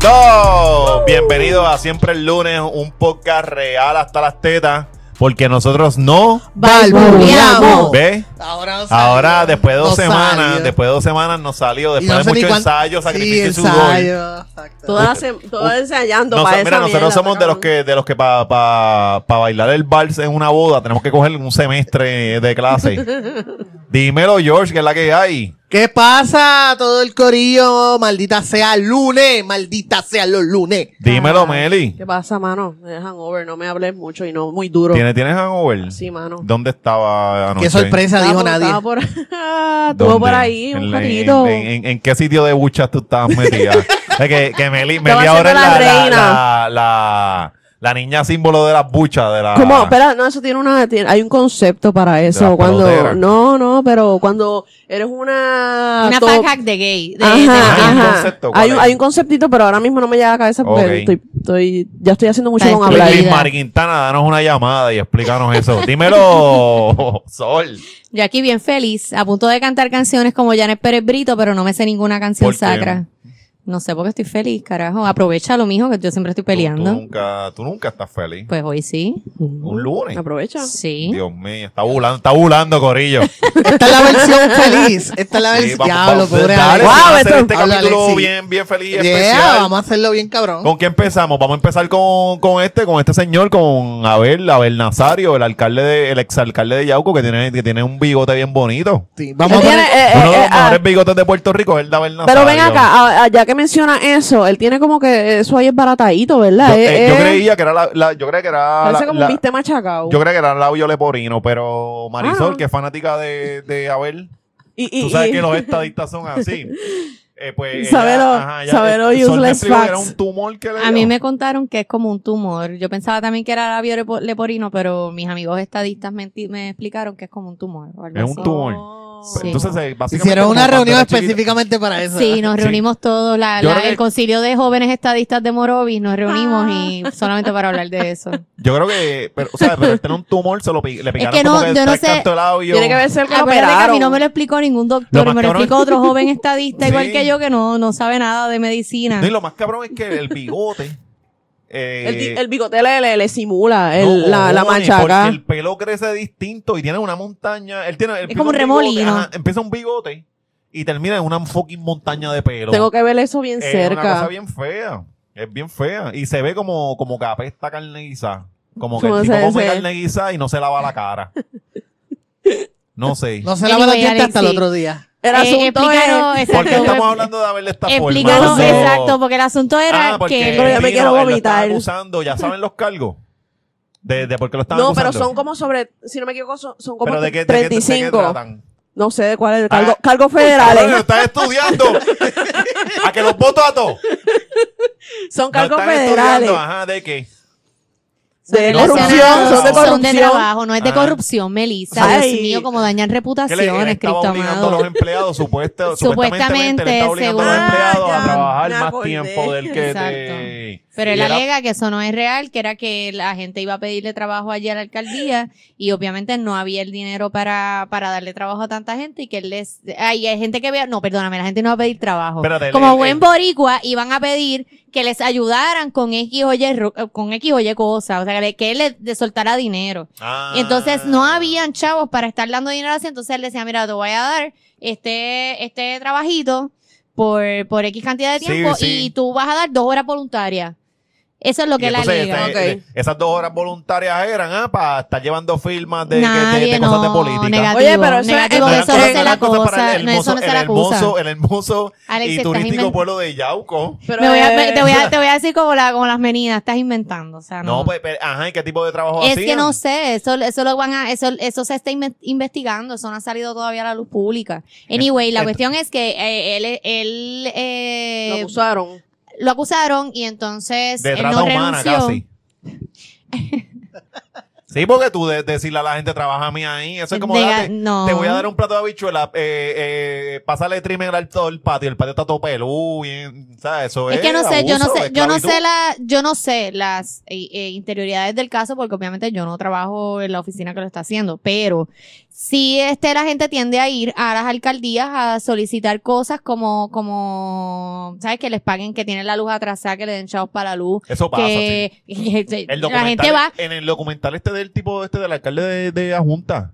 dos. Bienvenidos a Siempre el Lunes, un podcast real hasta las tetas. Porque nosotros no. Balbuceamos. ¿Ves? Ahora no salió. Ahora, después de dos No semanas, salió. después de dos semanas nos salió, después no de sé ni mucho cuán- ensayo, sacrificio y sí, sudor. ensayo, exacto. Todas, se- todas ensayando Nos- para mira, esa nosotros mierda, somos de los que, de los que para pa, pa bailar el vals en una boda tenemos que coger un semestre de clase. Dímelo, George, que es la que hay. ¿Qué pasa todo el corillo? Maldita sea lunes, maldita sea los lunes. Dímelo, Ay, Meli. ¿Qué pasa, mano? Me dejan over, no me hables mucho y no muy duro. ¿Tienes, ¿Tienes hangover? Sí, mano. ¿Dónde estaba anoche? Qué sorpresa, dijo por- nadie. Estaba por, estuvo ¿Dónde? por ahí un En- ratito. En, en- en qué sitio de buchas tú estabas metida? que, que Meli, Estaba Meli ahora es siendo la, la la, reina. la, la- niña símbolo de las buchas. De la, ¿Cómo? Espera, no, eso tiene una, tiene- hay un concepto para eso. Cuando, peloteras. no, no, pero cuando eres una... Una top- fan hack de gay. De, Ajá, de- Hay un ajá. concepto, ¿cuál Hay, un- es? hay un conceptito, pero ahora mismo no me llega a la cabeza porque estoy, estoy, ya estoy haciendo mucho con hablar. Mari Quintana, danos una llamada y explícanos eso. Dímelo, Sol. Yo aquí bien feliz, a punto de cantar canciones como Janet Pérez Brito, pero no me sé ninguna canción ¿Por qué? No sé porque estoy feliz, carajo. Aprovechalo, mijo, que yo siempre estoy Tú, tú peleando. nunca, tú nunca estás feliz. Pues hoy sí. Un lunes. Aprovecha. Sí. Dios mío, está bulando, está bulando, Corillo. Esta es la versión feliz. Esta es la Sí, versión. vamos- Diablo, vamos- pobre Alex. vamos a Wow, hacer este Habla, capítulo bien, bien feliz Yeah, especial. vamos a hacerlo bien cabrón. ¿Con qué empezamos? Vamos a empezar con, con este, con este señor, con Abel, Abel Nazario, el alcalde de, el exalcalde de Yauco, que tiene, que tiene un bigote bien bonito. Sí, vamos a poner- eh, Uno de eh, los ah, mejores bigotes de Puerto Rico es el de Abel Nazario. Pero ven acá, a- a- ya que menciona eso, él tiene como que eso ahí es baratadito, ¿verdad? Yo, Eh, eh, yo eh, creía que era la, la- yo creía que era Parece la- como la- un machacado. yo creía que era labio leporino, pero Marisol, Ah. que es fanática de, de Abel, y, y, tú sabes y- que los estadistas son así. Eh, pues Sabe ella- lo- ajá, ella- sabe lo Sol me useless que era facts. un tumor que le A mí me contaron que es como un tumor. Yo pensaba también que era labio lepo- leporino, pero mis amigos estadistas me, explicaron que es como un tumor. o algo Es un tumor. Oh. Sí. Entonces, eh, básicamente Hicieron una reunión específicamente para eso. Sí, nos Sí. reunimos todos, la, Yo la- creo que- el concilio de jóvenes estadistas de Morovis, nos reunimos y solamente para hablar de eso. Yo creo que, pero, o sea, pero él un tumor, se lo pi- le picaron que no, como que yo no tres sé- cantos de labio. Tiene que ver ser que lo Acuérdate que a mí operaron. no me lo explicó ningún Lo doctor, más me lo cabrón- explicó otro joven estadista Sí. igual que yo que no, no sabe nada de medicina. No, y lo más cabrón es que el bigote. Eh, El, bigote le, le, le simula el- no, la, la. Porque el pelo crece distinto y tiene una montaña. Él tiene, él Es como un bigote, remolino. ajá, empieza un bigote y termina en una fucking montaña de pelo. Tengo que ver eso bien es una cosa cerca. bien fea. Es bien fea. Y se ve como, como que apesta carne guisada. Como que ¿Cómo el tipo se- come carne guisada y no se lava la cara. No sé. No se lava los Anyway, dientes hasta el otro día. El Eh, asunto explícanos, es... exacto, ¿Por qué estamos hablando de Abel de esta forma? Explícanos, No. exacto, porque el asunto era Ah, porque que... Pero ya me quiero él lo estaba vomitar. acusando, ya saben los cargos. De, de por qué lo están No, acusando. pero son como sobre, si no me equivoco, son, son como ¿Pero de qué, de qué- de qué 35. tratan? no sé de cuál es el cargo, Ah, cargos Cabrón, federales. estás estudiando. a que los voto a todos. Son No cargos están federales. estudiando, ajá, ¿de qué? De No, corrupción, son de no, Son de corrupción. trabajo, no es de Ah. corrupción, Melissa. Ay. Dios mío, como dañan reputaciones, estaba Cristo obligando a los amado. empleados, supuesto, Supuestamente, supuestamente, le está obligando a los empleados Ah, a trabajar me más acordé. tiempo del que Exacto. te... Pero él era- alega que eso no es real, que era que la gente iba a pedirle trabajo allí a la alcaldía y obviamente no había el dinero para, para darle trabajo a tanta gente y que él les... Ay, hay gente que vea... No, perdóname, la gente no va a pedir trabajo. Espérate, Como buen boricua iban a pedir que les ayudaran con X o Y, con X o Y cosas, o sea, que, él les les soltara dinero. Ah. Y entonces no habían chavos para estar dando dinero así, entonces él decía, mira, te voy a dar este, este trabajito por, por X cantidad de Sí, tiempo sí. y tú vas a dar dos horas voluntarias. Eso es lo que Y él entonces, alega. este, Ok. esas dos horas voluntarias eran ah, para estar llevando firmas de, de- de- Nadie, de cosas de política. negativo, Oye, pero eso es- negativo, es- eso no se es la el no, eso hermoso, no se el la acusa. hermoso, el hermoso Alex, y turístico pueblo de Yauco. Pero, Me voy a- eh, me- te, voy a, te voy a decir como, la, como las meninas, estás inventando, o sea, no. No, pues, pero, ajá, ¿y qué tipo de trabajo es hacían? que no sé, eso, eso lo van a, eso, eso se está inve- investigando, eso no ha salido todavía a la luz pública. Anyway, la cuestión es que eh, él, él, eh, lo acusaron. Lo acusaron y entonces De él trata no humana renunció. casi. Sí, porque tú de- decirle a la gente, trabaja a mí ahí, eso es como, Diga, date- no. te voy a dar un plato de habichuela, eh, eh, pásale trimmer al todo el patio, el patio está todo bien, ¿sabes? Eso es Es que no sé, yo no sé, yo no sé la, yo no sé las eh, eh, interioridades del caso, porque obviamente yo no trabajo en la oficina que lo está haciendo, pero sí este la gente tiende a ir a las alcaldías a solicitar cosas como, como, ¿sabes? Que les paguen, que tienen la luz atrasada, que le den chavos para la luz. Eso pasa, sí. que, que El la documental, gente va. En el documental este del tipo este del alcalde de, de Ajunta,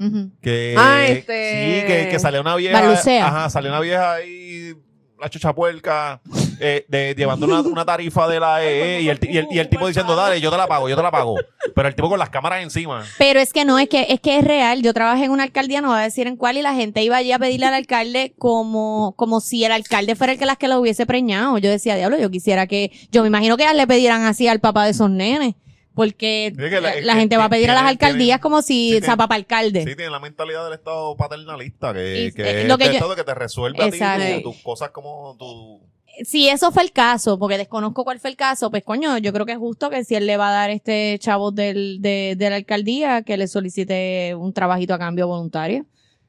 Ujú. que, Ah, este- sí, que, que salió una vieja, Barlucea. ajá, salió una vieja ahí, la chucha puerca, eh, de, llevando una, una tarifa de la EE y el, y, el, y el tipo diciendo, dale, yo te la pago, yo te la pago. Pero el tipo con las cámaras encima. Pero es que no, es que, es que es real. Yo trabajé en una alcaldía, no voy a decir en cuál, y la gente iba allí a pedirle al alcalde como, como si el alcalde fuera el que las que lo hubiese preñado. Yo decía, diablo, yo quisiera que, yo me imagino que ellas le pidieran así al papá de esos nenes. Porque Es que la- que gente va a pedir a las alcaldías tienen- como si sí, esa tienen- papá alcalde. Sí, tiene la mentalidad del Estado paternalista, que, Y- que eh, es lo que de yo- todo que te resuelve a ti tu- tus cosas como tu... si eso fue el caso, porque desconozco cuál fue el caso, pues coño, yo creo que es justo que si él le va a dar este chavo del, de, de la alcaldía, que le solicite un trabajito a cambio voluntario.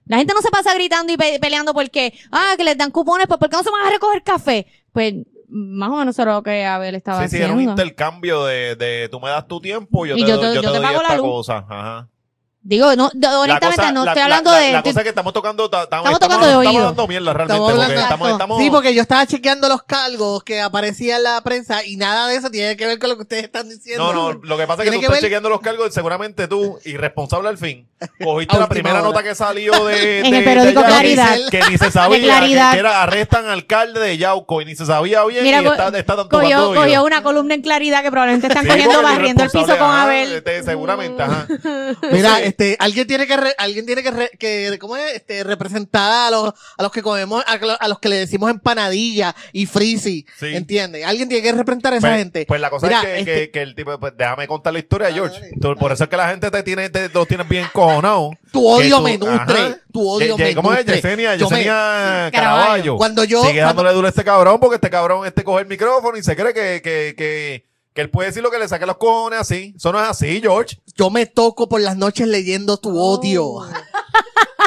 La gente no se pasa gritando y pe- peleando porque, ah, que les dan cupones, pues ¿por qué no se van a recoger café? Pues más o menos eso era lo que Abel estaba Sí, sí, era un haciendo. intercambio de, de tú me das tu tiempo y yo Y te, yo te- yo yo te te doy pago la esta luz. cosa. Ajá. Digo, no, de- honestamente cosa- no la- estoy la- hablando la- de... La cosa es que estamos tocando, ta- estamos, Estamos tocando de estamos oído. dando mierda realmente. Estamos porque estamos, estamos, Sí, porque yo estaba chequeando los cargos que aparecían en la prensa y nada de eso tiene que ver con lo que ustedes están diciendo. No, no, lo que pasa es que tú que estás ver- chequeando los cargos, seguramente tú, irresponsable al fin, cogiste la primera hora. nota que salió de, En de- el periódico de Claridad. que ni se sabía, Claridad. que, era arrestan al alcalde de Yauco y ni se sabía bien Mira, y está, está Cogió, una columna en claridad que probablemente están Sí, cogiendo el barriendo el piso con Abel. este, seguramente, ajá. Mira, este, alguien tiene que, re- alguien tiene que, re- que, ¿cómo es? Este, representar a los, a los que comemos, a, lo- a los que le decimos empanadilla y frisi, Sí. ¿entiendes? Alguien tiene que representar a esa Pues, gente. pues la cosa Mira, es que, este- que, que el tipo, pues, déjame contar la historia, Dale, George. por eso es que la gente te tiene, te, lo tienes bien cojonado. Tu odio me nutre, tu odio Ye- ye- me ¿Cómo es? nutre. Yesenia, me- Yesenia Caraballo. Cuando yo- Sigue cuando- dándole duro a este cabrón porque este cabrón este coge el micrófono y se cree que, que, que, que él puede decir lo que le saque los cojones así. Eso no es así, George. Yo me toco por las noches leyendo tu odio.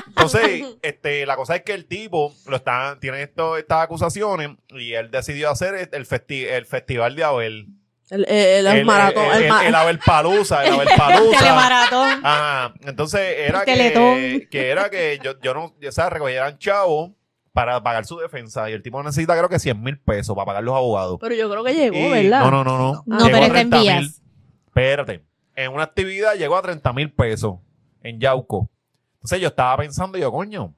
Entonces, este, la cosa es que el tipo lo está, tiene esto, estas acusaciones y él decidió hacer el, festi- el festival de Abel. El, el, el maratón. El, El, ma- el Abel Palusa, el Abel Palusa. Telemaratón. Ah, entonces era El que, que era que yo, yo no, o sea, recogieran chavo para pagar su defensa y el tipo necesita creo que 100 mil pesos para pagar los abogados. pero yo creo que llegó, Y- ¿verdad? No, no, no, no. No, Llegó pero está en 30.000. vías. Espérate. En una actividad llegó a 30 mil pesos en Yauco. Entonces yo estaba pensando, yo, coño,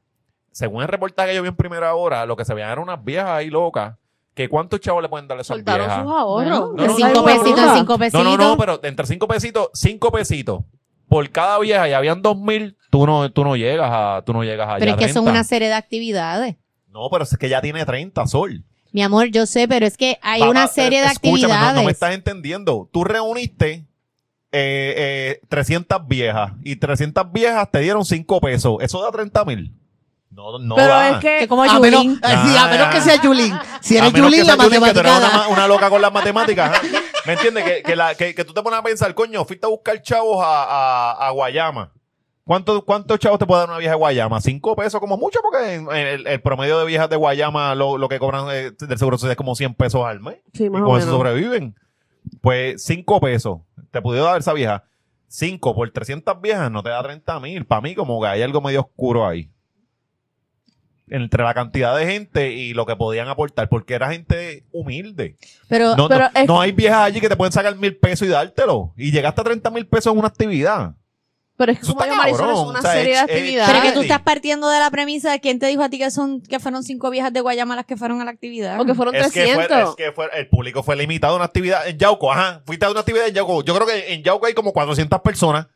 según el reportaje que yo vi en primera hora, lo que se veían eran unas viejas ahí locas. Que ¿Cuántos chavos le pueden dar a esas Soltaron viejas? sus ahorros. No, no, cinco no, pesitos, no, cinco No, pesitos. no, no, pero entre cinco pesitos, cinco pesitos por cada vieja y habían dos mil, tú no, tú no llegas a, tú no llegas allá. Pero es a que son 30. una serie de actividades. No, pero es que ya tiene 30, Sol. Mi amor, yo sé, pero es que hay Papá, una serie de eh, escúchame, no- actividades. No, me estás entendiendo. Tú reuniste eh, eh, 300 viejas y 300 viejas te dieron 5 pesos. Eso da 30 mil. No, no Pero da. es que. Que como A menos, Yulín. eh, sí, a menos que sea Yulín. Si A eres menos Yulín, la Yulín, que tú eres matemática. una, ma- una loca con las matemáticas. ajá. ¿Me entiendes? Que, que, la- que- que tú te pones a pensar, coño, fuiste a buscar chavos a, a, a Guayama. ¿Cuánto- ¿Cuántos chavos te puede dar una vieja de Guayama? Cinco pesos como mucho, porque en- en el, el promedio de viejas de Guayama lo, lo que cobran eh, del seguro social es como 100 pesos al mes. Sí, y más o eso menos. sobreviven. Pues cinco pesos te pudiera dar esa vieja. Cinco por 300 viejas no te da 30 mil. Para mí como que hay algo medio oscuro ahí. Entre la cantidad de gente y lo que podían aportar, porque era gente humilde. Pero, No, pero no, es- no hay viejas allí que te pueden sacar mil pesos y dártelo. Y llegaste a 30 mil pesos en una actividad. Pero es que Eso como yo, Marisol, es una O sea, serie de es- es- actividades. pero que tú estás partiendo de la premisa de quién te dijo a ti que son que fueron cinco viejas de Guayama las que fueron a la actividad. O que fueron Es que, 300. fue, es que fue- el público fue limitado a una actividad en Yauco. Ajá, fuiste a una actividad en Yauco. Yo creo que en Yauco hay como 400 personas.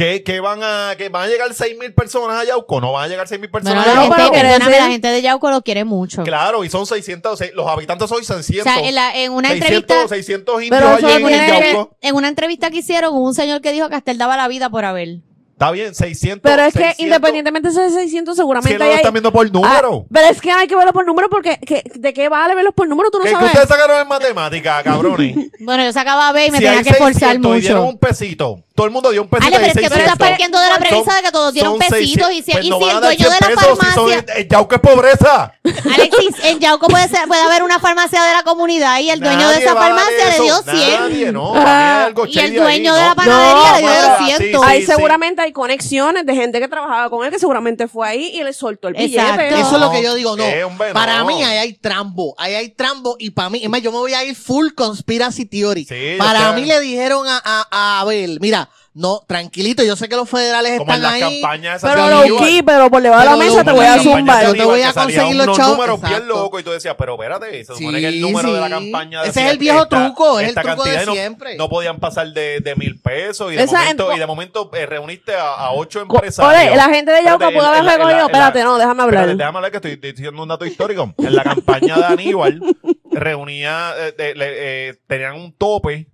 Que, que van a que van a llegar 6 mil personas a Yauco. No van a llegar 6 mil Bueno, personas la a gente, Yauco. pero perdóname, quiere la gente de Yauco lo quiere mucho. Claro, y son 600. se- Los habitantes son O 600. sea, en, la- en una 600, entrevista, 600 indios allí en, en que- Yauco. en una entrevista que hicieron, un señor que dijo que hasta él daba la vida por Abel. Está bien, 600. Pero es que 600, independientemente de esos 600, Si seguramente no lo están viendo por número. Ah, pero es que hay que verlos por número porque que- ¿de qué vale verlos por número? Tú no ¿Qué, que sabes. ustedes sacaron en matemática, cabrones? Bueno, yo sacaba B y me si tenía hay que esforzar 600 y dieron mucho. un pesito, todo el mundo dio un pesito. Ale, pero es que tú 600. estás partiendo de la premisa de que todos dieron pesitos 600. y si, Pues y no si el dueño de 100 la farmacia... el Yauco es pobreza. Alexis, en Yauco puede, ser, puede haber una farmacia de la comunidad y el dueño de esa farmacia le dio 100. Nadie, no. Ah, y el dueño ahí, de la no. panadería le dio mira, 200. sí, Ahí sí, seguramente hay conexiones de gente que trabajaba con él que seguramente fue ahí y le soltó el billete. Exacto. Eso es lo que yo digo, no. ¿Qué, hombre? Para No. mí ahí hay trambo, ahí hay trambo y para mí, es más, yo me voy a ir full conspiracy theory. Sí, para mí le dijeron a Abel, mira, no, tranquilito, yo sé que los federales Como en están las ahí. campañas esas Pero de Aníbal. key, pero por debajo de la mesa te voy a zumbar. Yo te voy a conseguir los chavos. números bien locos y tú decías, pero espérate, se supone Sí, que el número de la campaña Ese decía es el viejo esta- truco, es el truco de no- siempre. No, podían pasar de, de mil pesos y de Esa- momento, en- y de momento eh, reuniste a, a ocho empresarios. Oye, la gente de Yauca pudo en- haber en en recogido. en Espérate, no, déjame hablar. Espérate, déjame hablar que estoy diciendo un dato histórico. En la campaña de Aníbal reunía, eh, de- le- eh, tenían un tope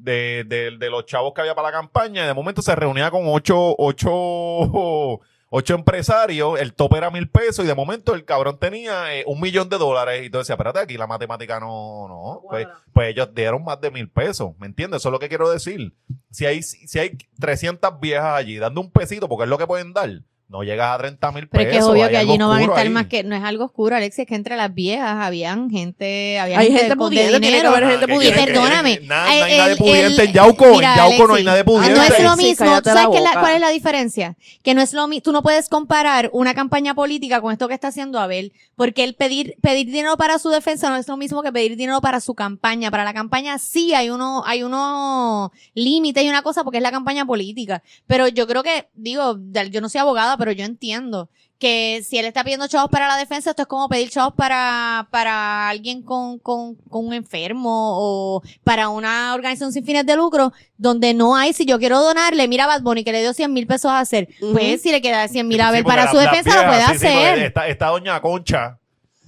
de, de, de los chavos que había para la campaña y de momento se reunía con ocho, ocho, ocho empresarios, el tope era mil pesos y de momento el cabrón tenía eh, un millón de dólares y tú decías, espérate, aquí la matemática no, no, pues, pues ellos dieron más de mil pesos, ¿me entiendes? Eso es lo que quiero decir. Si hay, si hay 300 viejas allí dando un pesito, porque es lo que pueden dar, no llegas a 30 mil pesos. Pero es que es obvio hay que allí no van a estar ahí. más que, no es algo oscuro, Alexis, es que entre las viejas habían gente, había Hay gente pudiente, tiene que haber gente Ah, que- pudiente. que- que- perdóname. que- na- no hay El- nadie el- pudiente el- en Yauco. mira, en Yauco no hay nadie No es pudiente. lo mismo. ¿Tú ¿Sabes es la- cuál es la diferencia? Que no es lo mismo. Tú no puedes comparar una campaña política con esto que está haciendo Abel, porque el pedir pedir dinero para su defensa no es lo mismo que pedir dinero para su campaña. Para la campaña sí hay uno hay uno límite y una cosa porque es la campaña política. Pero yo creo que digo, yo no soy abogada, pero yo entiendo que si él está pidiendo chavos para la defensa, esto es como pedir chavos para, para alguien con, con, con un enfermo o para una organización sin fines de lucro, donde no hay, si yo quiero donarle, mira a Bad Bunny que le dio 100 mil pesos a hacer, pues si le queda 100 mil a Sí, ver para la- su defensa, lo puede sí, sí, hacer. está, está doña Concha.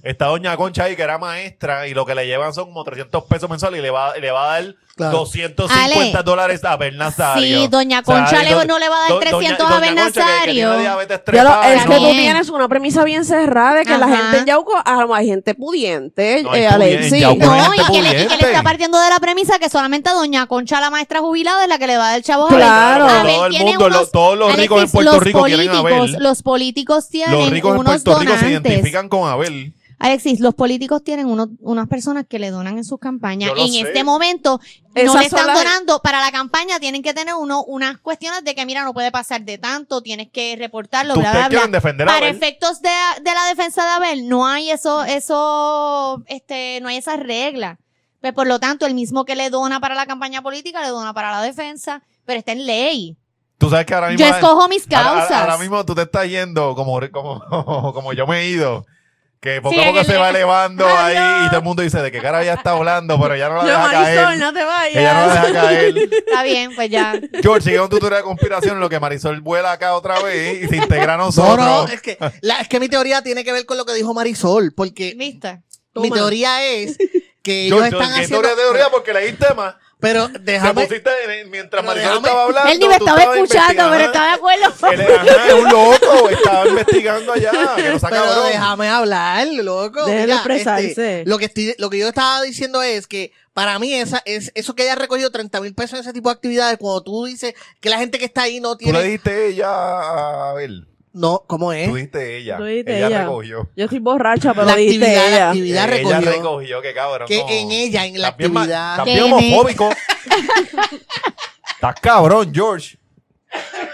Está doña Concha ahí que era maestra y lo que le llevan son como 300 pesos mensuales y le va, le va a dar Claro. 250 Ale. dólares a Ben Nazario. Sí, doña O sea, Concha le- no le va a dar do- 300 doña- a Ben doña Concha que- que tiene Nazario. diabetes Ya lo- es que tú También. tienes una premisa bien cerrada de que la Ajá. gente en Yauco, ah, hay gente pudiente, No, hay eh, Alexis. Yauco No, hay No, gente y que, le, y que le está partiendo de la premisa que solamente doña Concha, la maestra jubilada, es la que le va a dar chavos a Claro. Abel. Todo Abel el tiene mundo, lo- todos los ricos en Puerto los Rico quieren a políticos- Abel. Los políticos tienen Los ricos en unos Puerto Rico se donantes. identifican con Abel. Alexis, los políticos tienen unos, unas personas que le donan en sus campañas. Yo lo En sé. este momento no le están donando. Para la campaña tienen que tener uno, unas cuestiones de que, mira, no puede pasar de tanto, tienes que reportarlo, bla, Ustedes bla, bla. quieren defender a Para Abel. efectos de, de la defensa de Abel, no hay eso, eso, este, no hay esas reglas. Pues por lo tanto, el mismo que le dona para la campaña política, le dona para la defensa, pero está en ley. Tú sabes que ahora mismo. Yo escojo mis ahora- causas. Ahora, ahora mismo tú te estás yendo como, como, como yo me he ido. Que poco Sí, a poco se va elevando Adiós. ahí y todo el mundo dice de qué cara ya está hablando, pero ya no la Yo, deja Marisol, caer. no te vayas. Ella no la deja caer. Está bien, pues ya. George, sigue un tutorial de conspiración en lo que Marisol vuela acá otra vez y se integra a No, nosotros. no, es que, la- es que mi teoría tiene que ver con lo que dijo Marisol, porque ¿Viste? mi teoría es que ellos George, están ¿qué haciendo... teoría, teoría? Porque más. Pero Te déjame... pusiste en- mientras Marisol déjame- estaba hablando. Él ni me estaba estabas escuchando, pero estaba de acuerdo. Él es, ajá, es un loco, estaba investigando allá. Que no Pero déjame hablar, loco. Déjelo Mira, expresarse. este, lo, que estoy- lo que yo estaba diciendo es que para mí esa, es, eso que ella ha recogido 30 mil pesos en ese tipo de actividades, cuando tú dices que la gente que está ahí no Tú le tiene... dijiste ella a Abel. No, ¿cómo es? Tú dijiste ella. Tú dijiste ella, ella. recogió. Yo estoy borracha, pero La dijiste actividad, la ella. actividad ella recogió. recogió, que cabrón. Que no. en ella, en la ma- actividad... Me- homofóbico. Estás cabrón, George.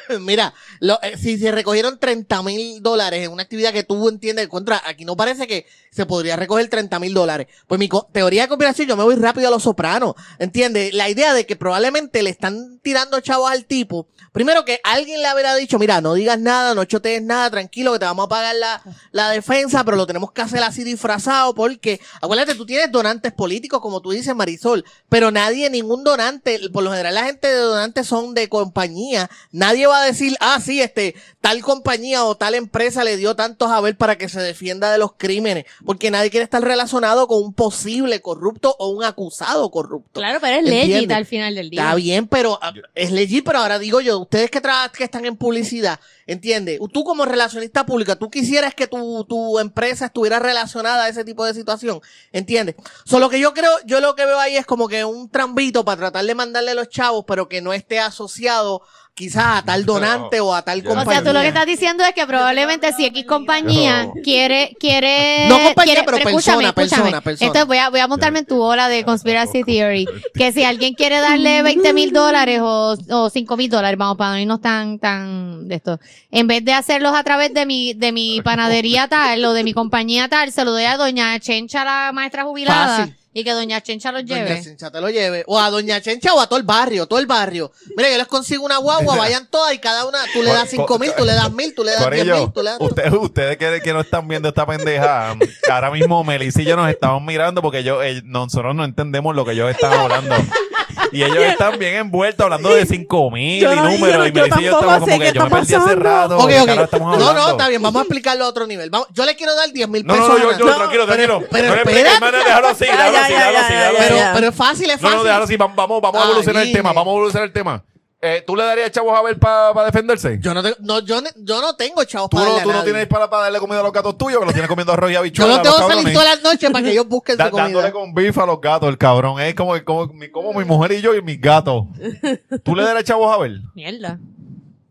Mira, lo- eh, si se recogieron 30 mil dólares en una actividad que tú entiendes, contra, aquí no parece que se podría recoger 30 mil dólares. Pues mi teoría de conspiración, yo me voy rápido a los sopranos. ¿Entiendes? La idea de que probablemente le están tirando chavos al tipo. Primero que alguien le habrá dicho, mira, no digas nada, no chotees nada, tranquilo, que te vamos a pagar la, la defensa, pero lo tenemos que hacer así disfrazado porque, acuérdate, tú tienes donantes políticos, como tú dices, Marisol, pero nadie, ningún donante, por lo general la gente de donantes son de compañía, nadie va a decir, ah, sí, este, tal compañía o tal empresa le dio tantos a ver para que se defienda de los crímenes, porque nadie quiere estar relacionado con un posible corrupto o un acusado corrupto. Claro, pero es ¿Entiendes? legit al final del día. Está bien, pero ah, es legit, pero ahora digo yo, ustedes que, que están en publicidad, ¿entiendes? Tú como relacionista pública, tú quisieras que tu, tu empresa estuviera relacionada a ese tipo de situación, ¿entiendes? Solo que yo creo, yo lo que veo ahí es como que un trambito para tratar de mandarle los chavos, pero que no esté asociado quizás a tal donante o a tal Yo- O compañía. sea, tú lo que estás diciendo es que probablemente si X compañía No. quiere, quiere, No compañía, quiere- pero escúchame, persona, persona, escúchame. persona. Esto voy a, voy a montarme en tu ola de conspiracy theory. Que si alguien quiere darle 20 mil dólares o, o 5 mil dólares, vamos, para no irnos tan, tan de esto. En vez de hacerlos a través de mi, de mi panadería tal o de mi compañía tal, se lo doy a doña Chencha, la maestra jubilada. Fácil. Y que doña Chencha los Doña lleve. Chencha te lo lleve. O a Doña Chencha o a todo el barrio, todo el barrio. Mira, yo les consigo una guagua, vayan todas y cada una, tú le das Co- cinco mil, tú le das mil, tú le das diez mil, tú le das... ustedes, ustedes que, que no están viendo esta pendeja, ahora mismo Melissa y yo nos estamos mirando porque yo, eh, nosotros no entendemos lo que ellos están hablando. Y ellos están bien envueltos hablando de 5 mil Yo y no- números. y Melissa y yo estamos como que yo me perdí hace rato. Ok, ¿de qué ok. carajo estamos No, hablando? no, está bien, vamos a explicarlo a otro nivel. Yo le quiero dar diez mil No, pesos. no, no, yo, tranquilo, tranquilo. pero no déjalo así, déjalo así, déjalo así, pero, es fácil, es No, fácil. no, déjalo así, vamos, a evolucionar el tema, vamos a evolucionar el tema. Eh, ¿Tú le darías chavos a ver para defenderse? Yo no, tengo, no, yo, yo no tengo chavos ¿Tú, para no, darle a tú no nadie. tienes para, para darle comida a los gatos tuyos, que los tienes comiendo arroz y Yo habichuelas, no tengo que salir todas las noches para que ellos busquen Da- su comida. dándole con bife a los gatos, el cabrón. Es como, como, mi- como mi mujer y yo y mis gatos. ¿Tú le darías chavos a ver? Mierda.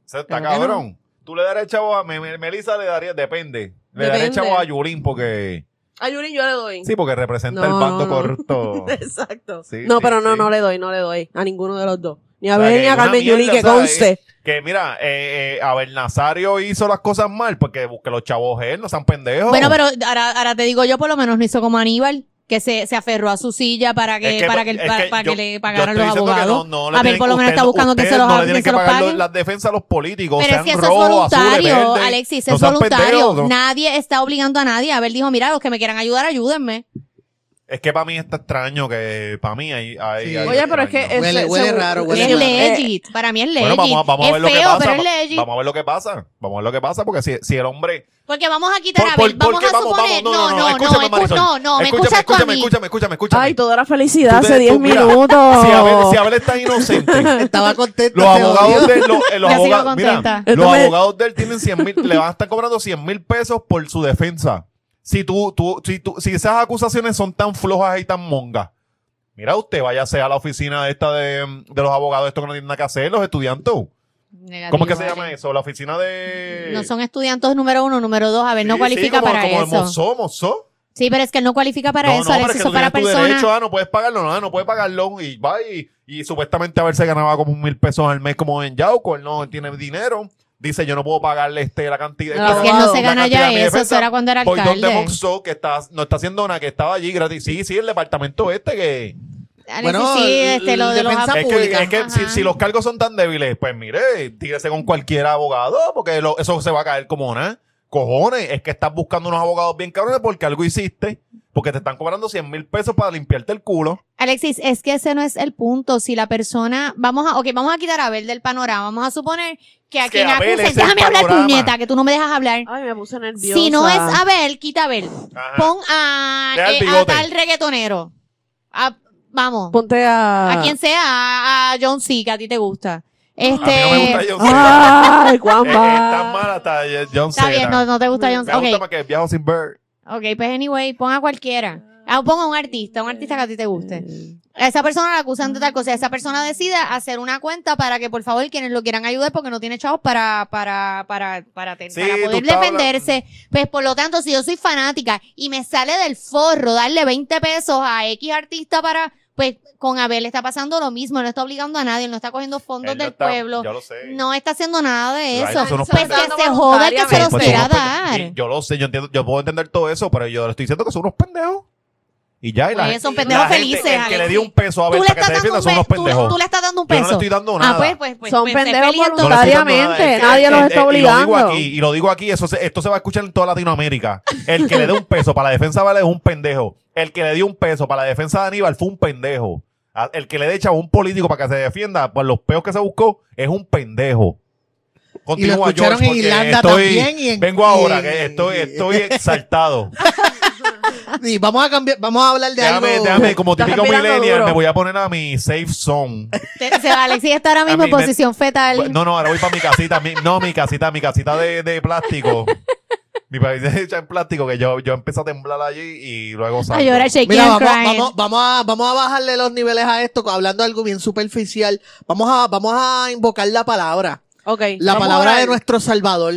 Eso está cabrón. ¿Tú le darías chavos a... Me, me- Melissa le daría... Depende. Le daría Depende. chavos a Yulín porque... A Yuri yo le doy. Sí, porque representa el bando no, no. corrupto. Exacto. Sí, no, sí, pero no, sí. no le doy, no le doy. A ninguno de los dos. Ni a O sea, ver que ni a Carmen Yuli, que o sea, conste. eh, Que mira, eh, eh, Abel Nazario hizo las cosas mal porque busque los chavos él, no sean pendejos. Bueno, pero ahora, ahora te digo yo, por lo menos no hizo como Aníbal, que se, se aferró a su silla para que, Es que- para que, es para, que para yo- que le yo pagaran estoy los diciendo que abogados. no- no le a ver, tienen- por lo menos está buscando que se los, no le que tienen se que los pagar paguen. las defensas a los políticos, Pero es sean que eso es rojos, azules, voluntario, verdes. Alexis, No es sean voluntario. pendejos, no. Nadie está obligando a nadie. A ver, dijo, mira, los que me quieran ayudar, ayúdenme. Es que para mí está extraño que para mí hay, hay Sí. algo Oye, pero es que extraño. Huele- huele raro, huele es raro. legit. Para mí es legit. Bueno, vamos, a- vamos a es ver lo que feo, pasa. pero es va- legit. Vamos a ver lo que pasa. Vamos a ver lo que pasa porque si, si el hombre Porque vamos a quitar, Por- a por- ver, vamos porque a vamos, suponer. vamos, no, no, no, escúchame, escu- Marisol. no, no, me escúchame, a escúchame, mí. escúchame, escúchame, escúchame. Ay, toda la felicidad hace 10 tú, mira, minutos. Si Abel, si Abel está inocente, Estaba contento. los abogados de él, los, eh, los sigo abogados, mira, los abogados de él tienen 100 mil, le van a estar cobrando 100 mil pesos por su defensa. Si tú, tú, si tú, si esas acusaciones son tan flojas y tan mongas, mira usted, váyase a la oficina esta de, de los abogados, esto que no tienen nada que hacer, los estudiantes. Negativo. ¿Cómo es que se llama eso? La oficina de... No son estudiantes número uno, número dos. A ver, no Sí, cualifica sí, como, para como eso. Mozó, Mozó. Sí, pero es que él no cualifica para no, eso, no, que Eso tú para tu personas. derecho, ah, no puedes pagarlo, no, no puedes pagarlo y va y, y supuestamente a ver se ganaba como un mil pesos al mes como en Yauco, él no tiene dinero, dice yo no puedo pagarle este la cantidad. Esta- Es que él no se gana ya eso, defensa. eso era cuando era alcalde. Monzó, que está, no está haciendo nada, que estaba allí gratis. Sí, sí, el departamento este que... Alexis, Bueno, sí, este, lo de los Es que, es que si, si los cargos son tan débiles, pues mire, tírese con cualquier abogado, porque lo- eso se va a caer como nada. Cojones, es que estás buscando unos abogados bien cabrones porque algo hiciste, porque te están cobrando 100 mil pesos para limpiarte el culo. Alexis, es que ese no es el punto. Si la persona, vamos a, ok, vamos a quitar a Abel del panorama. Vamos a suponer que a quien acusen, déjame hablar puñeta, que tú no me dejas hablar. Ay, me puse nerviosa. Si no es Abel, quita a Abel. Ajá. Pon a, eh, a tal reggaetonero. A- vamos. Ponte a... A quien sea, a, a John C, que a ti te gusta. A mí Este. no me gusta John Cena. Ay, Tan mala está John Está bien, no, Cena. no te gusta John Me C. gusta Ok, más que Viajo sin ver. ok, pues anyway, pon a cualquiera. Ah, pon a un artista, un artista que a ti te guste. A esa persona la acusan de tal cosa. Esa persona decide hacer una cuenta para que, por favor, quienes lo quieran ayudar porque no tiene chavos para, para, para, para, Sí, para tú poder defenderse. Pues, por lo tanto, si yo soy fanática y me sale del forro darle 20 pesos a X artista para, pues, con Abel está pasando lo mismo. No está obligando a nadie, él no está cogiendo fondos Él no del está- pueblo. Yo lo sé. No está haciendo nada de Ay, eso. son unos Pues que se joda el que se los Pues quiera unos dar. Yo lo sé, yo entiendo, yo puedo entender todo eso, pero yo le estoy diciendo que son unos pendejos. Y ya, y la gente- son pendejos la gente, felices, El que le dio un peso a ver para que estás se dando defienda un son unos tú, pendejos. tú le estás dando un Yo no peso. le estoy dando nada. Ah, pues, pues, pues. Son pues, pendejos No le estoy dando voluntariamente, nada. Es que- nadie los está eh, Y lo digo obligando. aquí, y lo digo aquí, eso se- esto se va a escuchar en toda Latinoamérica. El que le dé un peso para la defensa de Vale es un pendejo. El que le dio un peso para la defensa de Aníbal fue un pendejo. A- El que le dé a un político para que se defienda por los peos que se buscó es un pendejo. Continúa, escucharon George, en Irlanda estoy- también y en- Vengo ahora, y que estoy, estoy exaltado. Y vamos a cambiar, vamos a hablar de déjame, algo. déjame, como Estás típico respirando millennial, duro. me voy a poner a mi safe zone. Se- Alexis está ahora mismo A en mí me- posición fetal. No, no, ahora voy para mi casita. mi- no, mi casita, mi casita de, de plástico. mi casita hecha en plástico que yo, yo empecé a temblar allí y luego a salgo. llorar, shaking Mira, and vamos, crying. vamos, vamos, a, vamos a bajarle los niveles a esto, hablando de algo bien superficial. Vamos a, vamos a invocar la palabra. Ok. La vamos palabra de nuestro Salvador,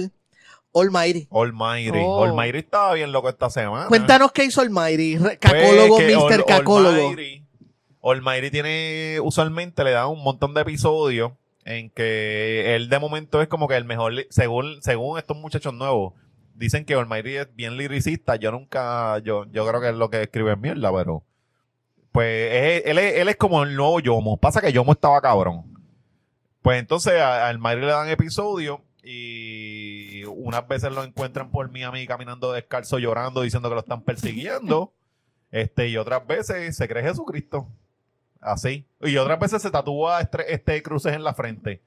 Almighty. Almighty. Oh. Almighty estaba bien loco esta semana. Cuéntanos qué hizo Almighty. Pues Cacólogo, Mr. Cacólogo. Almighty, Almighty tiene, usualmente le da un montón de episodios en que él de momento es como que el mejor, según, según estos muchachos nuevos, dicen que Almighty es bien liricista. Yo nunca, yo, yo creo que es lo que escribe en mierda, pero pues es- él, es, él es como el nuevo Yomo. Pasa que Yomo estaba cabrón. Pues entonces a, a Almighty le dan episodios y unas veces lo encuentran por Miami caminando descalzo, llorando, diciendo que lo están persiguiendo. Este, y otras veces se cree Jesucristo. Así. Y otras veces se tatúa este, este cruces en la frente.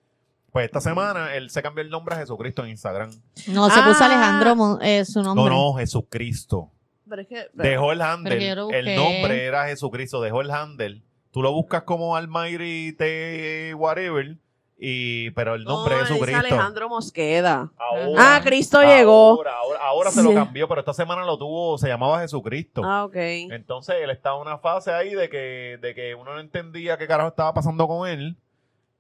Pues esta semana él se cambió el nombre a Jesucristo en Instagram. No, se puso Ah. Alejandro eh, su nombre. No, no, Jesucristo. Pero es que- Dejó el handle. El nombre era Jesucristo. Dejó el handle. Tú lo buscas como Almighty T whatever. Y, pero el nombre No, es Jesucristo. Alejandro Mosqueda. Ahora, Ah, Cristo llegó. Ahora, ahora, se lo cambió, pero esta semana lo tuvo, se llamaba Jesucristo. Ah, ok. Entonces él estaba en una fase ahí de que, de que uno no entendía qué carajo estaba pasando con él.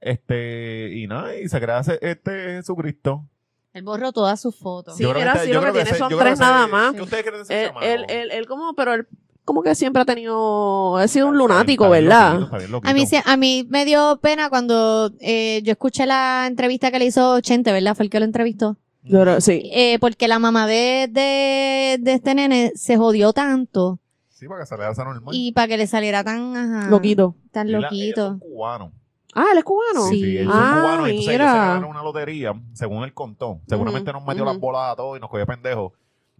Este, y nada, y se crea este Jesucristo. Él borró todas sus fotos. Sí, Yo creo mira, este- sí, yo lo que tiene ese- son tres nada más. ¿Qué ustedes creen de ese Él, él, él, él como, pero él como que siempre ha tenido, ha sido un lunático, ¿verdad? A mí, se- a mí me dio pena cuando eh, yo escuché la entrevista que le hizo Chente, ¿verdad? Fue el que lo entrevistó. Sí. Eh, porque la mamá de, de, de este nene se jodió tanto Sí, para que se le haga normal. y para que le saliera tan, ajá, Loquito. tan la- loquito. Ah, él es cubano. Sí, Sí. sí, ellos Ah, son cubanos. Entonces ellos se mira. ganaron una lotería, según él contó. Seguramente nos metió las bolas a todos y nos cogió pendejos.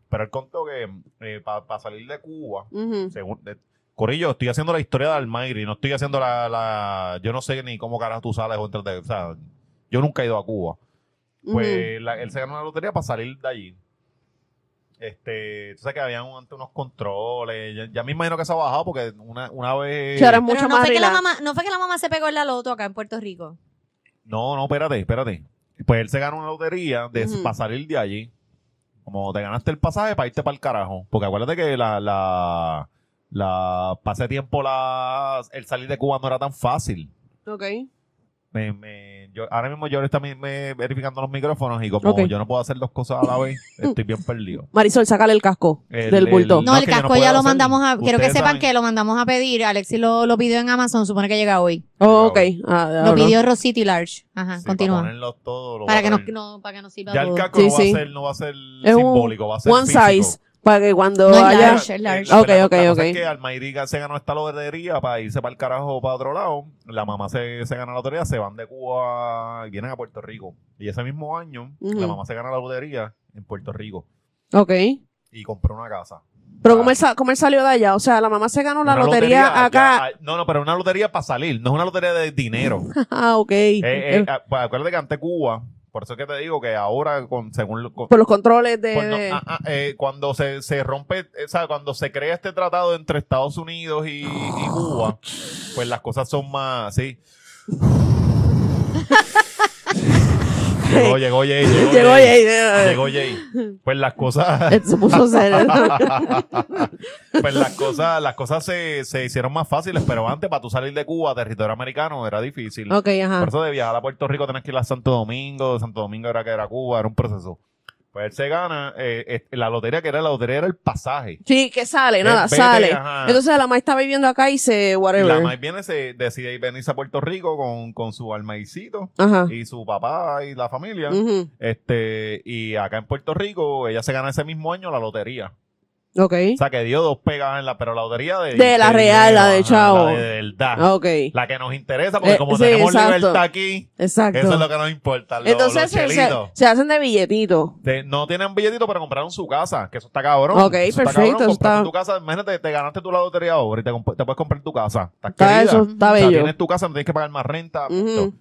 Pero él contó que para salir de Cuba, según de- Corillo, estoy haciendo la historia de Almayri, no estoy haciendo la, la- yo no sé ni cómo carajo tú sales o entras de, o sea, yo nunca he ido a Cuba. Pues la- él se ganó una lotería para salir de allí. Este, tú sabes que habían un- antes unos controles, ya, ya me imagino que se ha bajado porque una, una vez... Ahora es Pero mucho no más fue, que la mamá, no fue que la mamá se pegó en la loto acá en Puerto Rico. No, no, espérate, espérate. Pues él se ganó una lotería de, Ujú. para salir de allí. Como te ganaste el pasaje para irte para el carajo. Porque acuérdate que la, la, la, pasé tiempo la, el salir de Cuba no era tan fácil. Ok. Me, me, yo, ahora mismo yo está mi- me- verificando los micrófonos y como yo no puedo hacer dos cosas a la vez, estoy bien perdido. Marisol, sácale el casco El- del bulto. el- No, No, el no casco ya lo hacer. mandamos a. Quiero que sepan saben. que lo mandamos a pedir. Alexis lo, lo pidió en Amazon, supone que llega hoy. Oh, ok. Ah, Lo pidió Rosity Large. Ajá, Sí, continúa. Para que, no, para que nos sirva Ya el todo. casco Sí, no, va sí. a ser, no va a ser Es un simbólico, va a ser One físico. size. Para que cuando No es haya. large. es large. La- Ok, ok, la cosa ok. Es que se ganó esta lotería para irse para el carajo para otro lado. La mamá se, se gana la lotería, se van de Cuba y vienen a Puerto Rico. Y ese mismo año, Ujú. la mamá se gana la lotería en Puerto Rico Ok. y compró una casa. Pero Ah, ¿cómo él, sa- cómo él salió de allá? O sea, la mamá se ganó la una lotería, acá. allá- no, no, pero una lotería para salir, no es una lotería de dinero. Ah, ok. Eh, eh, ah, pues acuérdate que ante Cuba, por eso es que te digo que ahora, con, según con- Por los controles de. De- ah, ah, eh, cuando se, se rompe, eh, o sea, cuando se crea este tratado entre Estados Unidos y, y Cuba, pues las cosas son más, sí. llegó, llegó Jay, llegó, Llegó Jay. Jay, Llegó Jay. Pues las cosas, Se puso serio. pues las cosas, las cosas se, se hicieron más fáciles, pero antes para tú salir de Cuba a territorio americano era difícil. ok, ajá. Por eso de viajar a Puerto Rico tenés que ir a Santo Domingo, Santo Domingo era que era Cuba, era un proceso. Pues él se gana, eh, eh, la lotería que era la lotería era el pasaje. Sí, que sale, nada, Eh, vete, sale. ajá. Entonces la mamá está viviendo acá y se. Whatever. la más viene, se decide venirse a Puerto Rico con, con su almaicito Ajá. y su papá y la familia. Ujú. Este, y acá en Puerto Rico, ella se gana ese mismo año la lotería. Ok. O sea, que dio dos pegas en la, pero la lotería de. De la real, la de chavo. La de verdad. Ok. La que nos interesa, porque Eh, como sí, tenemos exacto. libertad aquí, Exacto. eso es lo que nos importa. Entonces los se, se, chelitos. se hacen de billetito. De- no tienen billetito para compraron su casa, que eso está cabrón. Ok, Eso está perfecto, cabrón, eso compraste está- tu casa, imagínate, te ganaste tú la lotería ahora y te, comp- te puedes comprar tu casa. Estás Está querida. eso, está O sea, bello. tienes tu casa, no tienes que pagar más renta. Ujú.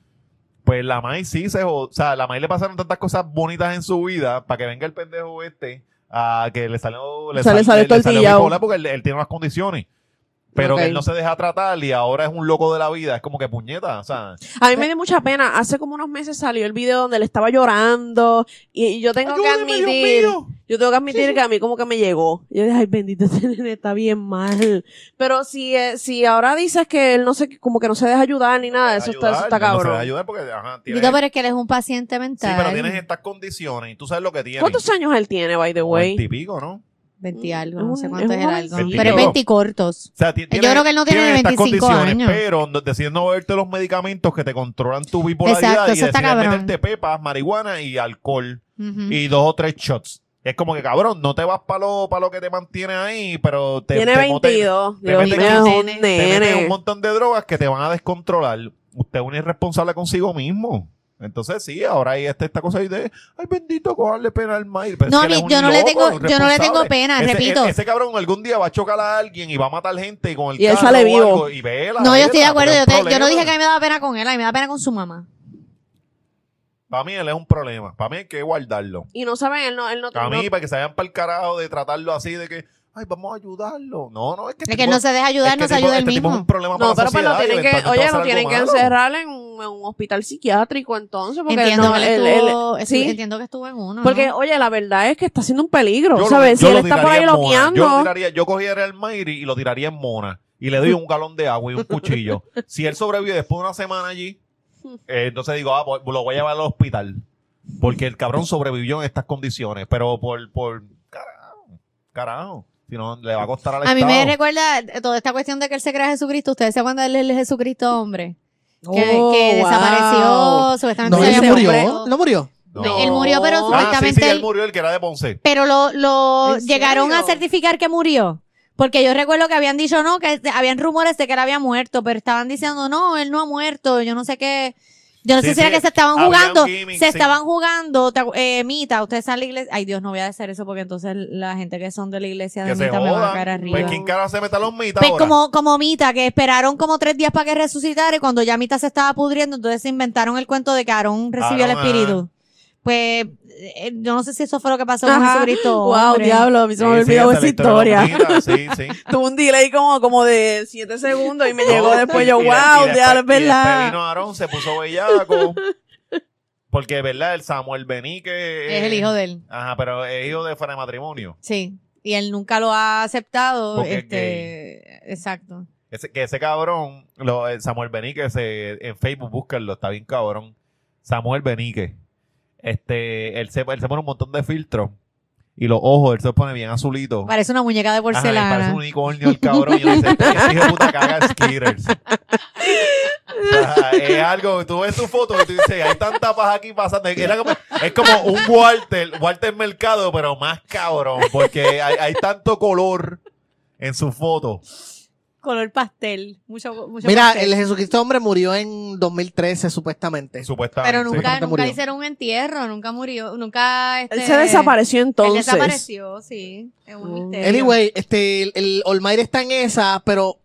Pues la May sí se jod- O sea, la May le pasaron tantas cosas bonitas en su vida para que venga el pendejo este a que le salió. Le, Se le sal- sale le- le salió tortillao. bipolar porque él, él tiene unas condiciones. Pero que él no se deja tratar y ahora es un loco de la vida. Es como que puñeta. O sea, A mí me dio mucha pena. Hace como unos meses salió el video donde él estaba llorando y, y yo tengo que ¡Ayúdeme, Dios admitir, yo tengo que admitir que a mí como que me llegó. Yo dije, ay, bendito, este nene está bien mal. Pero si, eh, si ahora dices que él no se, como que no se deja ayudar ni nada, eso está, eso está Ayudar, no se cabrón. deja ayudar porque, ajá, pero es que él es un paciente sí, mental. pero tienes estas condiciones y tú sabes lo que tiene. ¿Cuántos años él tiene, by the way? Típico, ¿no? 20 algo, Es no sé cuánto es es un el algo. Pero es 20 cortos. O sea, ti- Yo creo que él no tiene tiene estas 25 condiciones, años. pero no- decidiendo beberte los medicamentos que te controlan tu bipolaridad Exacto, y está decides cabrón. meterte pepas, marihuana y alcohol Ujú. y dos o tres shots. Es como que, cabrón, no te vas para lo, pa lo que te mantiene ahí, pero te, tiene te mote- 22. te Dios meten mío, es un un nene. te meten un nene. montón de drogas que te van a descontrolar. Usted es un irresponsable consigo mismo. Entonces sí, ahora hay esta, esta cosa ahí de, ay bendito, cojarle pena al maíz. Pero es No, que él ni- es un yo no le loco, tengo- yo no le tengo pena, Ese- repito. Ese, ese cabrón algún día va a chocar a alguien y va a matar gente y con el Y él carro sale o vivo. algo, y vela, No, yo estoy de acuerdo. Yo, te- no dije que a mí me daba pena con él, a mí me da pena con su mamá. Para mí él es un problema. Para mí hay que guardarlo. Y no saben, él no, él no, A mí, no- para que se vayan para el carajo de tratarlo así, de que, ay, vamos a ayudarlo. No, no, es que... Es este que tipo- no se deja ayudar, es que no se tipo- ayuda él este tipo es mismo. un problema para No, la pero pues lo sociedad y tienen que, oye, lo tienen que encerrar en un, en un hospital psiquiátrico entonces, porque Entiendo, no, que él- estuvo, él- sí, entiendo que estuvo en uno. porque ¿no? oye, la verdad es que está siendo un peligro, Yo lo- ¿sabes? yo si lo él está por ahí. Yo, lo tiraría, yo cogiera el Mayri y lo tiraría en Mona. Y le doy un galón de agua y un cuchillo. si él sobrevive después de una semana allí, eh, entonces digo, ah, pues, lo voy a llevar al hospital. Porque el cabrón sobrevivió en estas condiciones. Pero por, por carajo, carajo. Si no, le va a costar al A mí Estado. me recuerda toda esta cuestión de que él se crea Jesucristo. Ustedes se acuerdan del Jesucristo hombre. Que, Oh, que wow. desapareció, supuestamente No, se él había murió. muerto. ¿No murió? No. Él murió, pero Ah, sí, supuestamente sí, él él- murió el que era de Ponce. Pero lo, lo ¿En llegaron serio? a certificar que murió. Porque yo recuerdo que habían dicho no, que habían rumores de que él había muerto, pero estaban diciendo no, él no ha muerto, yo no sé qué. Yo no Sí, sé si era sí, que se estaban habían jugando, se sí. estaban jugando, eh, Mita, ustedes saben la iglesia, ay Dios, no voy a hacer eso porque entonces la gente que son de la iglesia de Que Mita me va a caer arriba. Pues, ¿quién cara se meta los mitas Pues ahora? como, como Mita, que esperaron como tres días para que resucitara y cuando ya Mita se estaba pudriendo, entonces se inventaron el cuento de que Aarón recibió el espíritu. Pues eh, yo no sé si eso fue lo que pasó con. Jesucristo. Wow, hombre. diablo, a mí se me olvidado esa historia. Sí, sí. Tuvo un delay como, como de 7 segundos y me llegó después y- yo, y- wow, y diablo, es y verdad. vino Aarón, se puso bellaco. Porque, ¿verdad? El Samuel Benique. Es el hijo de él. Ajá, pero es hijo de fuera de matrimonio. Sí. Y él nunca lo ha aceptado. Porque es este, exacto. Ese, que ese cabrón, lo, el Samuel Benique, se, en Facebook, búsquenlo, está bien cabrón. Samuel Benique. Este, él se, él se pone un montón de filtros. Y los ojos, él se los pone bien azulitos. Parece una muñeca de Ajá, y porcelana. parece un unicornio el cabrón. Y dice, este hijo de puta caga skitters. O sea, es algo, tú ves tu foto y tú dices, hay tanta paja aquí pasando. Era como- es como un Walter, Walter Mercado, pero más cabrón, porque hay, hay tanto color en su foto. Color pastel. Mucho, mucho Mira, pastel. el Jesucristo hombre murió en 2013, supuestamente. Supuestamente. Pero nunca, ¿Cómo te nunca murió? hicieron un entierro, nunca murió, nunca... Este, Él se desapareció Él entonces. desapareció, sí. Es un misterio. Anyway, este, el, el Olmair está en esa, pero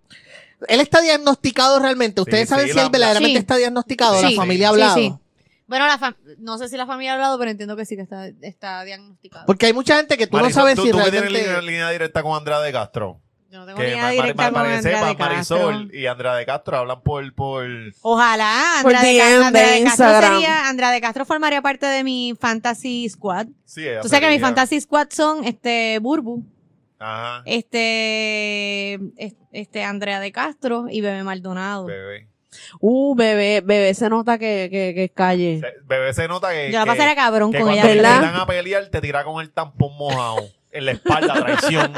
él está diagnosticado realmente. Ustedes Sí, saben sí, si la- él verdaderamente Sí. está diagnosticado. Sí. La familia ha hablado. sí. Bueno, la fam- no sé si la familia ha hablado, pero entiendo que sí que está, está diagnosticado. Porque hay mucha gente que tú no sabes tú, si tú que tienes realmente... línea, línea directa con Andrea de Castro. Yo no tengo Que ma- ma- directa ma- con parece Andrea ma- de Castro. Marisol y Andrea de Castro hablan por, por Ojalá, Por Andrea de, DM Castro, Andrea de de Castro sería, Andrea de Castro formaría parte de mi Fantasy Squad. sí, ella Tú sabes que mi Fantasy Squad son este Burbu, Ajá. este, es- este Andrea de Castro y Bebé Maldonado. Bebé. Uh, bebé, bebé se nota que, que, que es calle. Se- Bebé se nota que, Yo la que, pasaría cabrón que con cuando ella. te ¿Verdad? invitan a pelear te tira con el tampón mojado en la espalda, traición.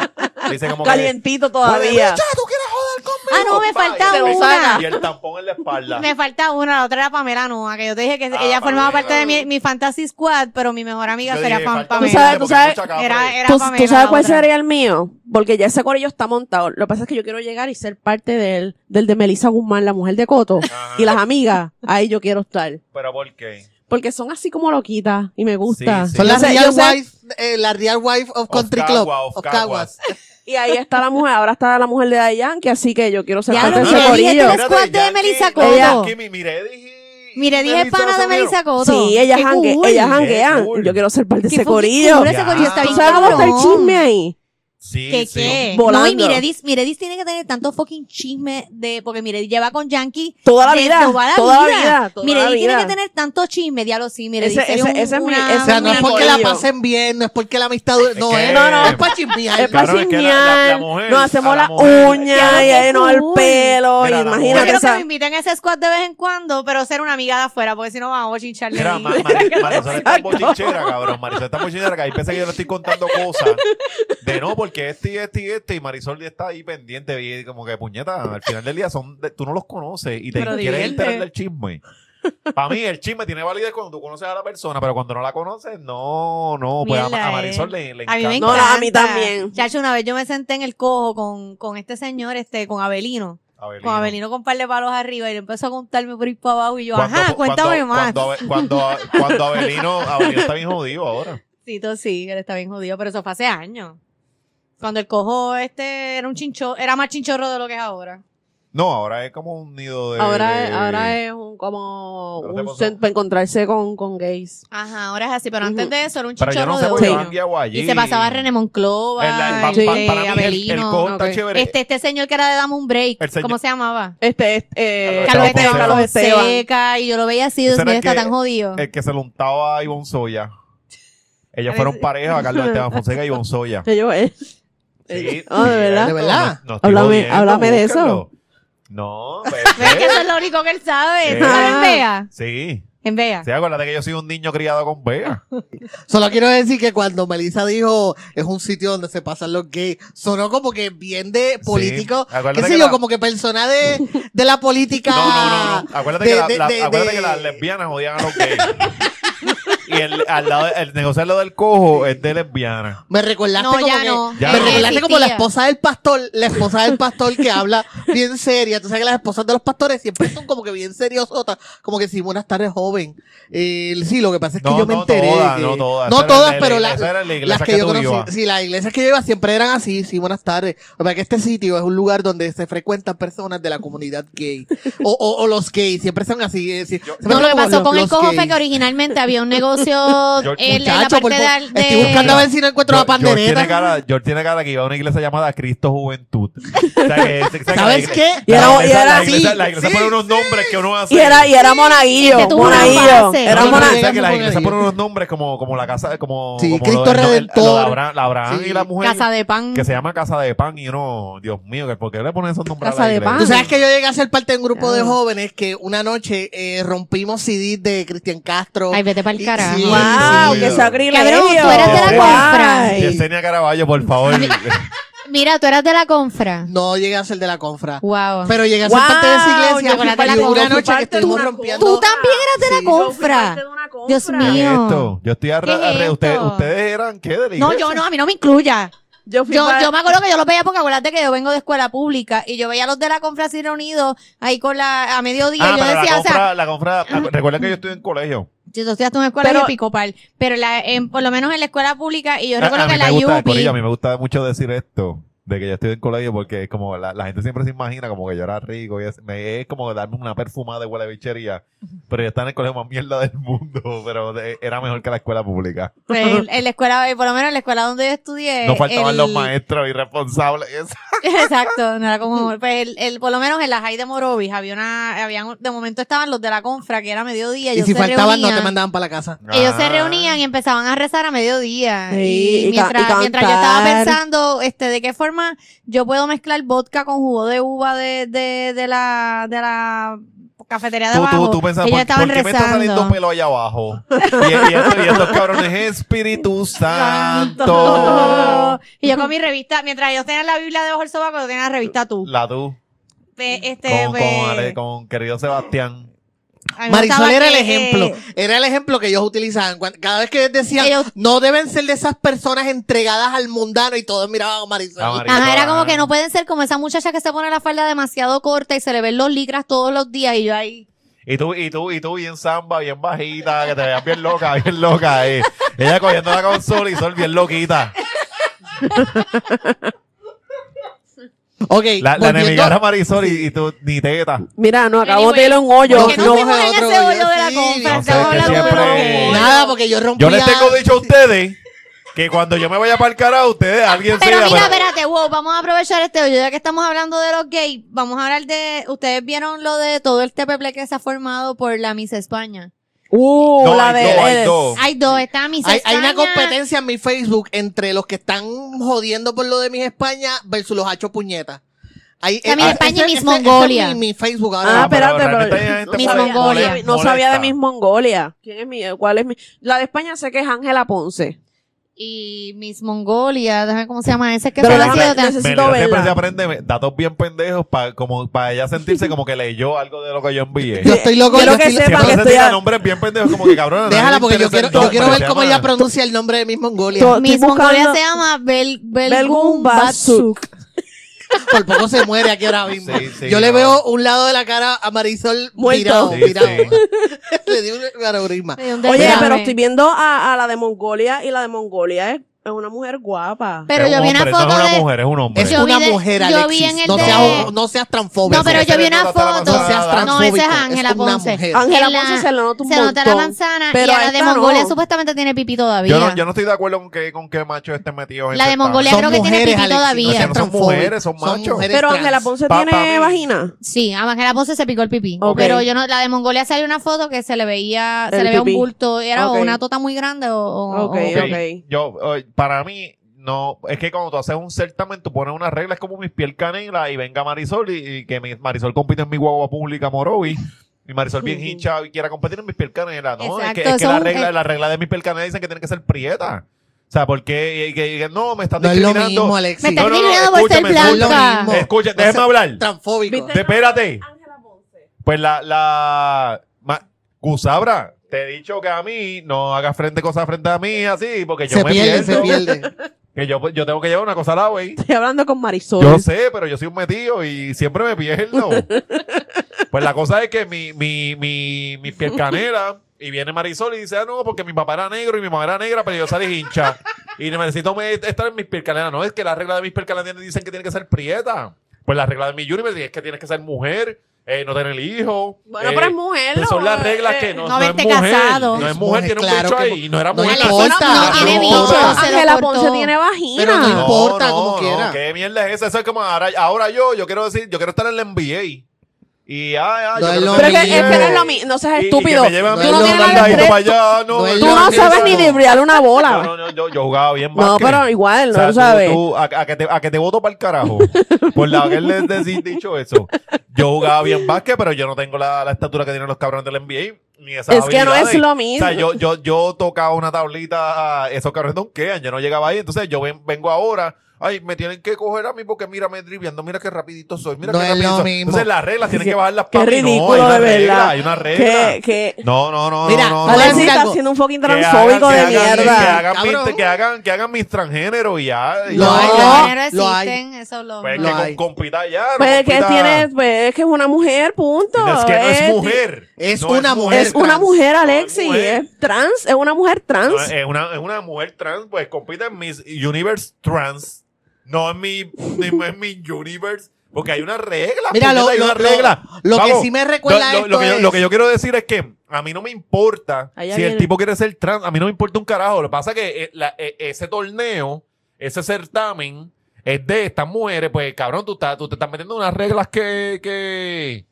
Dice como que Calientito "Oye, todavía. bicha, ¿tú quieres joder conmigo? Ah, no, me Pa, y falta una. Y el tampón en la espalda. Me falta una, la otra era Pamela Noa, que yo te dije que Ah, ella formaba Pamela. parte de mi, mi Fantasy Squad, pero mi mejor amiga Yo sería dije, Pam- falta Pamela. Tú sabes, tú porque sabes. Era, era ¿Tú, Pamela tú sabes la cuál otra. sería el mío? Porque ya ese corillo está montado. Lo que pasa es que yo quiero llegar y ser parte del, del de Melissa Guzmán, la mujer de Coto. Ajá. Y las amigas. Ahí yo quiero estar. Pero ¿por qué? Porque son así como loquitas y me gusta. Sí, sí. Son las Yo sé- real, yo sé- wife, eh, la real wife of Country Club. Cagua, of of Caguas. Caguas. Y ahí está la mujer, ahora está la mujer de Dayan, que así que yo quiero ser Ya parte de ese corillo. tú eres- squad de Melissa Coto. Dije, Mire, dije pana de Melissa Coto. Sí, ellas, Qué jangue- cool. ellas Qué janguean. cool. Yo quiero ser parte de ese corillo. ese corillo está Ya. ¿Tú bien sabes cómo está el chisme ahí? Sí, ¿Qué sí. qué? Volando. No, y Miredis, Miredis tiene que tener tanto fucking chisme de, porque Miredis lleva con Yankee Toda la vida, toda la toda la vida. vida, toda Miredis la tiene vida. que tener tanto chisme, diablo sí, Miredis Ese- ese- un- ese es mi- ese O sea, no es porque la pasen bien, no es porque la amistad no que- es, No, no. es para chismear. Es para que chismear, nos hacemos la las mujer- uñas Qué y ahí nos el pelo. Mira, Yo imagínate quiero que esa. me inviten a ese squad de vez en cuando, pero ser una amiga de afuera, porque si no vamos a chincharle. Mira. Ma- Marisol está bochinchera, cabrón. Marisol está bochinchera, que ahí pensé que yo le estoy contando cosas de no, porque este y este y este, y Marisol está ahí pendiente, y como que puñeta, al final del día son de- tú no los conoces y te Pero quieres divierte. enterar del chisme. Para mí, el chisme tiene validez cuando tú conoces a la persona, pero cuando no la conoces, no, no. Pues a, Mierda, a Marisol eh. le, le A mí me encanta. No, encanta. a mí también. Chacho, una vez yo me senté en el cojo con, con este señor, este, con Abelino. Abelino. Con Abelino con un par de palos arriba y le empezó a contarme por ir para abajo y yo, ajá, cuéntame cuando- más. Cuando, cuando, cuando Abelino, Abelino está bien jodido ahora. Sí, tú sí, él está bien jodido, pero eso fue hace años. Cuando el cojo este era un chincho, era más chinchorro de lo que es ahora. No, ahora es como un nido de. Ahora, es- ahora es un, como ¿Pero te un pasó? centro para encontrarse con, con gays. Ajá, ahora es así, pero antes Ujú. de eso era un Pero yo chinchorro no sé de qué yo allí. Y se pasaba René Monclova, El- el- pa- Sí. pa- este, para mí el, el Abelino. cojo está Ok. chévere. este, este señor que era de Dame un Break, El señor- ¿cómo se llamaba? Este, este, eh, Carlos Carlos Esteban, Carlos Esteban. Fonseca, y yo lo veía así, Dios Ese era mío, el está que- tan jodido. el que se lo untaba a Ivonne Soya. Ellos fueron pareja, Carlos Esteban Fonseca y Ivonne Soya. Ellos es. Sí, Ah, ¿de verdad? ¿De verdad? No, no estoy Háblame- jodiendo, háblame de eso. No, ¿Ves que eso es lo único que él sabe? Eh. ¿Tú sabes en Vega? Sí. En Vega. Sí, acuérdate que yo soy un niño criado con Vega. Solo quiero decir que cuando Melissa dijo es un sitio donde se pasan los gays, sonó como que bien de político, Sí. Acuérdate qué que sé yo, la- como que persona de, de la política. No, no, no, no. Acuérdate, de- que, la- de- la- de- acuérdate de- que las lesbianas odian a los gays. Y el, al lado, el negocio al lado del cojo es de lesbiana. Me recordaste No, como ya que, no. Ya me no. recordaste como la esposa del pastor, la esposa del pastor que habla bien seria. Tú sabes que las esposas de los pastores siempre son como que bien seriosotas, como que sí, buenas tardes, joven. Eh, sí, lo que pasa es que No, yo me enteré. todas, que- no todas. No todas, pero la- la- las que, que yo conocí. Sí, las iglesias que yo iba siempre eran así, sí, buenas tardes. Porque este sitio es un lugar donde se frecuentan personas de la comunidad gay. o, o, o los gays, siempre son así. eh, sí, siempre No, son lo que pasó los- con el cojo fue que originalmente había un negocio Yo- en, en la por parte de, favor, de- estoy buscando a ver si no encuentro la George- George tiene pandereta. cara, George tiene cara que iba a una iglesia llamada Cristo Juventud. O sea, que- o sea, que la ¿Sabes qué? Y era- la y iglesia, era la iglesia, así, la iglesia sí, pone unos nombres que uno hace. Y era, y era monaguillo. Que tuvo una monaguillo. Era No, no, monaguillo. O sea, que la iglesia pone unos nombres como, como la casa, como, Sí, como Cristo lo de- Redentor. lo de Abraham, la Abraham Sí. y la mujer Casa de Pan. que se llama Casa de Pan y uno, Dios mío, que ¿por qué le ponen esos nombres Casa a la de iglesia? Pan. Tú sabes que yo llegué a ser parte de un grupo de Ah. jóvenes que una noche eh, rompimos CDs de Cristian Castro. Ay, vete pa'l Y- carajo. sí, Wow, qué sacrilegio. Cabrón, tú eres de la confra. Yesenia Caraballo, por favor. Mira, tú eras de la confra. No llegué a ser de la confra. Wow. Pero llegué a ser Wow, parte de esa yo iglesia. fui y parte de la hubo una confra. noche que estuvimos una rompiendo. Tú también eras de la Sí. confra. Dios ¿Qué mío. es esto? Yo estoy a, ¿Qué a- re- ustedes, eran qué de la No, iglesia? yo no, a mí no me incluya. Yo fui Yo, para- yo me acuerdo que yo lo veía porque acuérdate que yo vengo de escuela pública y yo veía a los de la confra así reunidos ahí con la, a mediodía. Ah, y yo pero decía, la o sea, confra, la confra, recuerden que yo estoy en colegio. Yo estoy hasta en una escuela Pero- de Picopal, pero la, en, por lo menos en la escuela pública y yo A- recuerdo a, mí que me la gusta, UPI, Corillo, a mí me gusta mucho decir esto, de que yo estoy en colegio, porque es como la, la gente siempre se imagina como que yo era rico y es, me, es como darme una perfumada de huele bichería, pero yo estaba en el colegio más mierda del mundo, pero de- era mejor que la escuela pública. pues, en, en la escuela, por lo menos en la escuela donde yo estudié. No faltaban el- los maestros irresponsables. Exacto, no era como, pues el, el- por lo menos en la High de Morovis había una, habían, de momento estaban los de la confra, que era mediodía, Y ellos si se faltaban, no te mandaban para la casa. Ellos se Ah. reunían y empezaban a rezar a mediodía. Sí, y, mientras, y mientras yo estaba pensando, este, de qué forma yo puedo mezclar vodka con jugo de uva de, de, de la, de la cafetería de Tú, abajo. tú, tú pensabas, ¿por, qué me está saliendo rezando. pelo allá abajo? Y, y, esto- y estos cabrones, Espíritu Santo. y yo con mi revista, mientras ellos tenían la Biblia debajo del sobaco, yo tenía la revista tú. La tú, Pe- Este, con, con, Ale- con querido Sebastián. Marisol era el ejemplo. eh, Era el ejemplo que ellos utilizaban. Cada vez que ellos decían, Ellos- no deben ser de esas personas entregadas al mundano y todos miraban a Marisol. Ajá, era como que no pueden ser como esa muchacha que se pone la falda demasiado corta y se le ven los licras todos los días y yo ahí. Y tú, y tú, y tú bien samba, bien bajita, que te veas bien loca, bien loca. eh. Ella cogiendo la consola y sol bien loquita. Ok, La, la enemiga era Marisol y, y tú ni teta. Mira, no, acabo Anyway, de ir a un hoyo. ¿Por qué no, no, fuimos en otro ese hoyo, hoyo de la sí, conferencia? no sé, Estamos que hablando de los siempre-. Nada, porque yo rompí. Yo les tengo dicho a ustedes que cuando yo me vaya para el carajo, ustedes, alguien Pero sea. mira, espérate, wow, vamos a aprovechar este hoyo, ya que estamos hablando de los gays, vamos a hablar de, ustedes vieron lo de todo el TPP que se ha formado por la Miss España. Uh, No, la hay de. dos, hay dos. Hay dos, está Miss Hay, hay una competencia en mi Facebook entre los que están jodiendo por lo de mis España versus los hachos puñetas. Hay, sea, Miss eh, España y es Mongolia. mi, mi Facebook ahora. Ah, Ah, pero espérate, pero. Miss Mongolia. No, sabía- de. Miss Mongolia. ¿Quién es mi? ¿Cuál es mi? La de España sé que es Ángela Ponce. Y Miss Mongolia, déjame cómo se llama ese que Pero déjame- tan- necesito Melina siempre verla. se aprende datos bien pendejos para como para ella sentirse como que leyó algo de lo que yo envié. Yo estoy loco. Quiero yo que estoy- sepa Siempre que estoy a- nombres bien pendejos como que cabrón. Déjala porque yo quiero, yo quiero ver cómo ella pronuncia el nombre de Miss Mongolia. Miss Mongolia se llama Bel, Belgun Belgun Batsuk. Por poco se muere aquí ahora mismo. Sí, sí, yo le no. veo un lado de la cara a Marisol Muerto. virado, Sí, virado. sí. le di un aneurisma. Dio Oye, pero estoy viendo a, a la de Mongolia y la de Mongolia es, es una mujer guapa. Pero Es yo un vi una hombre, foto no es una de... mujer, es un hombre. Es Yo vi una de- mujer, yo vi en el no, de- seas, no seas transfóbico. No, pero yo vi una foto. No seas manzana. No, esa es transfóbico. Ángela una Ponce. mujer. Ángela En la- Ponce se le nota un Se nota la montón. manzana Pero y a la de esta Mongolia no. supuestamente tiene pipí todavía. Yo no, yo no estoy de acuerdo con que, con que machos estén metidos en La de. Mongolia creo que tiene pipí Alexis, todavía. No, son transfóbico. mujeres, son machos. mujeres Pero trans. Ángela Ponce Pa- tiene mí. vagina. Sí, a Ángela Ponce se picó el pipí. Ok. Pero yo no, la de Mongolia salió una foto que se le veía, se El le veía un pipí. bulto, era Ok. una tota muy grande o, o- Ok, o- Ok. ok. Yo, eh, para mí, no, es que cuando tú haces un certamen, tú pones unas reglas como mis piel canela y venga Marisol y, y que mi- Marisol compite en mi guagua pública Morovi. Y Marisol bien hinchada y quiera competir en mis piel canela, ¿no? es que, es que la regla, eh. la regla de mis piel canela dicen que tiene que ser prieta. O sea, porque y no, me estás No es lo discriminando. Me No, no, no, por ser blanca. Escucha, seas hablar. Transfóbico. Espérate. Pues la, la, ma- Gusabra, te he dicho que a mí no hagas frente cosas frente a mí así, porque yo Se me pierde, pierdo. se pierde. Que yo, yo tengo que llevar una cosa a la vez. Estoy hablando con Marisol. Yo sé, pero yo soy un metido y siempre me pierdo. pues la cosa es que mi, mi, mi, mi piel canela, y viene Marisol y dice, ah, no, porque mi papá era negro y mi mamá era negra, pero yo salí hincha. Y necesito me- estar en mis piel canela. No, es que la regla de mis piel canela dicen que tiene que ser prieta. Pues la regla de mi universe es que tienes que ser mujer, eh, no tener hijos. Bueno, eh, pero es mujer, esas son ¿no? las reglas Eh, que no, no no es mujer. casado. No es mujer, tiene un claro bicho que ahí no era no mujer. importa. No tiene No bicho, Ángela. Ponce tiene vagina. Pero no importa, no, como no, quiera. ¿Qué mierda es esa? Eso es como ahora, ahora yo, yo quiero decir, yo quiero estar en la NBA. Y ah, ah, No yo es lo Pero es que, es que no es lo mismo. No seas estúpido. Y que Tú no tienes para allá. No, No Tú lo no mismo. sabes ni driblear una No, bola. no, no, yo, yo jugaba bien No, básquet. pero igual, O sea, no tú- sabes. tú- a, a que te, a que te voto para el carajo. Por la haberle deci- dicho eso. Yo jugaba bien básquet, pero yo no tengo la, la estatura que tienen los cabrones del NBA. Ni esas Es que no es lo O mismo. sea, yo, yo, yo tocaba una tablita, esos cabrones donkean, yo no llegaba ahí. Entonces yo ven- vengo ahora. Ay, me tienen que coger a mí porque mira, me driviando, mira qué rapidito soy, mira No qué es rapidito lo soy. mismo. Entonces las reglas tienen que bajarlas Qué para mí. No, ridículo, hay una de regla, verdad. hay una regla. Que, que, No, no, no, Mira, no, no. no. Está algo. siendo un fucking transfóbico de hagan- Que mierda. hagan, mi, Cabrón. que hagan, que hagan mis transgéneros y ya. y Lo ya. lo hay. géneros lo hay. existen, eso lo... Pues Lo que hay. con, compita ya. no Pues que compita- tiene, pues es que es una mujer, punto. Es que no es mujer. Es No una mujer. Es una mujer, No es Alexis. mujer. Es trans, es una mujer No, trans. es, una, es una mujer trans, pues compite en Miss Universe Trans. No en mi, no en mi Universe. Porque hay una regla. Mira, lo, hay lo- una regla. lo que Vamos, sí me recuerda lo, lo- lo esto que yo, es- lo que yo quiero decir es que a mí no me importa Allá si el tipo quiere ser trans. A mí no me importa un carajo. Lo que pasa es que eh, la- eh, ese torneo, ese certamen, es de estas mujeres. Pues, cabrón, tú, estás, tú te estás metiendo en unas reglas que... que...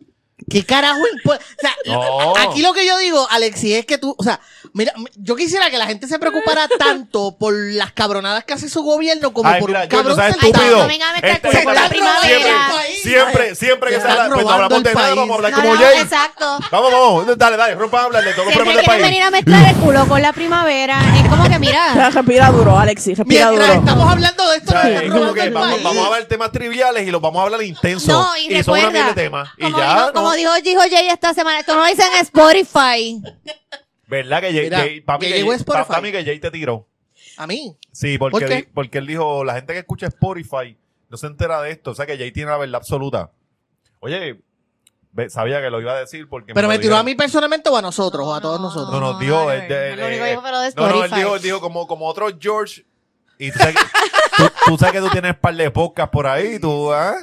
¿Qué carajo importa? O sea, No. aquí lo que yo digo, Alexi, es que tú, o sea, mira, yo quisiera que la gente se preocupara tanto por las cabronadas que hace su gobierno como Ay, por mira, un yo, cabrón no certamen. estúpido. no vengan a meter Este, con la primavera. Siempre, siempre, siempre que están pues no hablamos de nada, vamos a hablar No, como no, Jay. exacto. Vamos, vamos, dale, dale, rompa a hablar de todos los Siempre problemas del país. venir a mezclar el culo con la primavera. Es como que, mira, Respira duro, Alexis, respira Mientras duro. estamos hablando de esto, O sea, es como que el vamos, país. vamos a ver temas triviales y los vamos a hablar intensos. no, y, y son una miel de temas. Y como, ya, dijo, dijo, Jay esta semana, esto no lo dice en Spotify. ¿Verdad que Jay, Mira, Jay- para mí que llegó Jay- Spotify. pa- pa' mí que Jay te tiró? A mí. Sí, porque, ¿Por qué? di- porque él dijo, la gente que escucha Spotify no se entera de esto. O sea que Jay tiene la verdad absoluta. Oye, ve- sabía que lo iba a decir porque Pero lo me tiró a dijeron. mí personalmente o a nosotros, o a todos nosotros. No, no, dijo, él, de- lo único eh, que dijo fue lo de no, no, él Spotify. dijo, él dijo como, como otro George. Y tú sabes, que, tú, tú sabes que tú tienes par de podcast por ahí, tú, ¿ah?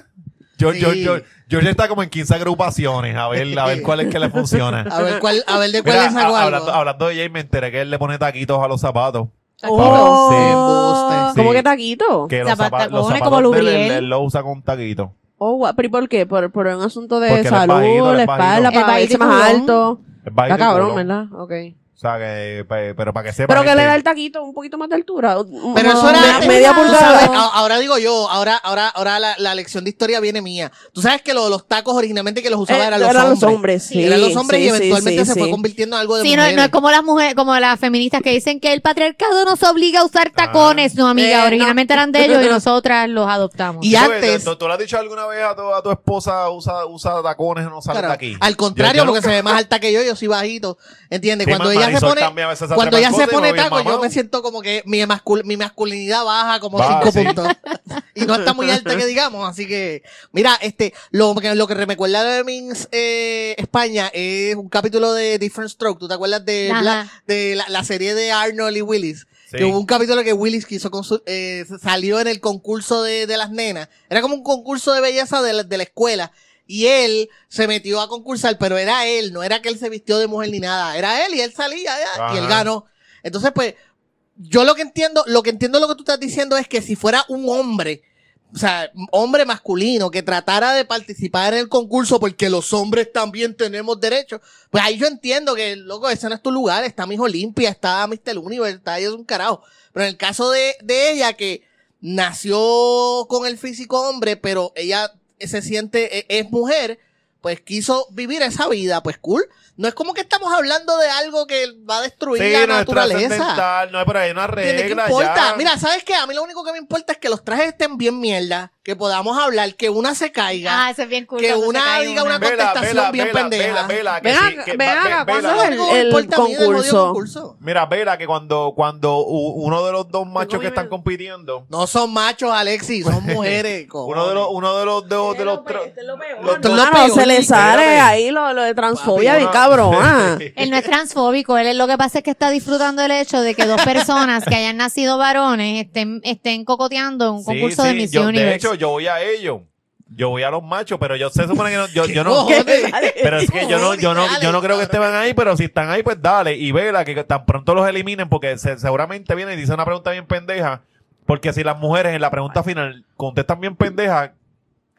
George, Sí. George, George, George está como en 15 agrupaciones. A ver, a ver cuál es que le funciona. A ver cuál, a ver de cuál Mira, a- algo. hablando, hablando de Jay, me enteré que él le pone taquitos a los zapatos. Oh. Sí. ¿Cómo que taquito? Que los, zapa- los zapatos como de él, Lubriel. él, él lo usa con taquitos. Oh, pero ¿y por qué? Por, por un asunto de Porque es salud, bajito, la es espalda, para y más alto. Es Está cabrón. ¿verdad? Ok. O sea, que, pe- pero para que sepa. Pero que le da el taquito un poquito más de altura. Pero eso era media pulgada. ahora digo yo, ahora, ahora, ahora la, la lección de historia viene mía. Tú sabes que lo- los tacos originalmente que los usaban Eh, eran los eran hombres. los hombres, sí. eran los hombres sí, y eventualmente sí, se fue convirtiendo en algo de Sí, no, mujeres. no es como las mujeres, como las feministas que dicen que el patriarcado nos obliga a usar tacones. No, amiga, Eh, no. originalmente eran de ellos y nosotras los adoptamos. Y antes- ¿Tú, tú le has dicho alguna vez a tu, a tu esposa usa, usa tacones o no sale Claro. de aquí? Al contrario, Yo- yo porque nunca- se ve más alta que yo, yo soy bajito. ¿Entiendes? Cuando Ma- ella se Marisol pone, también a veces se cuando ella se pone taco, yo me siento como que mi, mascul- mi masculinidad baja como Baja, cinco sí. puntos. y no está muy alta que digamos, así que, mira, este, lo que, lo que me recuerda de Mins, eh, España es un capítulo de Different Stroke. ¿Tú te acuerdas de, la, de la, la serie de Arnold y Willis? Sí. Que hubo un capítulo que Willis quiso eh, salió en el concurso de, de las nenas. Era como un concurso de belleza de la, de la escuela. Y él se metió a concursar, pero era él, no era que él se vistió de mujer ni nada. Era él y él salía y él ganó. Entonces, pues, yo lo que entiendo, lo que entiendo lo que tú estás diciendo es que si fuera un hombre, o sea, hombre masculino que tratara de participar en el concurso porque los hombres también tenemos derecho, pues ahí yo entiendo que, loco, ese no es tu lugar, está Miss Olimpia, está Mr. Universe, está es un carajo. Pero en el caso de, de ella que nació con el físico hombre, pero ella se siente, e- es mujer, pues quiso vivir esa vida, pues cool. No es como que estamos hablando de algo que va a destruir Sí, la no es naturaleza. no hay por ahí una ¿Entiendes? ¿Qué regla. importa? ya. Mira, ¿sabes qué? A mí lo único que me importa es que los trajes estén bien mierda, que podamos hablar, que una se caiga, Ah, eso es bien cool. que una diga una una. Vela, contestación vela, bien vela, pendeja. vela, vela, que Ven sí, que ven va- ¿cuándo vela. es el jodido concurso. concurso. Mira, Vela, que cuando, cuando uno de los dos machos que están compitiendo, No son machos, Alexis, son mujeres. uno de los, uno de los, de, los- de los, Este los- Esto es dos- lo Hermano, peor. se le sale ahí lo, lo de transfobia uno- cabrón. ah. Él no es transfóbico, él lo que pasa es que está disfrutando el hecho de que dos personas que hayan nacido varones estén, estén cocoteando en un concurso sí, de Miss Universe. Yo voy a ellos. Yo voy a los machos, pero yo se supone que no, yo, yo no. Pero es que yo no, yo no, yo no creo que estén ahí, pero si están ahí, pues dale. Y vela que tan pronto los eliminen, porque se- seguramente viene y dice una pregunta bien pendeja. Porque si las mujeres en la pregunta final contestan bien pendeja,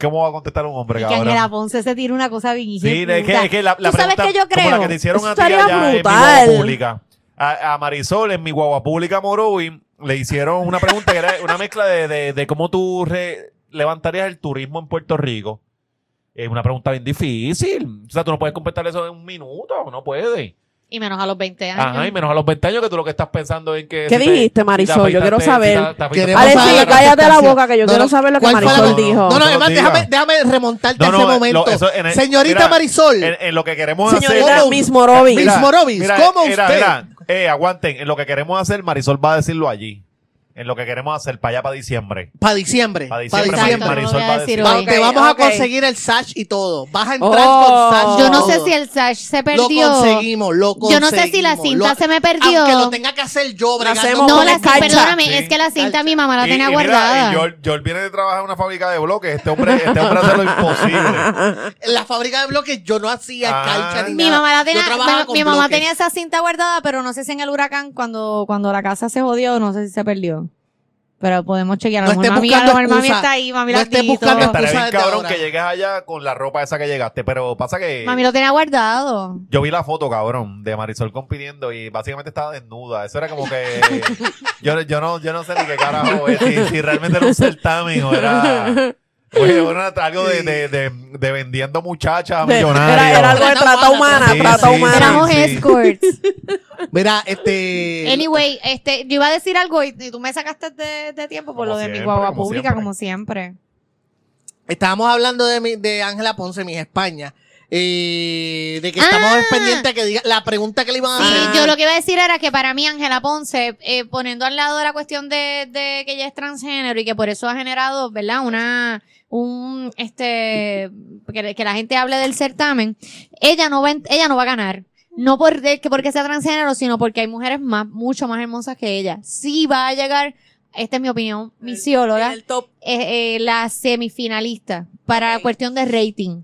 ¿cómo va a contestar un hombre, y que cabrón? Angela Ponce se tira una cosa bien Sí, hijueputa. es que, es que la, la ¿Tú sabes qué yo como la creo? que te hicieron Eso a ti allá en mi guagua pública. A, a Marisol en mi guagua pública Morovi le hicieron una pregunta que era una mezcla de, de, de cómo tú re- levantarías el turismo en Puerto Rico. Es una pregunta bien difícil. O sea, tú no puedes contestar eso en un minuto, no puedes. Y menos a los 20 años. Ajá, y menos a los 20 años que tú lo que estás pensando en que... ¿Qué si dijiste, Marisol? Yo quiero saber. Alexis, cállate la boca que yo No, quiero no, saber lo que ¿cuál fue la- Marisol no, dijo. No, no, No además, déjame, déjame remontarte No, a ese lo- momento. eso en el- Señorita mira, Marisol, En, en lo que queremos Señorita hacer... Miss Morovis. Miss Morovis, ¿cómo mira, usted? Mira, eh, aguanten. En lo que queremos hacer, Marisol va a decirlo allí. En lo que queremos hacer para allá, para diciembre. para diciembre. Para diciembre, diciembre. Exacto, Marisol no lo voy va a a decir. Va- te vamos ok. a conseguir el Sash y todo. Vas a entrar Oh. con Sash. y Yo no todo. sé si el Sash se Lo perdió. conseguimos, lo conseguimos. Yo no sé si la cinta Lo- se me perdió. Aunque lo tenga que hacer yo, bregando hacemos No, con la escarcha. cinta, perdóname, Sí. es que la cinta Escarcha. mi mamá la Y- tenía y mira, guardada. y George, George viene de trabajar en una fábrica de bloques. Este hombre, este hombre hace lo imposible. En la fábrica de bloques yo no hacía Ah. escarcha ni mi nada. mamá la Yo tenía, trabajaba mi, con mi mamá bloques. tenía esa cinta guardada, pero no sé si en el huracán cuando, cuando la casa se jodió, no sé si se perdió. Pero podemos chequear. A No lo mejor estés mami, buscando mami excusa. está ahí, mami No la estés buscando Estaría bien cabrón ahora. que llegues allá con la ropa esa que llegaste. Pero pasa que... Mami lo tenía guardado. Yo vi la foto, cabrón, de Marisol compitiendo y básicamente estaba desnuda. Eso era como que. yo, yo, no, yo no sé ni qué carajo es. Si, si realmente era un certamen o era. Oye, era algo de, de, de, de vendiendo muchachas millonarias. era, era algo de trata humana, Sí, trata sí, humana. Éramos sí. escorts. Mira, este. Anyway, este, yo iba a decir algo y, y tú me sacaste de, de tiempo por Como lo de mi siempre, guagua como pública, siempre. como siempre. Estábamos hablando de mi- de Ángela Ponce, mi España. Eh, de que estamos Ah. pendientes que diga la pregunta que le iban a Sí, hacer. yo lo que iba a decir era que para mí Ángela Ponce, eh, poniendo al lado de la cuestión de, de que ella es transgénero y que por eso ha generado, ¿verdad? Una, un, este, que, que la gente hable del certamen, ella no va, ella no va a ganar. No por, que porque sea transgénero, sino porque hay mujeres más, mucho más hermosas que ella. Sí va a llegar esta es mi opinión, misióloga, En el top. eh, eh, la semifinalista para cuestión de rating.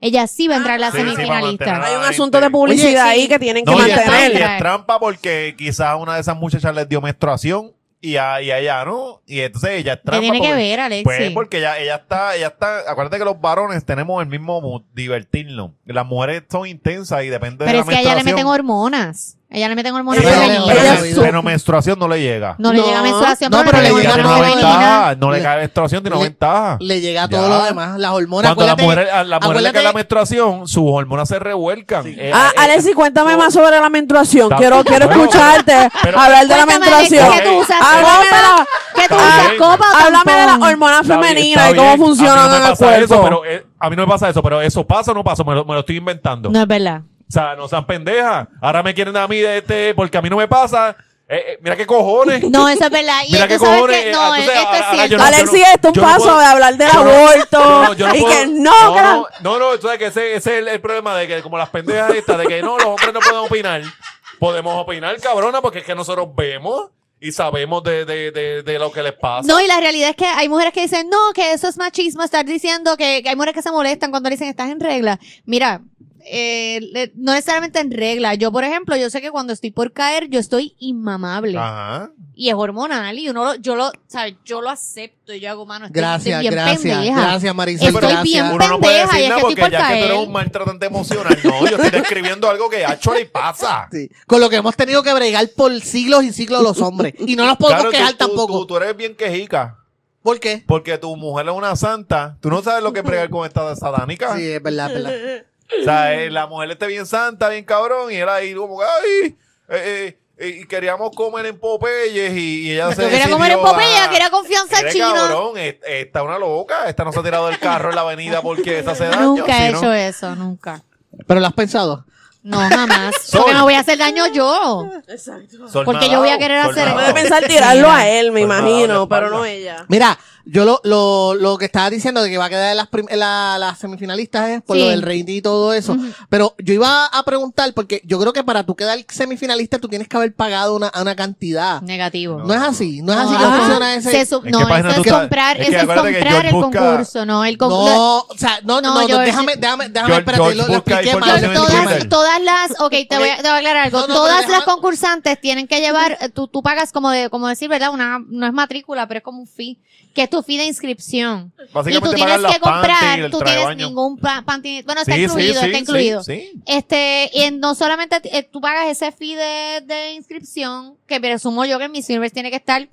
Ella sí va a entrar la Sí, sí, semifinalista. mantener Hay un asunto de publicidad Oye, sí. ahí que tienen que No, es, mantener. y es trampa porque quizás una de esas muchachas les dio menstruación y a, y a ella no. Y entonces ella es ¿Qué trampa. tiene que porque- ver, Alexi? Pues porque ella, ella está, ella está, acuérdate que los varones tenemos el mismo mood, divertirnos. Las mujeres son intensas y depende Pero de es la que a ella le meten hormonas. A ella le meten hormonas Ella- femeninas. pero, pero menstruación no le llega. No le No. llega menstruación, No, pero, pero le le llega hormona ventaja, no le cae menstruación, tiene una le- ventaja. Le llega Ya. todo lo demás, las hormonas. Cuando la mujer, a la mujer le cae la menstruación, sus hormonas se revuelcan. Eh, Ah, eh, Alexi, cuéntame más sobre la menstruación. Quiero, quiero escucharte pero- hablar de la menstruación. ¿qué tú usas? Háblame ¿Qué tú usas? ¿Copa háblame de las hormonas femeninas y cómo funcionan a no en el cuerpo. Pero, eh, a mí no me pasa eso, pero eso pasa o no pasa, me lo estoy inventando. No es verdad. O sea, no sean pendejas. Ahora me quieren a mí de este, porque a mí no me pasa. Eh, eh, mira qué cojones. No, eso es verdad. Y Mira qué cojones, que no, entonces, esto es cierto. no- Alexi, esto es un no paso puedo- de hablar del aborto. no- yo no y puedo- que no, no, no, no, sabes que ese, ese es el, el problema de que como las pendejas estas, de que no, los hombres no pueden opinar. Podemos opinar, cabrona, porque es que nosotros vemos y sabemos de, de, de, de lo que les pasa. No, y la realidad es que hay mujeres que dicen, no, que eso es machismo, estar diciendo que, que hay mujeres que se molestan cuando le dicen estás en regla. Mira, eh, no necesariamente en regla. Yo, por ejemplo, yo sé que cuando estoy por caer, yo estoy inmamable. Ajá. Y es hormonal y uno lo, yo lo, ¿sabes? Yo lo acepto y yo hago mano. Estoy, Gracias, estoy bien gracias, pendeja. gracias, Marisol. Estoy gracias. bien Uno no puede pendeja, y decir es nada que estoy porque por ya que tú caer. eres un maltratante emocional. No, yo estoy describiendo algo que actually pasa. Sí. Con lo que hemos tenido que bregar por siglos y siglos los hombres. Y no nos podemos Claro, quejar tú, tampoco. Tú, tú eres bien quejica. ¿Por qué? Porque tu mujer es una santa. Tú no sabes lo que es bregar con esta satánica. Sí, es verdad, es verdad. O sea, eh, la mujer esté bien santa, bien cabrón, y él ahí como, que, ay, eh, eh, y queríamos comer en Popeyes y, y ella se quería comer en decidió Popeye, a- quería confianza Mire, china. cabrón, es- esta es una loca, esta no se ha tirado del carro en la avenida porque esta hace daño. Nunca he si no- hecho eso, nunca. Pero lo has pensado. No, jamás. Sol. Porque me voy a hacer daño yo. Exacto. Sol porque yo voy a querer Sol hacer Puede pensar tirarlo a él, me la imagino, pero no ella. Mira, yo lo, lo, lo que estaba diciendo de que va a quedar en las, prim- en la- las semifinalistas es por Sí. lo del rating y todo eso. Pero yo iba a preguntar, porque yo creo que para tú quedar semifinalista tú tienes que haber pagado una, una cantidad. Negativo. No, es así, no es así No, que funciona ese. Se su- ¿En no, eso es comprar, Es que es comprar el busca- concurso, no el concurso. No, o sea, no, no, No, no, George. déjame, déjame, déjame, George- espérate, George lo, lo expliqué mal. todas, todas las, ok, te voy, a, te voy a aclarar algo. No, no, pero todas las concursantes tienen que llevar, tú, tú pagas como de, como decir, ¿verdad? Una, no es matrícula, pero es como un fee, que es tu fee de inscripción. Y tú tienes que comprar, tú tienes ningún pa- panty, bueno, está Sí, incluido, sí, está sí, incluido. Este, y no solamente eh, tú pagas ese fee de, de inscripción, que presumo yo que en Miss Universe tiene que estar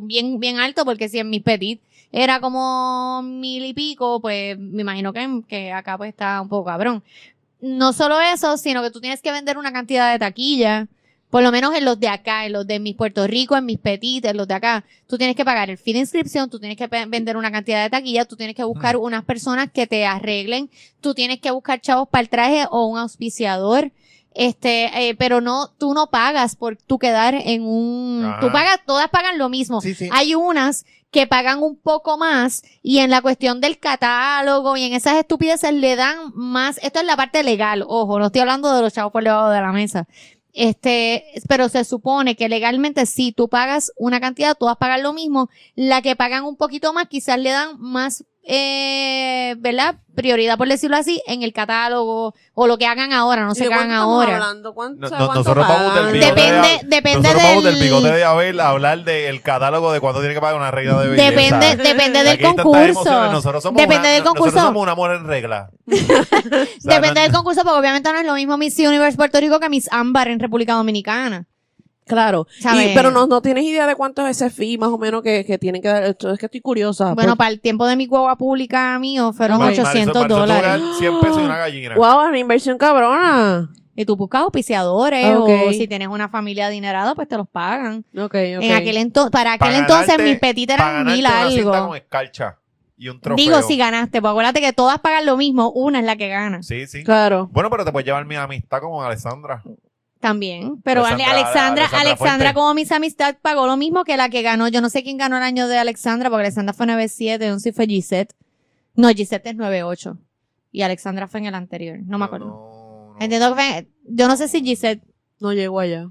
bien, bien alto, porque si en Miss Petit era como mil y pico, pues me imagino que, que acá pues está un poco cabrón. No solo eso, sino que tú tienes que vender una cantidad de taquilla, por lo menos en los de acá, en los de mis Puerto Rico, en mis Petit, en los de acá, tú tienes que pagar el fee de inscripción, tú tienes que vender una cantidad de taquilla, tú tienes que buscar unas personas que te arreglen, tú tienes que buscar chavos para el traje o un auspiciador. Este, eh, pero no, tú no pagas por tú quedar en un, Ajá. tú pagas, todas pagan lo mismo. Sí, sí. Hay unas que pagan un poco más y en la cuestión del catálogo y en esas estupideces le dan más, esto es la parte legal, ojo, no estoy hablando de los chavos por debajo de la mesa. Este, pero se supone que legalmente si tú pagas una cantidad, todas pagan lo mismo. La que pagan un poquito más, quizás le dan más, eh, ¿verdad? Prioridad, por decirlo así, en el catálogo o lo que hagan ahora, no ¿Y sé de qué hagan ahora. hablando? ¿Cuánto, No- o sea, no- cuánto nosotros vamos del bigote de Depende- Abel. depende Nosotros vamos del del- bigote de Abel a hablar del catálogo de cuánto tiene que pagar una regla de belleza. Depende, depende del concurso. Nosotros somos Depende una- del concurso. Nosotros somos un amor en regla. O sea, Depende no- del concurso, porque obviamente no es lo mismo Miss Universe Puerto Rico que Miss Ámbar en República Dominicana. Claro. Pero no, no tienes idea de cuánto es ese fee más o menos que, que tienen que dar. Esto Es que estoy curiosa. Bueno, Por- para el tiempo de mi guagua pública mío fueron. Marisol- 800 Marisol tuvo que dólares. dar 100 pesos y una gallina. wow, es una inversión cabrona. Y tú buscas auspiciadores o si tienes una familia adinerada, pues te los pagan. Ok, ok. En aquel entonces, para aquel entonces ganarte- mis petit pa' eran mil una algo. con escarcha y un trofeo. Digo, si ganaste, pues acuérdate que todas pagan lo mismo, una es la que gana. Sí, sí. Claro. Bueno, pero te puedes llevar mi amistad como Alessandra. También. Pero Ale- Alexandra- Alexandra, Alexandra Alexandra, Fuente. como mis amistad pagó lo mismo que la que ganó. Yo no sé quién ganó el año de Alexandra, porque Alexandra fue 9-7, no sé si fue Gisette. No, Gisette es 9-8. Y Alexandra fue en el anterior. No me acuerdo. No, no. Entiendo que fue, yo no sé si Gisette, No llegó allá.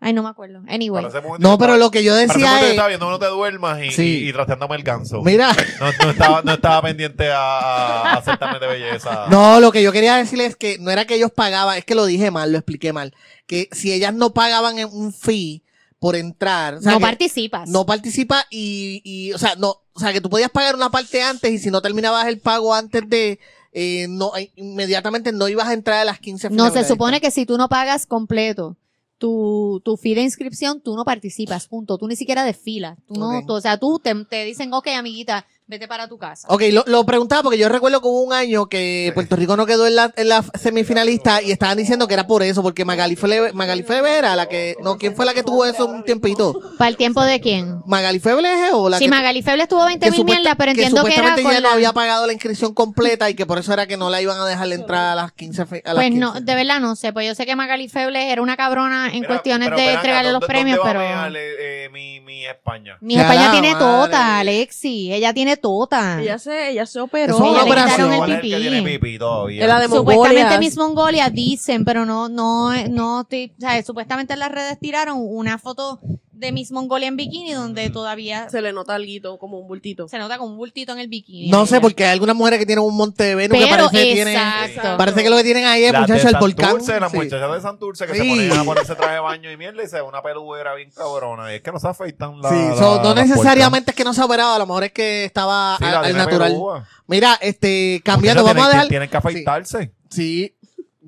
Ay, no me acuerdo. Anyway. Para ese momento No, pero estaba- lo que yo para ese momento decía yo es... estaba viendo no te duermas y, Sí. y, y trasteándome el ganso. Mira, No, no estaba, no estaba pendiente a, a, certamen de belleza. no, lo que yo quería decirles es que no era que ellos pagaban, es que lo dije mal, lo expliqué mal, que si ellas no pagaban en un fee por entrar, o sea, no que participas. no participa y, y, o sea, no, o sea, que tú podías pagar una parte antes y si no terminabas el pago antes de, eh, no, eh, inmediatamente no ibas a entrar a las 15 No, se supone que si tú no pagas completo tu, tu fee de inscripción, tú no participas, punto. Tú ni siquiera desfilas. Tú no, tú- o sea, tú te, te dicen, ok, amiguita, vete para tu casa. Ok, lo, lo preguntaba porque yo recuerdo que hubo un año que Puerto Rico no quedó en la, en la semifinalista y estaban diciendo que era por eso, porque Magali Feble, Magali Feble era la que, no, ¿quién fue la que tuvo eso un tiempito? ¿Para el tiempo de quién? ¿Magali Feble o la Si que, Magali Feble estuvo 20 que mil supuesta- mierda, pero que entiendo que, era supuestamente con ella la- no había pagado la inscripción completa y que por eso era que no la iban a dejar entrar a las 15 fe- a las Pues no, 15. de verdad no sé. Pues yo sé que Magali Feble era una cabrona en Mira, cuestiones de entregarle los ¿dónde- premios, pero... eh, eh, mi, mi España. Mi España tiene tota, Alexi. Ella tiene tota. Ella se, ella se operó. Eso es una Ella le operación. quitaron el ¿Cuál es el que pipí. tiene pipí todavía? Es la de Supuestamente Mongolia. Miss Mongolia dicen, pero no, no, no, o sea, supuestamente en las redes tiraron una foto de Miss Mongolia en bikini donde todavía Se le nota algo como un bultito. se nota con un bultito en el bikini. No sé, porque hay algunas mujeres que tienen un monte de Venus que Pero parece que tienen, exacto. parece que lo que tienen ahí es Las de muchacha el volcán. Santurce, las Sí. muchachas de Santurce que Sí. se ponían a ponerse traje de baño y mierda y se ve una peluera bien cabrona. Y es que no se afeitan la. Sí, la- so, no necesariamente es que no se ha operado, a lo mejor es que estaba. Sí, al, natural. pelúa. Mira, este, cambiando, Muchachas vamos a tienen, dejar. Tienen que afeitarse. Sí.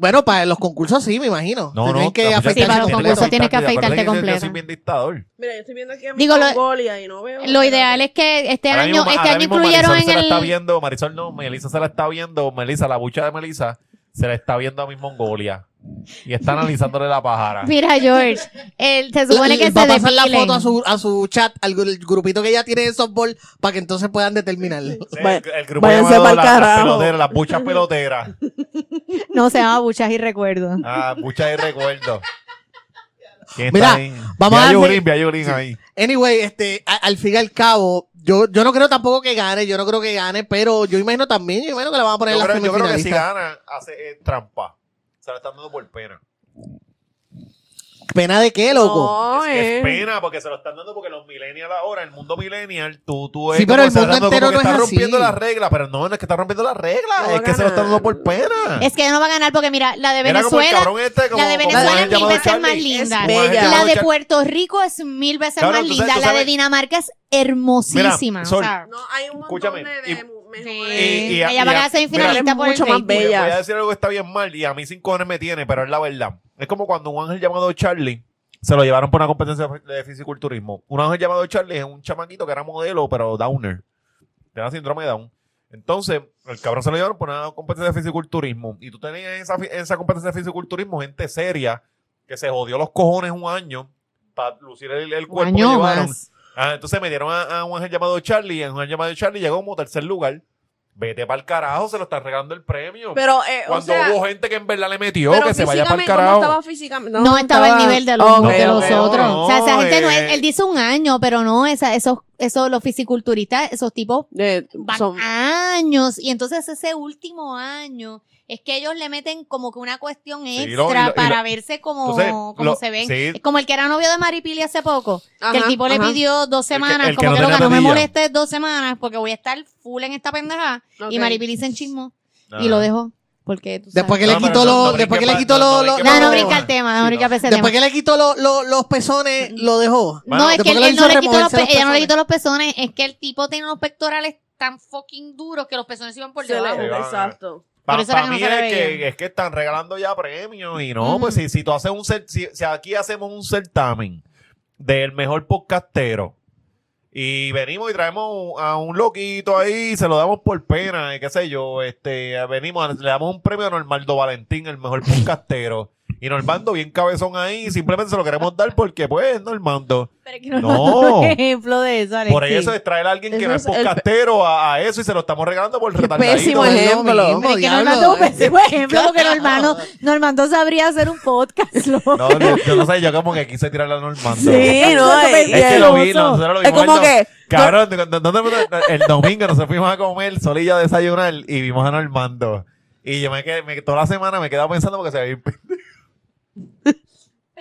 Bueno, para los concursos sí, me imagino. No, Tienen no. que Sí, para los concursos tienes que afeitarte completo. Yo soy bien dictador. Mira, yo estoy viendo aquí a Digo, lo- Mongolia y no veo. Lo ideal es que este Ahora año, mismo- este año incluyeron Marisol en se la está viendo, Marisol no, Melissa se la está viendo, Melissa, la bucha de Melissa, se la está viendo a Miss Mongolia. Y está analizándole la pájara. mira George, el, se supone que va se a pasar la depilen. foto a su, a su chat, al gru- grupito que ella tiene de softball, para que entonces puedan determinarlo. Sí, Vaya- el, el grupo váyanse llamado pa'l la- las carajo. peloteras, las buchas peloteras. No se llama buchas y recuerdos. Ah, buchas de recuerdo. ¿Quién Mira, está ahí? vamos Ve a darle- Yulín, ve a Yulín ahí. Anyway, este, a- al fin y al cabo, yo, yo no creo tampoco que gane, yo no creo que gane, pero yo imagino también, yo imagino que le van a poner Yo la creo, yo creo que si semifinalista. gana, hace eh, trampa. Se la están dando por pena. ¿Pena de qué, loco? No, es, que eh. es pena porque se lo están dando porque los millennials ahora, el mundo millennial, tú, tú Sí, es pero el mundo entero no está es así. rompiendo las reglas, pero no, no es que está rompiendo las reglas, No es que se lo están dando por pena. Es que no va a ganar porque mira, la de Venezuela, este, como, la de Venezuela el es mil veces Charlie. más linda. Es bella. La de Puerto Rico es mil veces Cabrón, más linda. sabes- la de Dinamarca es hermosísima. Mira, o sea, No, hay un montón Escúchame, de, y- sí. y- y- ella va a semifinalista mira, por el mucho más. Voy a- bella. Voy a decir algo que está bien mal y a mí sin cojones me tiene, pero es la verdad. Es como cuando un ángel llamado Charlie se lo llevaron por una competencia de fisiculturismo. Un ángel llamado Charlie es un chamaquito que era modelo, pero downer. Tenía síndrome de Down. Entonces, el cabrón se lo llevaron por una competencia de fisiculturismo. Y tú tenías en esa, fi- en esa competencia de fisiculturismo gente seria que se jodió los cojones un año para lucir el, el un cuerpo que año llevaron. más. Ah, entonces me dieron a, a un ángel llamado Charlie y a un ángel llamado Charlie llegó como tercer lugar. Vete para el carajo, se lo están regalando el premio. Pero, eh, o Cuando sea, hubo gente que en verdad le metió, que se vaya para el físicamente, ¿cómo carajo. estaba físicamente? No, estaba al nivel de los, Ok, de los otros. no, o sea, esa gente no es, él dice un año, pero no, esa, esos, esos, los fisiculturistas, esos tipos De- van son- años. Y entonces ese último año es que ellos le meten como que una cuestión Sí, extra lo- lo- para lo- verse como, Entonces, como lo- se ven. sí. Es Como el que era novio de Maripili hace poco. que el Ajá, tipo le ajá. pidió dos semanas, el que como no que, lo tenía que no me molestes dos semanas porque voy a estar full en esta pendeja. Y Maripili se enchismó Ah. y lo dejó. Porque tú sabes. Después que No, le pero quitó no- no los, después que le pa- quitó no- no los, los- No, pa- no no, brinca no. el tema, no Sí, brinca no. ese después tema. que le quitó los, los, los pezones, lo dejó. No, es que Después él, él no le quitó los removerse pe- los ella no le pezones. quitó los pezones, es que el tipo tiene unos pectorales tan fucking duros que los pezones iban por Se le- debajo. Exacto. Para Por eso era que no se le es, veía. que, es que están regalando ya premios y no, pues si, si tú haces un cer- si, si aquí hacemos un certamen del mejor podcastero y venimos y traemos a un loquito ahí, se lo damos por pena, y qué sé yo, este, venimos, le damos un premio a Normaldo Valentín, el mejor podcastero. Y Normando bien cabezón ahí, simplemente se lo queremos dar porque pues Normando. Pero es que no, No. es un ejemplo de eso, Alexis. Por eso es traer a alguien que Eso no es es el- podcastero a, a eso y se lo estamos regalando por retardadito. pésimo Es lo ejemplo. Pero es que Normando es un pésimo ejemplo porque Normando, Normando sabría hacer un podcast. loco. No, yo, yo no sé, yo como que quise tirarle a Normando. Sí, no, Es es, Es que lo vi, nosotros lo Es vimos. como el, que. Cabrón, ¿dónde- dónde- el domingo nos fuimos a comer, solilla a desayunar y vimos a Normando. Y yo me quedé, me- toda la semana me quedaba pensando porque se veía bien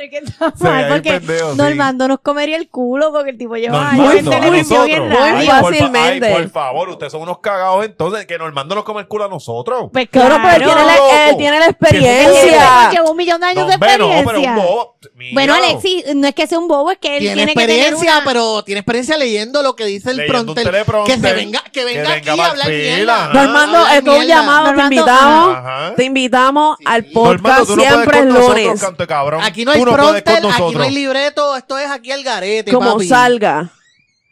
que está mal, bien porque pendejo, sí. Normando nos comería el culo porque el tipo lleva Normando, años en a televisión nosotros. Muy por fa- fácilmente. ay, por favor, ustedes son unos cagados entonces, que Normando nos come el culo a nosotros. Pues Claro, pero él tiene, la, él tiene la Que Él experiencia. lleva un millón de años No, de hombre, no, pero experiencia. un bobo. Bueno, Alexis, no es que sea un bobo, es que él Tiene tiene, que tener experiencia, una... pero tiene experiencia leyendo lo que dice el Leyendo un pronter. teleprompter, Que se venga, que venga aquí a hablar pa'l fila. mierda. Ajá. Normando, Hablar esto es un mierda. llamado, te Normando, invitamos. Ajá. Te invitamos Sí. al Normando, podcast tú no puedes siempre con el nosotros, lunes. canto de cabrón. Aquí no hay Tú no puedes con aquí no nosotros. hay libreto, esto es aquí al garete, Como papi. salga.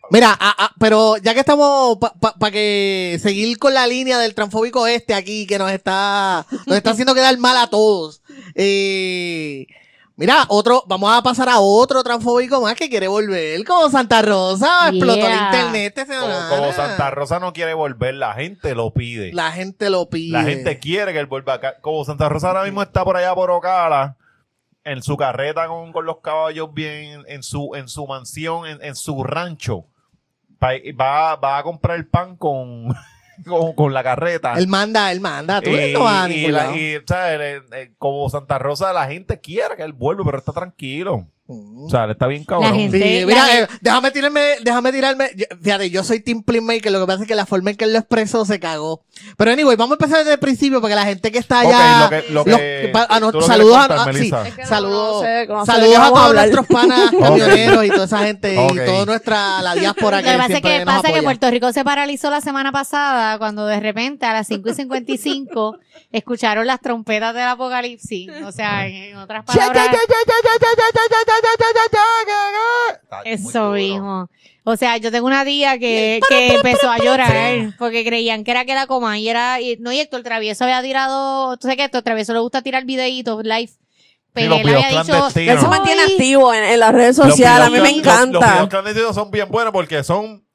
Mira, ah, ah, pero ya que estamos para que seguir con la línea del transfóbico este aquí que nos está nos está haciendo quedar mal a todos. Eh, mira, otro, vamos a pasar a otro transfóbico más que quiere volver, como Santa Rosa, explotó el Yeah. internet esta Como, como Santa Rosa no quiere volver, la gente lo pide. La, La gente lo pide. gente quiere que él vuelva acá. Como Santa Rosa ahora mismo está por allá por Ocala, en su carreta con, con los caballos bien, en su, en su mansión, en, en su rancho. Pa- Va, va a comprar el pan con, con, con la carreta. Él manda, él manda, tú y, no vas y ningún la- lado. y, ¿sabes? Eh, eh, como Santa Rosa, la gente quiere que él vuelva, pero está tranquilo. Mm. O sea, él está bien cabrón. gente- Sí, mira, eh, déjame tirarme, déjame tirarme. yo- Fíjate, yo soy Team Playmaker, lo que pasa es que la forma en que él lo expresó se cagó. Pero anyway, vamos a empezar desde el principio para que la gente que está allá. lo que- lo los- que- pa- a no- tú lo saludos a, contar, a- sí. Es que saludos, no no sé saludos a todos nuestros panas camioneros y toda esa gente y toda nuestra la diáspora Lo que que pasa es que, nos pasa que apoya. Puerto Rico se paralizó la semana pasada cuando de repente a las 5 y 55 escucharon las trompetas del apocalipsis. O sea, en, en otras palabras, eso hijo. O sea, yo tengo una tía que, que empezó a llorar porque creían que era que la coma y era, y, no, y Héctor Travieso había tirado, tú sabes que a Héctor Travieso le gusta tirar videitos live. Pero él había dicho. Él se mantiene "Ay, activo en, en las redes Los sociales. A mí me clan- Los, los encanta. videos clandestinos son bien buenos porque son,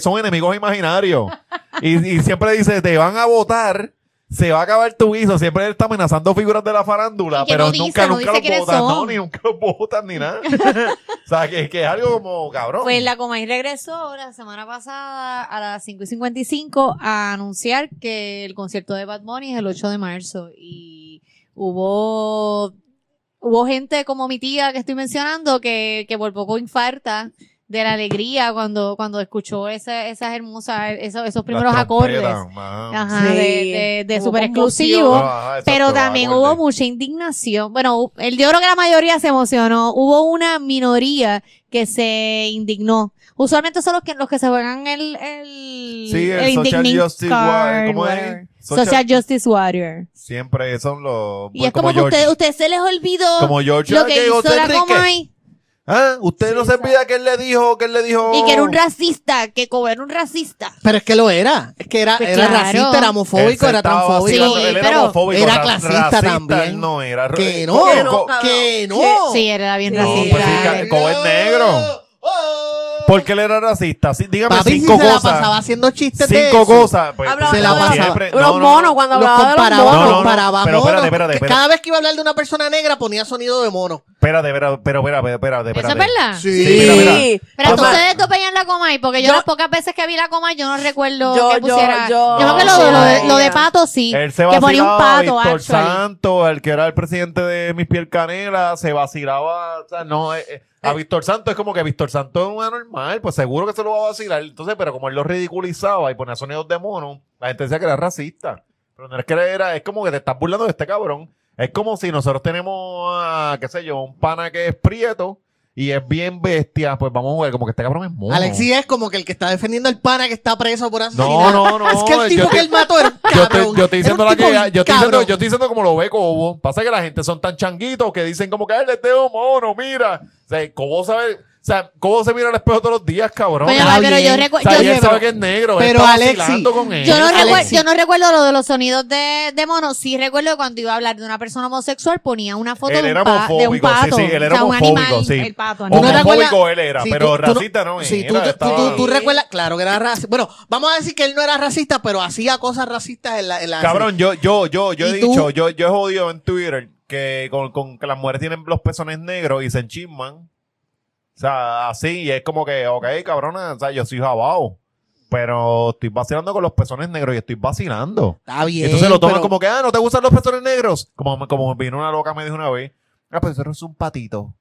son enemigos imaginarios. y, y siempre dice, te van a votar, se va a acabar tu guiso. Siempre él está amenazando figuras de la farándula, pero no dice, nunca, no nunca los votan. No, ni nunca los votan ni nada. o sea, que, que es algo como cabrón. Pues la Comay regresó la semana pasada a las 5 y 55 a anunciar que el concierto de Bad Bunny es el 8 de marzo. Y hubo, hubo gente como mi tía que estoy mencionando que, que por poco infarta de la alegría cuando, cuando escuchó esa- esas hermosas, esos, esos primeros acordes. Ajá, Sí. de, de, de super exclusivo. Exacto, Pero también hubo mucha indignación. Bueno, el, yo creo que la mayoría se emocionó. Hubo una minoría que se indignó. Usualmente son los que, los que se juegan el, el, Sí, el Social Justice card, Warrior, ¿cómo es? Social- Social, Justice Warrior. Siempre son los. Y es como, que George. usted, usted se les olvidó Como George lo que que hizo la. Comay ¿Ah? Usted no se olvida que él le dijo, que él le dijo. y que era un racista, que como era un racista. Pero es que lo era. Es que era, Pues era claro. racista, era homofóbico, era transfóbico. Sí, él era pero homofóbico, era ra- clasista racista también. él no era. Que Eh, no, Que no, que no. Sí, era bien No, racista. pues sí, ca- como es negro. Porque él era racista. Sí, dígame Papi, si cinco se la cosas. pasaba haciendo chistes de cinco eso. cosas. Pues, Hablaba Se la de pasaba. siempre- los no, no, monos, no. cuando Los hablaba de los comparaba, monos. No, no, no. comparaba Pero monos. espérate, espérate, espérate. Cada vez que iba a hablar de una persona negra ponía sonido de mono. Espérate, espérate, pero espérate, espérate, ¿Eso espérate. es verdad? Sí. Sí, mira, mira. Sí. Pero Toma. ustedes dos veían la Comay, porque yo, Yo- las pocas veces que vi la Comay, yo no recuerdo Yo- que yo- pusiera. yo- creo que lo, lo de, lo de pato sí. Él se que ponía un vacilaba a pato, Víctor actually. Santos, el que era el presidente de Mis Piel Canela, se vacilaba, o sea, no, eh, eh, a Víctor Santos es como que Víctor Santos es un anormal, pues seguro que se lo va a vacilar, entonces, pero como él lo ridiculizaba y ponía sonidos de mono, la gente decía que era racista, pero no es que era, es como que te estás burlando de este cabrón, es como si nosotros tenemos, a, qué sé yo, un pana que es prieto, y es bien bestia, pues vamos a ver, como que este cabrón es mono. Alexis es como que el que está defendiendo al pana que está preso por No, asesinar. no, no. Es que el tipo que te- él mató era un Yo cabrón. estoy, yo un diciendo la que yo estoy diciendo, yo estoy diciendo como lo ve Cobo. Pasa que la gente son tan changuitos que dicen como que "Ay, le tengo mono, mira. O sea, Cobo sabe, o sea, Cobo se mira al espejo todos los días, cabrón. Está pero yo bien. o recuerdo. sea, Yo, él sabe que es negro, pero él está Alexis, vacilando con él. yo no, Alexis. recuerdo, yo no recuerdo lo de los sonidos de, de mono. Sí recuerdo cuando iba a hablar de una persona homosexual ponía una foto Él de, era un pa- de un homofóbico, sí, pato. sí, él era o sea, un homofóbico, animal, sí. el pato. ¿Tú no acuerdas? Homofóbico él era, Sí, pero tú- tú no- racista no, Sí, era, tú, tú- estaba- tú- tú recuerdas, claro que era racista. Bueno, vamos a decir que él no era racista, pero hacía cosas racistas en la. En la Cabrón, yo, yo, yo, yo he ¿Y tú? dicho, yo, yo he jodido en Twitter que con, con que las mujeres tienen los pezones negros y se enchisman. O sea, así, y es como que, ok, cabrona, o sea, yo soy jabao. Pero estoy vacilando con los pezones negros y estoy vacilando. Está bien. Entonces lo toman pero- como que, ah, ¿no te gustan los pezones negros? Como, como vino una loca me dijo una vez, ah, pues eso es un patito.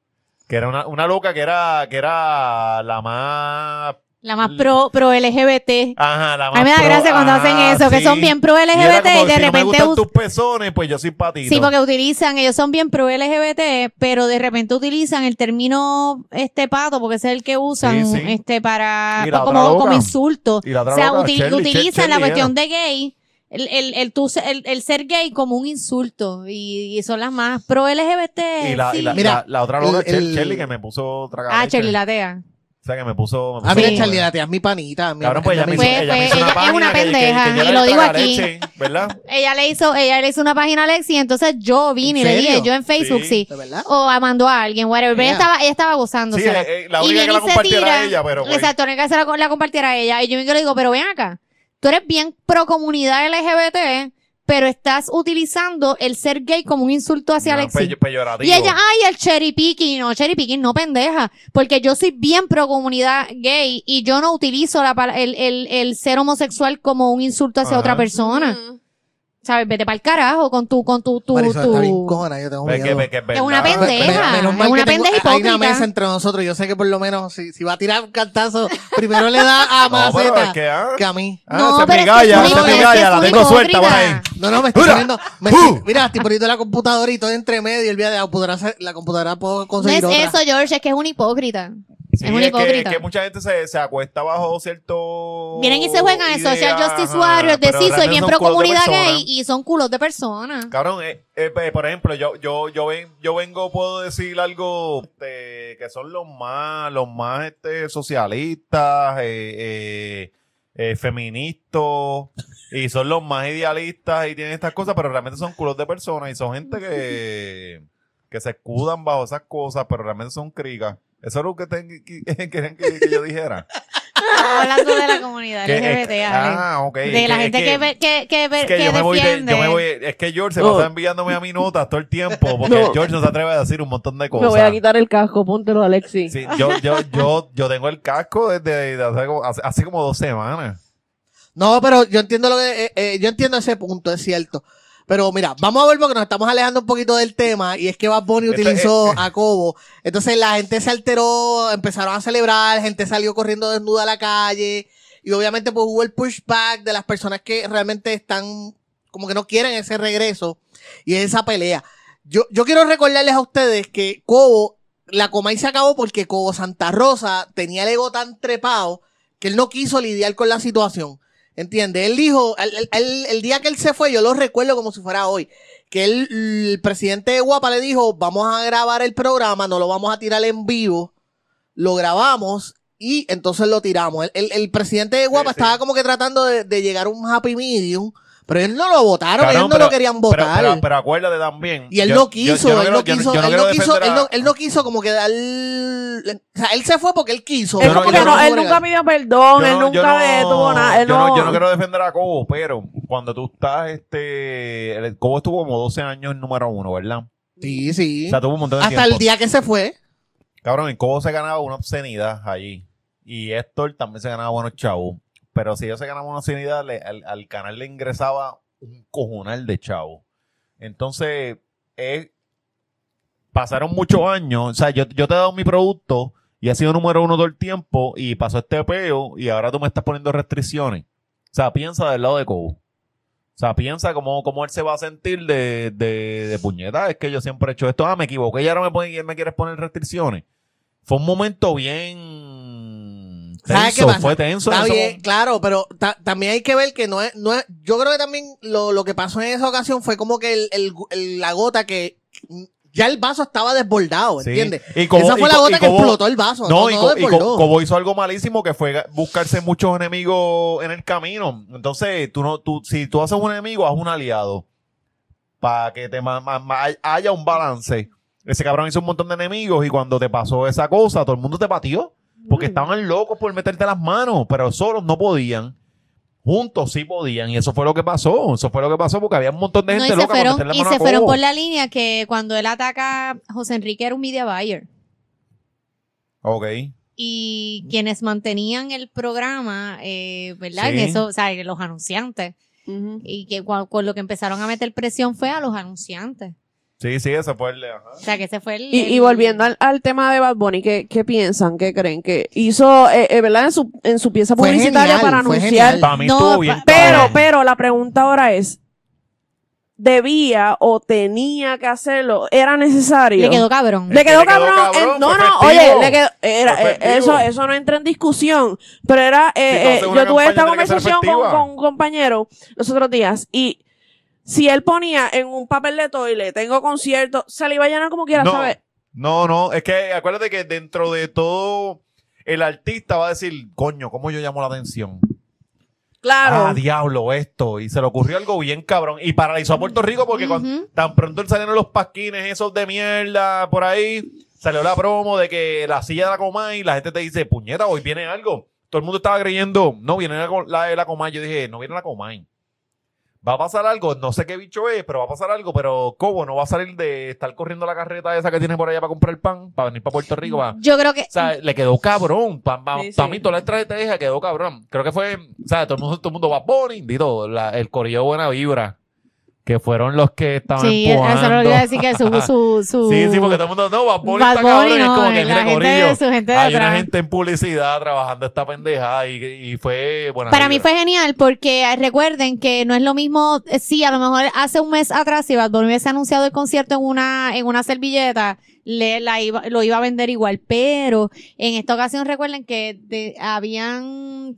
Que era una, una loca que era, que era la más. La más pro, pro LGBT. Ajá, la más. A mí me da pro- gracia cuando hacen eso, que son bien pro Y LGBT y, como, de si no me repente gustan us- tus pezones, pues yo soy patito. Sí, porque utilizan, ellos son bien pro LGBT, pero de repente utilizan el término este pato, porque ese es el que usan Sí, sí. este para Y como, como insulto. Y la otra o sea, loca, util- Shirley, utilizan Shirley la cuestión de gay, el, el, el, se- el, el ser gay como un insulto. Y, y son las más pro LGBT. Y la, y sí. la, Mira, la, la otra loca, el- el- Shirley, que me puso otra ah, Charlie Latea. O sea, que me puso. Me A puso mí Sí. la Charlie la tía es mi panita. mi- Cabrón, pues ella me hizo, ella me hizo una ella es una que- que- que pendeja, yo y lo digo tragaleche, ¿Verdad? Ella le hizo, ella le hizo una página a Alexi, entonces yo vine y ¿En le dije, yo en Facebook, Sí. sí. ¿De verdad? O mandó a alguien, whatever. Pero ella estaba, ella estaba gozándose. Sí, eh, eh, la Y única viene que la y compartiera tira- ella, pero. pues, Exacto, la única que se la, la compartiera a ella. Y yo me le digo, pero ven acá, tú eres bien pro comunidad LGBT, pero estás utilizando el ser gay como un insulto hacia no, Alexi. pe- peyorativo. Y ella, ay, el cherry picking. No, cherry picking, no pendeja. Porque yo soy bien pro comunidad gay y yo no utilizo la, el, el, el ser homosexual como un insulto hacia Ajá. otra persona. Mm. ¿Sabes? Vete para el carajo con tu, con tu, tu, Marisol tu- está bien cojona, yo tengo Ve que- miedo. ve que es Es una verdad. pendeja. Menos es mal una que tengo- pendeja Hay una hipócrita. mesa entre nosotros. Yo sé que por lo menos si, si va a tirar un cantazo, primero le da a No, pero Maceta es que, ah. que a mí. Ah, No, es pero es que es es es la tengo suelta por ahí. hipócrita. No, no, me estoy Mira. poniendo. me Uh. estoy- mira, estoy poniendo la computadora y todo entre medio. Y el día de la computadora, se- la computadora puedo No conseguir es otra. eso, George, es que es un hipócrita. Sí, es un que, hipócrita. que mucha gente se, se acuesta bajo cierto. Vienen y se juegan en Social Justice Warriors de sí, soy bien pro comunidad gay y son culos de personas. Cabrón, eh, eh, eh, por ejemplo, yo, yo, yo, ven, yo vengo, puedo decir algo este, que son los más, los más este, socialistas, eh, feministas, y son los más idealistas y tienen estas cosas, pero realmente son culos de personas y son gente que, que se escudan bajo esas cosas, pero realmente son cricas. Eso es lo que querían que, que yo dijera. Estamos hablando de la comunidad Que- LGBT, ah, ok. de la gente que- que, ve- que, que, que, yo me voy de- defiende. yo me voy, es que George se No. pasa enviándome a mi notas todo el tiempo, porque No. George no se atreve a decir un montón de cosas. Me voy a quitar el casco, póntelo, Alexi. Sí, yo, yo, yo, yo tengo el casco desde de hace, como- hace- hace como dos semanas. No, pero yo entiendo lo que, eh, eh, yo entiendo ese punto, es cierto. Pero mira, vamos a ver porque nos estamos alejando un poquito del tema y es que Bad Bunny utilizó eh, a Cobo. Entonces la gente se alteró, empezaron a celebrar, gente salió corriendo desnuda a la calle y obviamente pues hubo el pushback de las personas que realmente están como que no quieren ese regreso y esa pelea. Yo, yo quiero recordarles a ustedes que Cobo, la Comay se acabó porque Cobo Santa Rosa tenía el ego tan trepado que él no quiso lidiar con la situación. ¿Entiendes? Él dijo, el, el- el- día que él se fue, yo lo recuerdo como si fuera hoy, que él, el presidente de Guapa le dijo, vamos a grabar el programa, no lo vamos a tirar en vivo, lo grabamos y entonces lo tiramos. El, el- el presidente de Guapa Sí, sí. estaba como que tratando de, de llegar a un happy medium, pero él no lo votaron, ellos no pero- lo querían votar. pero, pero acuérdate también. y él yo- no quiso, yo él no quiso, yo no él no quiso, él no, él no quiso como que dar, o sea, él se fue porque él quiso. Él, Yo no- como yo que no- no, él nunca pidió perdón, yo él no- nunca tuvo nada. Él yo no, no, yo no quiero defender a Cobo, pero cuando tú estás, este, el Cobo estuvo como 12 años en número uno, ¿verdad? Sí, sí. O sea, tuvo un montón de Hasta tiempo. el día que se fue. Cabrón, en Cobo se ganaba una obscenidad allí. Y Héctor también se ganaba buenos chavos. Pero si ellos se ganaban una obscenidad, le- al, al canal le ingresaba un cojonal de chavos. Entonces, eh, pasaron muchos años. O sea, yo, yo te he dado mi producto y ha sido número uno todo el tiempo. Y pasó este peo y ahora tú me estás poniendo restricciones. O sea, piensa del lado de Cobo. O sea, piensa cómo, cómo él se va a sentir de, de, de puñeta. Es que yo siempre he hecho esto. Ah, me equivoqué y ahora me, pone- me quieres poner restricciones. Fue un momento bien ¿Sabes qué tenso. Fue tenso. Está bien, claro, pero ta- también hay que ver que no es, no es, yo creo que también lo, lo que pasó en esa ocasión fue como que el, el- el- la gota que ya el vaso estaba desbordado, Sí. ¿entiendes? Y esa fue y la gota y que explotó el vaso, No, no, y, no Co- y Co- desbordó. Cobo hizo algo malísimo que fue buscarse muchos enemigos en el camino. Entonces, tú no, tú, si tú haces un enemigo, haz un aliado. Para que te haya un balance. Ese cabrón hizo un montón de enemigos y cuando te pasó esa cosa, todo el mundo te pateó. Porque estaban locos por meterte las manos, pero solos no podían. Juntos sí podían. Y eso fue lo que pasó. Eso fue lo que pasó porque había un montón de No, gente y se loca por fueron, meterle y mano se a fueron por la línea que cuando él ataca a José Enrique era un media buyer. Ok. Y quienes mantenían el programa, eh, ¿verdad? Sí. En eso, o sea, los anunciantes. Y que con lo que empezaron a meter presión fue a los anunciantes. Sí, sí, ese fue el. ajá. O sea, que ese fue el... Y, y volviendo al, al tema de Bad Bunny, ¿qué, qué piensan? ¿Qué creen? Que hizo, eh, eh, ¿verdad? En su, en su pieza Fue publicitaria genial, para fue anunciar. genial. Para mí No, estuvo bien. pa- Pero, pero la pregunta ahora es, ¿debía o tenía que hacerlo? ¿Era necesario? Le quedó cabrón. Le quedó Le quedó cabrón. cabrón, eh, no, no, oye, le quedó, era, eh, eso, eso no entra en discusión. Pero era, eh, eh, yo tuve esta conversación con, con un compañero los otros días y si él ponía en un papel de toile, tengo concierto, se le iba a llenar como quiera, No. ¿sabes? No, no, es que acuérdate que dentro de todo, el artista va a decir, coño, ¿cómo yo llamo la atención? Claro. Ah, diablo, esto. Y se le ocurrió algo bien cabrón. Y paralizó a Puerto Rico porque cuando tan pronto salieron los pasquines esos de mierda por ahí, salió la promo de que la silla de la Comay y la gente te dice, puñeta, hoy viene algo. Todo el mundo estaba creyendo, no, viene la, la de la Comay. Yo dije, no viene la Comay. Va a pasar algo, no sé qué bicho es, pero va a pasar algo, pero Cobo no va a salir de estar corriendo la carreta esa que tiene por allá para comprar pan, para venir para Puerto Rico, para... Yo creo que... O sea, le quedó cabrón. Para Sí, sí. mí, toda la estrategia quedó cabrón. Creo que fue, o sea, todo el mundo, todo el mundo va Bunny, dito, la, el corillo Buena Vibra, que fueron los que estaban Sí, eso empujando. es lo que decir que su... su, su Sí, sí, porque todo el mundo, no, Bad Bunny Bad está cabrón. Y es no, como que, la gente, corillo, su gente de hay una gente en publicidad trabajando esta pendeja y, y fue buena Para mí fue genial porque recuerden que no es lo mismo, eh, sí, a lo mejor hace un mes atrás si Bad Bunny hubiese anunciado el concierto en una, en una servilleta, le, la iba, lo iba a vender igual, pero en esta ocasión recuerden que de- habían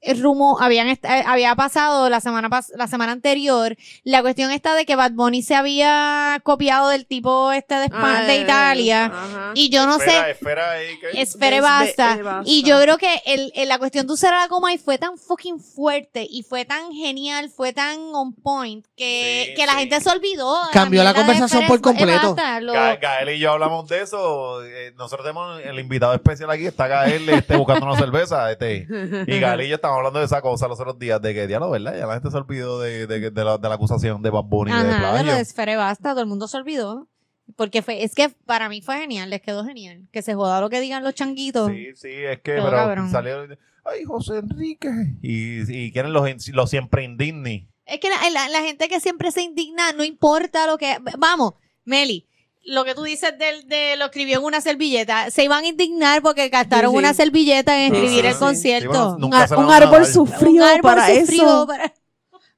el rumo, habían eh, había pasado la semana pas- la semana anterior, la cuestión está de que Bad Bunny se había copiado del tipo este de, Espa- Ah, de eh, Italia ajá. y yo no sé Espera, espera ahí, que- Espere basta. eh, basta. Y yo creo que el, el- la cuestión de usar la coma y fue tan fucking fuerte y fue tan genial, fue tan on point que, Sí, que la gente se olvidó. Cambió la conversación por Espere- completo. basta, lo- Ga- Gael y yo hablamos de eso. eh, nosotros tenemos el invitado especial aquí, está Gael este, buscando una cerveza. Este, y Gael y yo hablando de esa cosa los otros días, de que diablo, ¿verdad? Ya la gente se olvidó de, de, de la, de la acusación de Bad Bunny de Ajá, de lo plagio. de Esfere Basta, todo el mundo se olvidó. Porque fue, es que para mí fue genial, les quedó genial. Que se joda lo que digan los changuitos. Sí, sí, es que, pero cabrón. salió, ay, José Enrique. Y, y quieren los, los siempre indigni. Es que la, la- la gente que siempre se indigna, no importa lo que. Vamos, Meli, lo que tú dices del- de, lo escribió en una servilleta, se iban a indignar porque gastaron Sí, sí. una servilleta en escribir sí, el sí. concierto. Sí, bueno, Un, árbol dar. sufrido Un árbol para eso. para-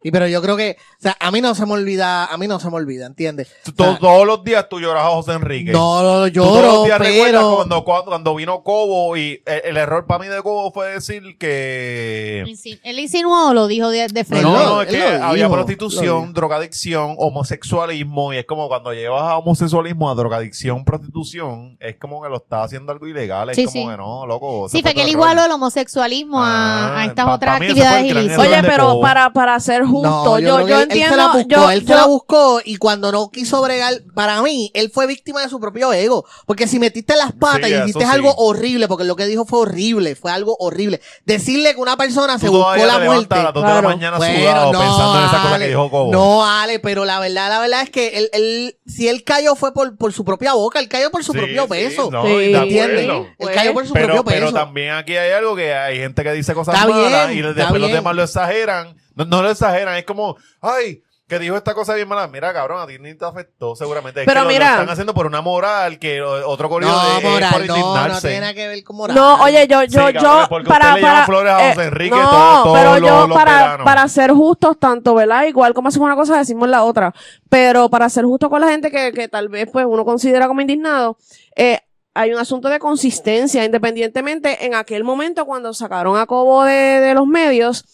Y pero yo creo que, o sea, a mí no se me olvida, a mí no se me olvida, ¿entiendes? O sea, todos los días tú lloras a José Enrique. no, no, Tú todos los días recuerdas pero... cuando, cuando, cuando vino Cobo y el, el error para mí de Cobo fue decir que... ¿Él insinuó o lo dijo de, de frente? No, no, es que dijo, había lo prostitución, dijo. drogadicción, homosexualismo, y es como cuando llevas a homosexualismo, a drogadicción, prostitución, es como que lo estás haciendo algo ilegal, es Sí, como sí. que no, loco. Sí, fue que él igualó el homosexualismo a, Ah, a estas pa- otras actividades ilícitas. Oye, pero para, para ser justo, No, yo, creo yo que él- se entiendo, la buscó, yo, él se yo- la buscó y cuando no quiso bregar, para mí, él fue víctima de su propio ego. Porque si metiste las patas Sí, y hiciste sí. algo horrible, porque lo que dijo fue horrible, fue algo horrible. Decirle que una persona se buscó la muerte. a las dos de la Claro. mañana Bueno, sudado no, pensando en esa cosa Ale, que dijo Cobo. No, Ale, pero la verdad, la verdad es que él, él- si él cayó fue por, por su propia boca, él cayó por su Sí, propio sí, peso. no, ¿Entiendes? Él Pues, cayó por su pero, propio pero peso. también aquí hay algo que hay gente que dice cosas Está malas bien, y después los demás lo exageran. No, no lo exageran, es como, ay, que dijo esta cosa bien mala. Mira, cabrón, a ti ni te afectó seguramente. Es Pero que lo- mira- lo están haciendo por una moral que o- otro corrido No, de, es por moral, no, no indignarse. tiene nada que ver con moral. No, oye, yo, Sí, yo, yo, porque para, usted le llama para, flores a eh, José Enrique no, todos- todos pero los- yo, los para, veranos. para ser justos tanto, ¿verdad? Igual como hacemos una cosa, decimos la otra. Pero para ser justo con la gente que, que tal vez, pues, uno considera como indignado, eh, hay un asunto de consistencia, independientemente en aquel momento cuando sacaron a Cobo de, de los medios,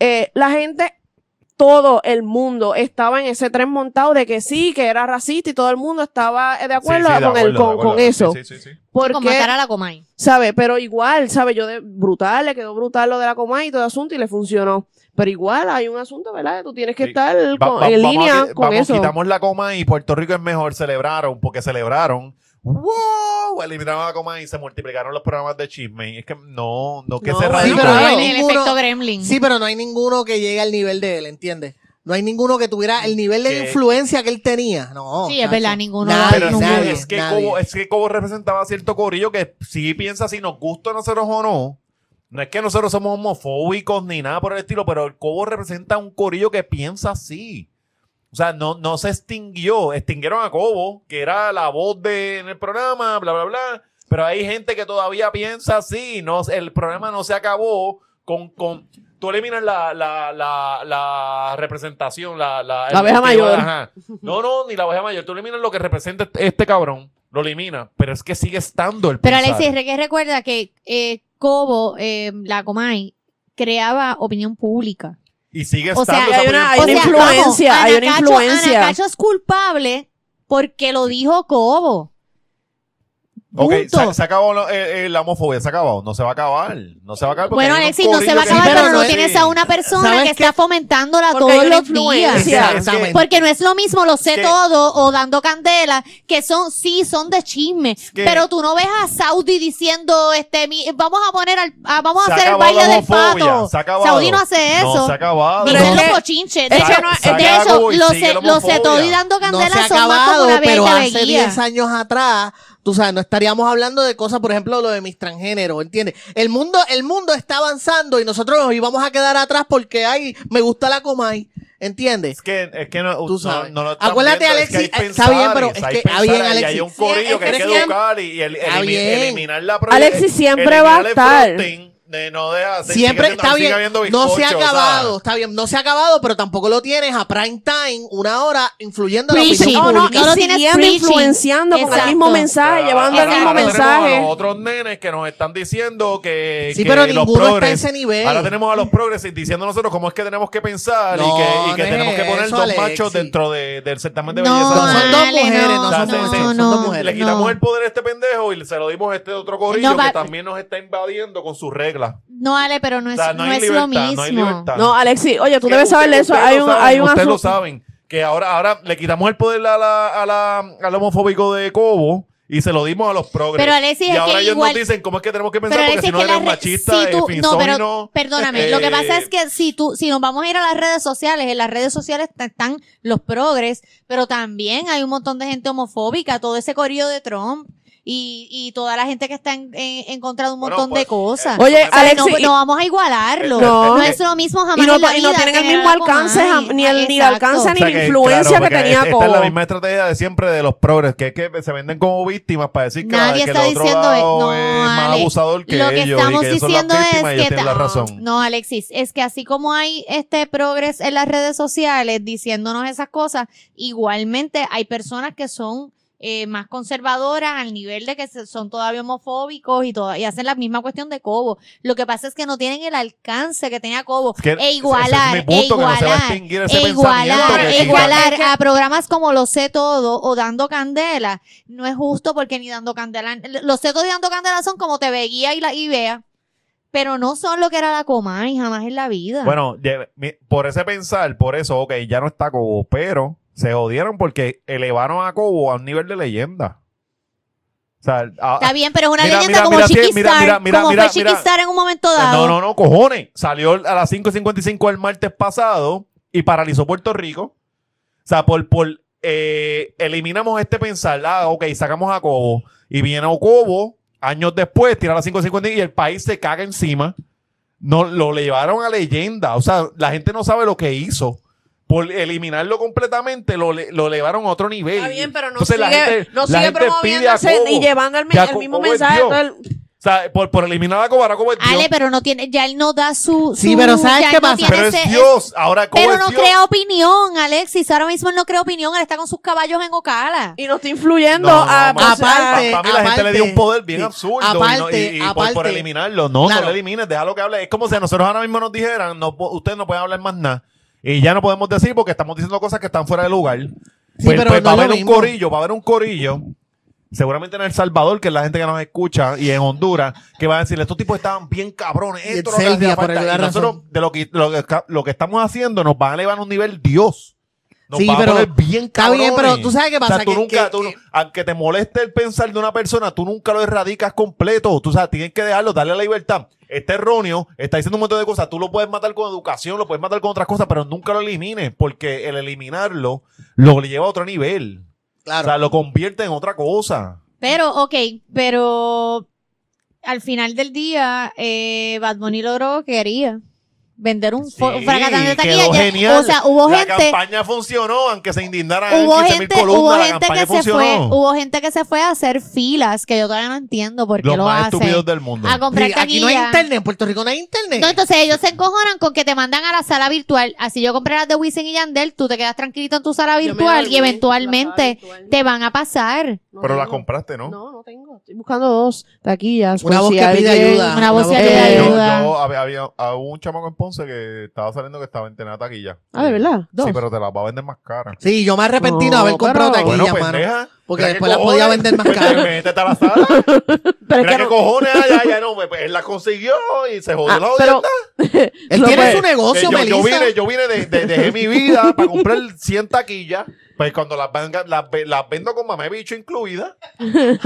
eh, la gente, todo el mundo estaba en ese tren montado de que sí, que era racista y todo el mundo estaba eh, de acuerdo sí, de con, el, con, acuerdo. con eso. Sí, sí, sí, sí. Como Porque, matar a la Comay. ¿sabe? Pero igual, ¿sabe? Yo de brutal, le quedó brutal lo de la coma y todo el asunto y le funcionó. Pero igual hay un asunto, ¿verdad? Tú tienes que Sí. estar Va- con- va- en a línea con vamos, eso. Quitamos la coma y Puerto Rico es mejor. Celebraron, porque celebraron. ¡Wow! Eliminaron la coma y se multiplicaron los programas de chisme. Es que no, no que No, se Sí, radica. pero no hay el, ninguno- efecto gremlin. Sí, pero no hay ninguno que llegue al nivel de él, ¿entiendes? No hay ninguno que tuviera el nivel de influencia que él tenía. No. Sí, es verdad, ninguno Nadie, Pero es que, nadie, es, que nadie. Cobo, es que Cobo representaba cierto corillo que si piensa si nos gusta a nosotros o no. No es que nosotros somos homofóbicos ni nada por el estilo, pero el Cobo representa un corillo que piensa así. O sea, no, no se extinguió. Extinguieron a Cobo, que era la voz de, en el programa, bla, bla, bla. Pero hay gente que todavía piensa así. No, el programa no se acabó con... con Tú eliminas la, la, la, la representación, la, la, La abeja mayor. ajá. No, no, ni la abeja mayor. Tú eliminas lo que representa este, este cabrón. Lo eliminas. Pero es que sigue estando el Pero pensar. Alexis, que recuerda que eh, Cobo, eh, la Comay, creaba opinión pública. Y sigue O sea, estando hay una- hay una influencia, hay una Cacho- influencia. Ana Cacho es culpable porque lo dijo Cobo. Ok, se, se acabó lo- eh, eh, la homofobia, se ha acabado. No se va a acabar. No se va a acabar. Bueno, Alexis, no se va a que- acabar, pero pero no no es- tienes a una persona ¿Sabes que qué? está fomentándola Porque todos los días. Exactamente. Porque no es lo mismo lo sé que- todo o dando candela, que son, sí, son de chisme. que- pero tú no ves a Saudi diciendo, este, mi- vamos a poner al, a- vamos a ha hacer el baile la del pato. se. Saudi no hace eso. No se ha acabado. Ni Pero los que- bochinches. De que hecho, no- de acabó hecho, y los, sigue se- la los Setodi homofobia. dando No se candela ha son más como acabado, una pero vieja hace veguía. 10 años atrás, tú sabes, no estaríamos hablando de cosas, por ejemplo, lo de mis transgéneros, ¿entiendes? El mundo, el mundo está avanzando y nosotros nos íbamos a quedar atrás porque, ay, me gusta la Comay, ¿entiendes? Es que, es que no, Tú no- sabes. no lo están Acuérdate, viendo, es que Alexis, hay está bien, pero es que- ah, bien, y hay Alexis. un corillo Sí, es que hay que educar y, el- Está elimi- bien. eliminar la Alexis siempre va a el estar. fronting de no dejar- sigue Siempre siendo- está sigue bien. No se ha bizcocho, o sea, acabado, está bien, no se ha acabado, pero tampoco lo tienes a prime time, una hora, influyendo en la opinión No, no. No lo y tienes influenciando con el Exacto. mismo mensaje, Pero llevando el mismo ahora tenemos a mensaje. los otros nenes que nos están diciendo que. Sí, que pero los ninguno está a ese nivel. Ahora tenemos a los progres diciendo nosotros cómo es que tenemos que pensar No, y que, y que tenemos que poner eso, dos Alexis. machos dentro de- del certamen de No, belleza. No, son dos mujeres, no, son dos, son mujeres. Le quitamos No. el poder a este pendejo y se lo dimos a este otro va- que también nos está invadiendo con sus reglas. No, Ale, pero no O es, sea, no, no hay es libertad, lo mismo. no hay libertad. No, Alexis, oye, tú debes saber de eso. Hay lo un, saben, hay un Ustedes lo saben. Que ahora, ahora le quitamos el poder a la, a la, al homofóbico de Cobo y se lo dimos a los progres. Pero, Alexis, y es ahora que ellos igual- nos dicen cómo es que tenemos que pensar Pero porque si no eres re- machista, si tú- no, pero perdóname, lo que eh, pasa es que si tú, si nos vamos a ir a las redes sociales, en las redes sociales están los progres, pero también hay un montón de gente homofóbica, todo ese corillo de Trump y, y toda la gente que está en, en- en contra de un Bueno, montón pues, de cosas. eh, Oye, O sea, Alexis, no, y- no vamos a igualarlo. No. No, es lo mismo jamás y no, en la y no vida tienen el mismo alcance, jam- ni el, ni el alcance O ni sea la que, influencia claro, que tenía esta Cobo. es la misma estrategia de siempre de los progres, que es que se venden como víctimas para decir que, la- Nadie que está el otro diciendo lado no, es más Ale. abusador que lo que ellos estamos que diciendo es que la razón. no Alexis es que así como hay este progres en las redes sociales diciéndonos esas cosas igualmente hay personas que son eh, más conservadoras al nivel de que se- son todavía homofóbicos y, toda- y hacen la misma cuestión de Cobo. Lo que pasa es que no tienen el alcance que tenía Cobo. Es que e es igualar, punto, e no igualar, ese e igualar, que e igualar Es que- a programas como Lo Sé Todo o Dando Candela. No es justo porque ni Dando Candela, Los Sé Todo y Dando Candela son como TV Guía y la IBEA. Pero no son lo que era la Comay, jamás en la vida. Bueno, por ese pensar, por eso, ok, ya no está Cobo, pero se jodieron porque elevaron a Cobo a un nivel de leyenda. O sea, a- Está bien, pero es una Mira, leyenda mira, como mira, mira, como fue mira. Chiquistar en un momento dado. No, no, no, cojones. Salió a las 5.55 el martes pasado y paralizó Puerto Rico. O sea, por, por eh, eliminamos este pensar, ah, ok, sacamos a Cobo. Y viene Cobo, años después, tira a las 5.55 y el país se caga encima. No, lo llevaron a leyenda. O sea, la gente no sabe lo que hizo. Por eliminarlo completamente, lo, le- lo elevaron a otro nivel. Está bien, pero no Entonces, la sigue, gente- no la sigue gente Cobo. y llevando el, mismo mensaje. O sea, por, por eliminar a Cobo, ahora Cobo es Dios. Ale, pero no tiene, ya él no da su, Sí, su- pero ¿sabes ya qué no pasa? Pero es ese- Dios. Ahora Cobo Pero es no Dios. crea opinión, Alexis. Ahora mismo él no crea opinión. Él está con sus caballos en Ocala. Y no está influyendo No, a, mano, aparte- para mí la gente le dio un poder bien sí. absurdo Aparte, y, no- y- y por- por, aparte. eliminarlo. No, Claro. no lo elimines, déjalo que hable. Es como si a nosotros ahora mismo nos dijeran, no, ustedes no pueden hablar más nada. Y ya no podemos decir porque estamos diciendo cosas que están fuera de lugar. Sí, pues, pero pues no va a haber un mismo. corillo, va a haber un corillo. Seguramente en El Salvador, que es la gente que nos escucha, y en Honduras, que va a decir, estos tipos estaban bien cabrones. Y Esto es lo que Serbia, falta". Y nosotros, de lo que, lo, que, lo que estamos haciendo, nos van a elevar a un nivel Dios. Nos Sí, va a pero poner bien está bien, cabrones. pero tú sabes qué O sea, pasa, tú que- nunca, que- tú que- no- aunque te moleste el pensar de una persona, tú nunca lo erradicas completo. Tú sabes, tienes que dejarlo, darle la libertad. Está erróneo, está diciendo un montón de cosas. Tú lo puedes matar con educación, lo puedes matar con otras cosas, pero nunca lo elimines, porque el eliminarlo lo lleva a otro nivel. Claro. O sea, lo convierte en otra cosa. Pero, ok, pero al final del día, eh, Bad Bunny logró lo que quería. Vender un, Sí, fo- un fracatán de taquilla. Genial. O sea, hubo la gente, campaña funcionó, aunque se indignaran hubo 15 mil gente, columnas, hubo la gente campaña que se fue, hubo gente que se fue a hacer filas, que yo todavía no entiendo por qué Los lo más hacen. estúpidos del mundo. A comprar Sí, aquí no hay internet, en Puerto Rico no hay internet. No, entonces ellos se encojonan con que te mandan a la sala virtual. Así yo compré las de Wisin y Yandel, tú te quedas tranquilito en tu sala virtual y en la eventualmente virtual. te van a pasar. No Pero la tengo. compraste, ¿no? No, no tengo. Estoy buscando dos taquillas. Una voz si que pide alguien- ayuda. Una voz que pide Yo, ayuda. yo había, había a un chamaco en Ponce que estaba saliendo que estaba en Tenada Taquilla. Ah, ¿de verdad? Dos. Sí, pero te las va a vender más caras. Sí, yo me arrepentí de No, haber comprado pero- taquilla, Bueno, mano. Porque después qué la podía vender más Pues, caro. Métete a la sala. Pero es Mira que qué no- cojones, ya, ya, no, pues, él la consiguió y se jodió Ah, la pero-. Él tiene pues, su negocio, yo, Melissa. yo vine, yo vine de, de- dejé mi vida para comprar 100 taquillas. Pues cuando las, venga- las, las vendo con mamá bicho incluida.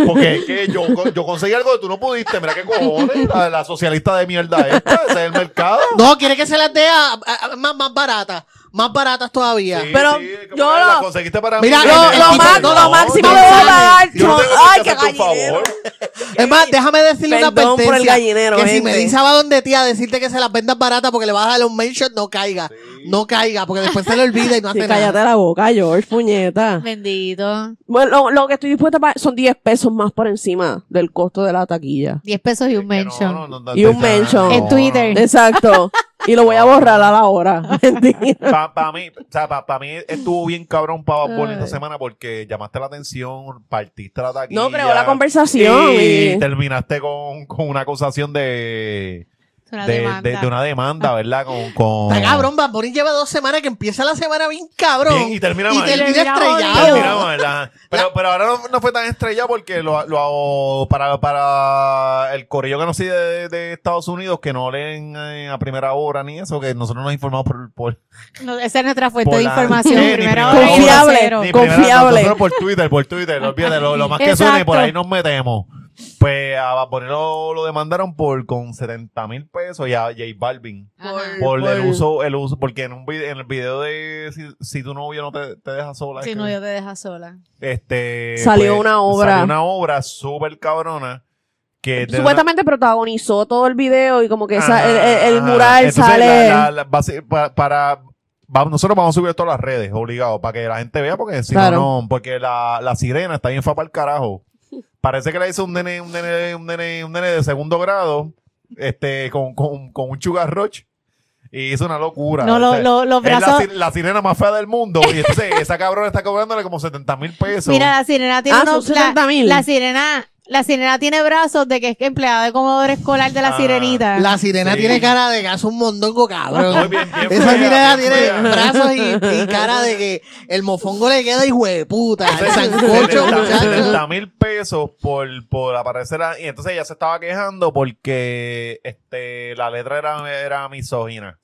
Porque es que yo, yo conseguí algo que tú no pudiste. Mira qué cojones. La, la socialista de mierda esta. Ese es el mercado. No, quiere que se las dé a, a- a- más, más baratas. Más baratas todavía. Sí, Pero sí, yo lo- las conseguiste para Mira, mí. lo- Nene, lo no, lo máximo que voy a no, pagar Yo no son- tengo Ay, que qué gallinero. Es más, déjame decirle una Perdón por el advertencia. gallinero, que si gente. Melissa va donde tía a decirte que se las vendas baratas porque le vas a dar un mention, no caiga. No caiga, porque después se le olvida y no Sí, hace cállate nada. la boca, George, puñeta. Bendito. Bueno, lo, lo que estoy dispuesta a pagar son 10 pesos más por encima del costo de la taquilla. 10 pesos y un mention. no, no, no, Y un mention. En Twitter. Exacto. Y lo voy a borrar a la hora. Para mí, o sea, para mí estuvo bien cabrón para Bunny esta semana porque llamaste la atención, partiste la taquilla. No, creó la conversación. Y Y... terminaste con, con una acusación de, Una de, de- de una demanda, ¿verdad? Con, con... Está cabrón, Bad Bunny lleva dos semanas que empieza la semana bien cabrón. Bien, y termina y mal. termina Termina estrellado. Terminamos, ¿verdad? Pero, pero ahora no, no fue tan estrellado porque lo, lo para, para el corillo que no sigue de, de Estados Unidos, que no leen eh, a primera hora ni eso, que nosotros nos informamos por, por No, esa es nuestra fuente de información. Sí, primera hora y Confiable. primera- Confiable. nosotros por Twitter, por Twitter, olvídate, lo, lo más que Exacto. suene, por ahí nos metemos. Pues a Bad Bunny lo, lo demandaron por con 70 mil pesos y a J Balvin. Ajá. Por, Por- el uso, el uso, porque en un vide- en el video de si, si tu novio no te, te deja sola. Si no, yo te deja sola. este Salió una obra. Salió una obra súper cabrona. Que Supuestamente protagonizó todo el video y como que esa- Ajá, el, el- el ajá. mural Entonces, sale. la- para, va- nosotros vamos a subir esto a las redes, obligado, para que la gente vea, porque si Claro. no, no, porque la, la sirena está bien fa para el carajo. Parece que le hizo un nene, un nene, un nene, un nene de segundo grado, este, con, con, con un sugar roach. Y hizo una locura. No, lo- lo- los es la brazos- la, sirena más fea del mundo. Y entonces esa cabrona está cobrándole como 70 mil pesos. Mira, la sirena tiene Ah, unos- son la- 70,000. La, sirena, la sirena tiene brazos de que es empleada de comedor escolar de la Ah. sirenita. La sirena Sí. tiene cara de gas un mondongo, cabrón. Muy bien, bien Esa fea, sirena bien tiene fea. brazos y, y cara de que el mofongo le queda hijo de puta. El sancocho, 70 muchacho. mil pesos por, por aparecer ahí. Y entonces ella se estaba quejando porque este la letra era, era misógina.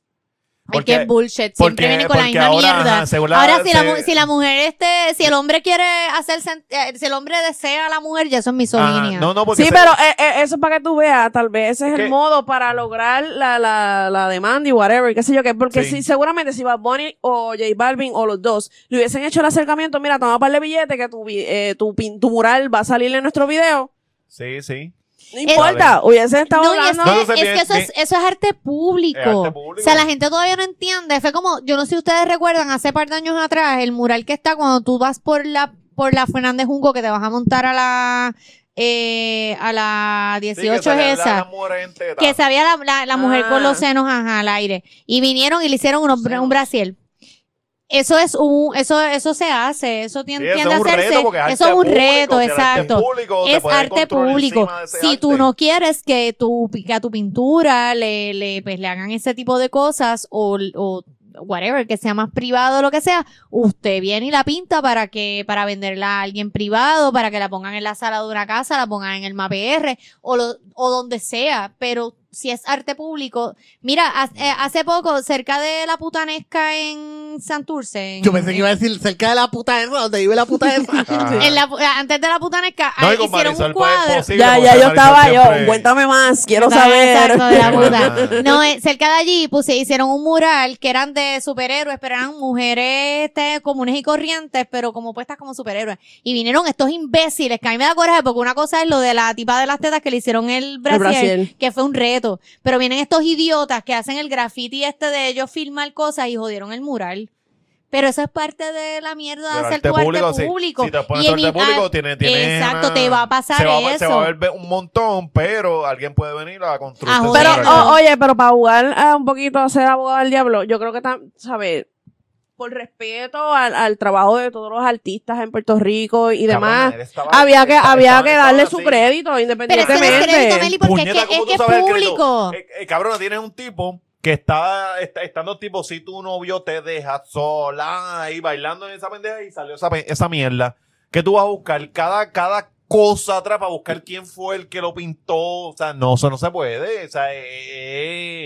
Es que es bullshit. Siempre porque- viene con la porque misma ahora, mierda. ajá, la- ahora, si, la, se- mu- si la mujer, este, si el hombre quiere hacer, sen- eh, si el hombre desea a la mujer, ya eso es misoginia. Ajá, no, no, porque Sí, se- pero eh, eh, eso es para que tú veas, tal vez ese es ¿Qué? el modo para lograr la, la, la demanda y whatever, qué sé yo qué, porque Sí. si seguramente si Bad Bunny o J Balvin o los dos le hubiesen hecho el acercamiento, mira, toma par de billetes que tu, vi- eh, tu, tu mural va a salir en nuestro video, Sí, sí. No importa, hubiesen estado No, es hablando. que, No, es bien- que eso, es, eso es arte público. Es arte público. O sea, la gente todavía no entiende. Fue como, yo no sé si ustedes recuerdan, hace par de años atrás, el mural que está cuando tú vas por la, por la Fernández Junco, que te vas a montar a la, eh, a la Sí, 18 que salía es esa. la que sabía la, la, la mujer Ah. con los senos ajá, al aire. Y vinieron y le hicieron unos, un brasier. Eso es un, eso, eso se hace, eso Sí, tiende, eso tiende es a hacerse. eso es un público, reto, arte exacto. público Es arte público. Si tú no quieres que tu, que a tu pintura le, le, pues, le hagan ese tipo de cosas o, o whatever, que sea más privado o lo que sea, usted viene y la pinta para que, para venderla a alguien privado, para que la pongan en la sala de una casa, la pongan en el MAPR o lo, o donde sea, pero si es arte público, mira, ha- eh, hace poco, cerca de la putanesca en en Santurce. en- Yo pensé que iba a decir cerca de la puta esa, donde vive la puta esa. Ajá. en la- antes de la putanesca, No, hicieron Marisol, un pues, es cuadro. posible, Ya, ya yo estaba yo. Cuéntame más, quiero saber. de la puta. Ajá. No, eh, cerca de allí puse, hicieron un mural que eran de superhéroes, pero eran mujeres este, comunes y corrientes, pero como puestas como superhéroes. Y vinieron estos imbéciles, que a mí me da coraje, porque una cosa es lo de la tipa de las tetas que le hicieron el brasier. que fue un reto. Pero vienen estos idiotas que hacen el graffiti este de ellos filmar cosas y jodieron el mural. Pero eso es parte de la mierda de hacer arte tu arte público, sí. público. Si te pones Y tu en arte mi- público, ah, tiene, tiene Exacto, una- te va a pasar se va, eso. Se va a ver un montón, pero alguien puede venir a construir. A ese joder. Pero, oye, pero para jugar eh, un poquito a ser abogado del diablo, yo creo que, ¿sabes? Por respeto al, al trabajo de todos los artistas en Puerto Rico y demás, había que, estaba- había estaba- que estaba darle así. su crédito, Pero ese no es independientemente. crédito, Meli, porque Puñeta, es que, ¿cómo es que es público. Eh, eh, cabrona, tienes un tipo que está, está estando tipo, si tu novio te deja sola ahí bailando en esa pendeja y salió esa, esa mierda, que tú vas a buscar cada, cada cosa atrás para buscar quién fue el que lo pintó. O sea, no, eso no se puede. O sea, eh,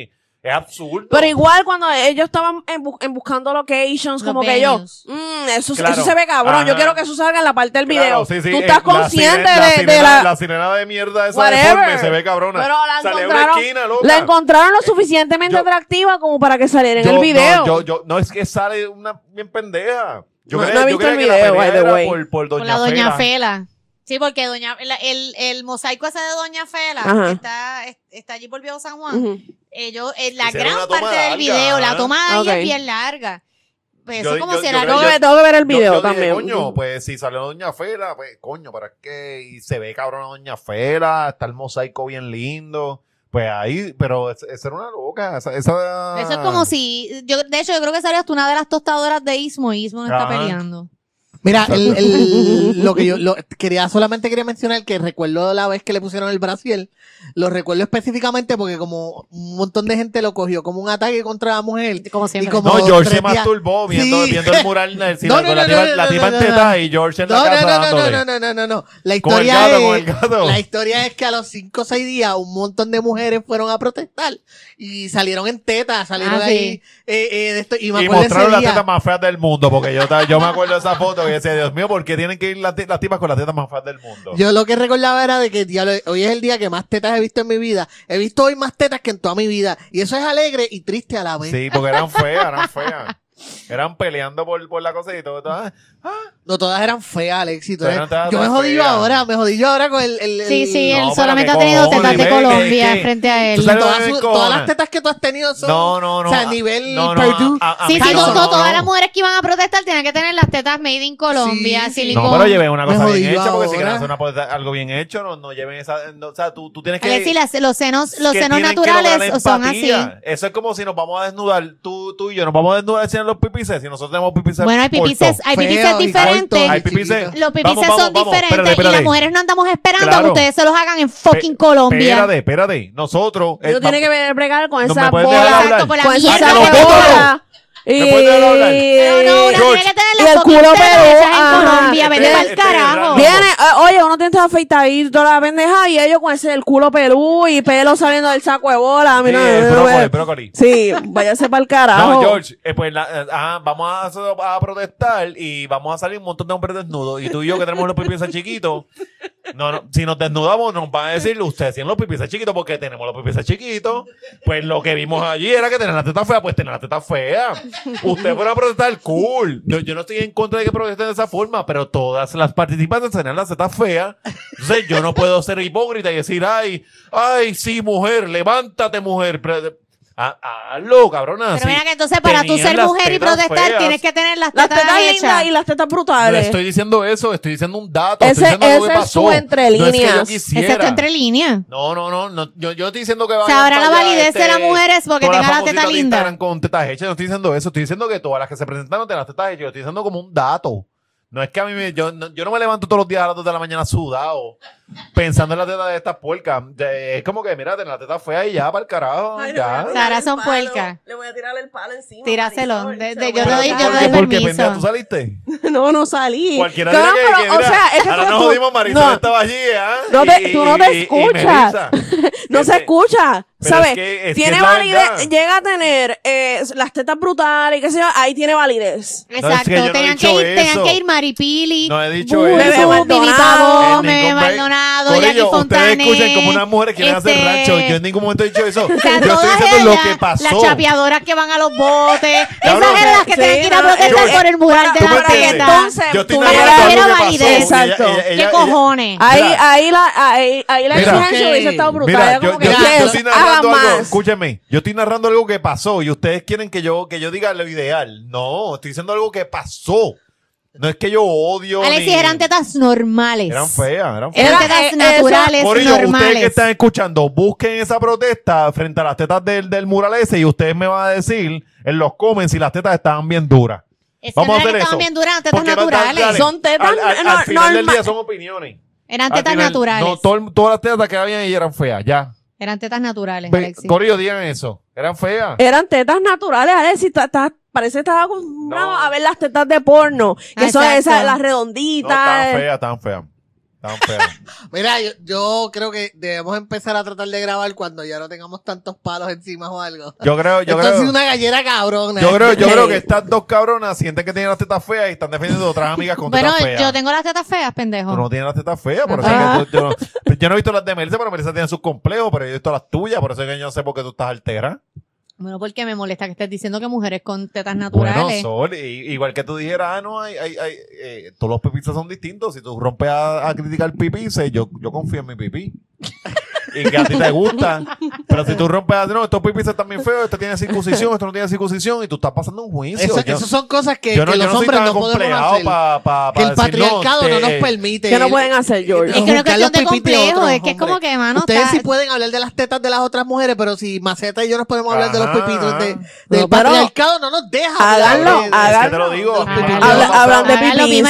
eh, es absurdo. Pero igual cuando ellos estaban en, bu- en buscando locations, Los como que yo, mm, eso, Claro. eso se ve cabrón, Ajá. yo quiero que eso salga en la parte del Claro, video. sí, sí, Tú eh, estás la consciente la de, de sirena- la... sirena de mierda esa deforme se ve cabrona. Pero la encontraron, esquina, loca. la encontraron lo suficientemente yo- atractiva como para que saliera en Yo- el video. No, yo, yo, no, es que sale una bien pendeja. Yo No, he visto el que la video, pelea by the era way. por, por Doña la Doña Fela. Fela. Sí, porque Doña, la- el, el mosaico ese de Doña Fela Ajá. que está, es- está allí por Viejo San Juan. Ujú. Ellos, eh, la Hicieron gran una toma parte del video, la ajá. toma de ahí Ok. es bien larga. Pues Yo- eso como yo- si yo era creo Tengo, yo- que, ver- tengo que ver el Yo- video yo dije, también. coño, pues si salió Doña Fela, pues coño, pero es que y se ve cabrón Doña Fela, está el mosaico bien lindo. Pues ahí, pero esa, esa era una loca. Esa, esa- Eso es como si, yo, de hecho, yo creo que salió hasta una de las tostadoras de Ismo y Ismo no está Ajá. peleando. Mira, el, el- lo que yo lo, quería solamente quería mencionar que recuerdo la vez que le pusieron el Brasil, lo recuerdo específicamente porque como un montón de gente lo cogió como un ataque contra la mujer. Como Y siempre. como No, George se días- masturbó viendo, Sí. viendo el mural. del cine, No, la no, tipa, no, la no, tipa no, en no, teta no. y George en No, la no, casa no, no, no, no, no, no, no. La historia gato, es, la historia es que a los 5 o 6 días un montón de mujeres fueron a protestar y salieron en teta, salieron Ah, ahí sí. eh, eh, de esto, y me Y mostraron las tetas más feas del mundo, porque yo, yo me acuerdo de esa foto decía, Dios mío, ¿por qué tienen que ir las, las tipas con las tetas más feas del mundo? Yo lo que recordaba era de que hoy es el día que más tetas he visto en mi vida. He visto hoy más tetas que en toda mi vida. Y eso es alegre y triste a la vez. Sí, porque eran feas, eran feas. Eran peleando por, por la cosa y todo. todo. Ah, No todas eran feas, Alexis. tú Pero eres- todas yo me jodí yo feas. ahora, me jodí yo ahora con el... el- el- Sí, sí, No, él pero solamente qué ha tenido cojones, tetas de ve, Colombia que- que- frente a tú él. sabes- todas, todas las tetas que tú has tenido son... No, no, no. O sea, a nivel no, no, Purdue. a- a Sí, mí sí, no, no, to- todas no. las mujeres que iban a protestar tienen que tener las tetas made in Colombia, Sí, sí. silicón. No, pero lleven una Me cosa jodí bien yo hecha, porque si ahora. quieren hacer una, cosa- algo bien hecho, no, no lleven esa. no, o sea, tú, tú tienes que. Alexis, las- los senos, los que senos tienen que lograr naturales son así. empatía. Eso es como si nos vamos a desnudar, tú, tú y yo, nos vamos a desnudar enseñar los pipices, si nosotros tenemos pipices. Bueno, hay pipices, hay diferentes. Hay. Los pipices Vamos, vamos, son vamos, diferentes espérate, y espérate. las mujeres no andamos esperando a Claro. que ustedes se los hagan en fucking Pe- Colombia. Espérate, espérate. Nosotros. eh, Uno tiene va- que ver, bregar con No esa bola. Exacto, con la con esa mierda de bola. Y, ¿Me puedes dejar hablar? Pero no, una George. tiene que tener Y las el culo en. Colombia, vete pa'l este carajo. Viene, eh, oye, uno tiene que afeitadito toda la pendeja y ellos con ese el culo pelú y pelo saliendo del saco de bola. Sí, Mira, el no, brócoli, no, el brócoli. Sí, váyase para el carajo. No, George, eh, pues la- eh, ajá, vamos a, hacer- a protestar y vamos a salir un montón de hombres desnudos. Y tú y yo que tenemos los pipices chiquitos, no, no, si nos desnudamos nos van a decir, ustedes tienen los pipices chiquitos porque tenemos los pipices chiquitos. Pues lo que vimos allí era que tener las tetas feas, pues tener las tetas feas. Ustedes fueron a protestar, cool. Yo, yo no estoy en contra de que protesten de esa forma, pero todas las participantes tenían las tetas feas. Entonces yo no puedo ser hipócrita y decir, ay, ay, sí, mujer, levántate, mujer. Pero- ah, Hazlo, cabrona. Pero mira que entonces para tú ser las mujer y tetas protestar feas. tienes que tener las Las tetas tetas lindas hechas. y las tetas No brutales. estoy diciendo eso, estoy diciendo un dato. Ese- estoy diciendo algo que ese es su entre No es que yo líneas. Excepto entre líneas. No, no, no, no, Yo, yo estoy diciendo que O vayan sea, ahora para la validez de este, la mujer es porque tenga las la teta famositas de linda. Instagram con tetas hechas. No estoy diciendo eso. Estoy diciendo que todas las que se presentaron tenían las tetas hechas. Yo estoy diciendo como un dato. No es que a mí me, yo, no, yo no me levanto todos los días a las 2 de la mañana sudado pensando en la teta de estas puercas. De- Es como que, mira, la teta fea y ya, para el carajo. ya. Ahora son puercas. Le voy a tirar el palo encima. Tíraselo. De- de- yo doy- dar. yo ¿Por doy? ¿Por qué, permiso. pendeja? ¿Tú saliste? No, no salí. Cualquiera diría que, pero, que, mira, o sea, es que ahora tú- nos jodimos, Marisol no. estaba allí, ¿ah? No te- tú no te escuchas. No se Este, escucha. Pero ¿sabes? es que- es que tiene es la validez, verdad. llega a tener eh, las tetas brutales y qué sé yo, ahí tiene validez. Exacto, que yo no he tenían, que dicho ir, tenían eso. que ir Maripili, No he dicho eso. Bebé Vivi Maldonado, Pavón, En Bebé ningún break. Maldonado, Jackie ustedes Fontanet. escuchan como unas mujeres hacer este, rancho. Yo en ningún momento he dicho eso. O sea, yo estoy diciendo lo ellas, que pasó. Las chapeadoras que van a los botes. Cabrón, esas eran las que sí, tenían que ir a protestar por el mural de ¿Tú me la. Entonces, Yo estoy tú narrando algo que Era pasó. Exacto. ¿Qué cojones? Ahí, la, ahí, ahí la Mira. exigencia hubiese estado brutal. Mira, Era yo, que, estoy narrando algo, escúcheme, yo estoy narrando algo que pasó y ustedes quieren que yo, que yo diga lo ideal. No, estoy diciendo algo que pasó. No es que yo odio. Alexis, ni- eran tetas normales. Eran feas, eran feas. Eran Era, tetas eh, eso- naturales, Corillo, ustedes que están escuchando, busquen esa protesta frente a las tetas del, del mural ese y ustedes me van a decir en los comments si las tetas estaban bien duras. Es que Vamos no a hacer eso. bien duras, eran tetas naturales. Son tetas al, al- al final del día son opiniones. Eran tetas final, naturales. No, todo- todas las tetas que habían ahí eran feas, ya. Eran tetas naturales, Ve, Alexis. Corillo, digan eso. Eran feas. Eran tetas naturales, Alexis. ta- ta- parece que estaba acostumbrado No. a ver las tetas de porno. Que Ah, son esas, las No, estaban redonditas. feas, estaban feas. Mira, yo, yo creo que debemos empezar a tratar de grabar cuando ya no tengamos tantos palos encima o algo. Yo creo, yo Esto ha creo. sido una gallera cabrona. Yo creo, yo creo que estas dos cabronas sienten que tienen las tetas feas y están defendiendo a otras amigas con Bueno, tetas feas. yo tengo las tetas feas, pendejo. Tú no tienes las tetas feas, por eso Ah. que yo, yo no, yo no he visto las de Melissa, pero Melissa tiene sus complejos, pero yo he visto las tuyas, por eso es que yo no sé por qué tú estás altera. Bueno, porque me molesta que estés diciendo que mujeres con tetas Bueno, naturales. Sol, y- igual que tú dijeras, ah, no, hay, hay, hay, eh, todos los pipices son distintos. Si tú rompes a, a criticar pipices, yo, yo confío en mi pipí. y que a ti te gusta. Pero si tú rompes a, no, estos pipices están bien feos, este tiene circuncisión, esto no tiene circuncisión, y tú estás pasando un juicio. Eso, yo, esas son cosas que, yo no, que yo los no hombres no podemos hacer. pa, pa, pa que el decir, patriarcado no, te- nos permite. que no pueden hacer, George. Es que no es cuestión los de complejo, otros es que es como que, mano, Ustedes está- sí pueden hablar de las tetas de las otras mujeres, pero si Maceta y yo nos podemos hablar de los pipitos de, del patriarcado, no nos deja. Háganlo, háganlo. Te lo digo. hablan de yes.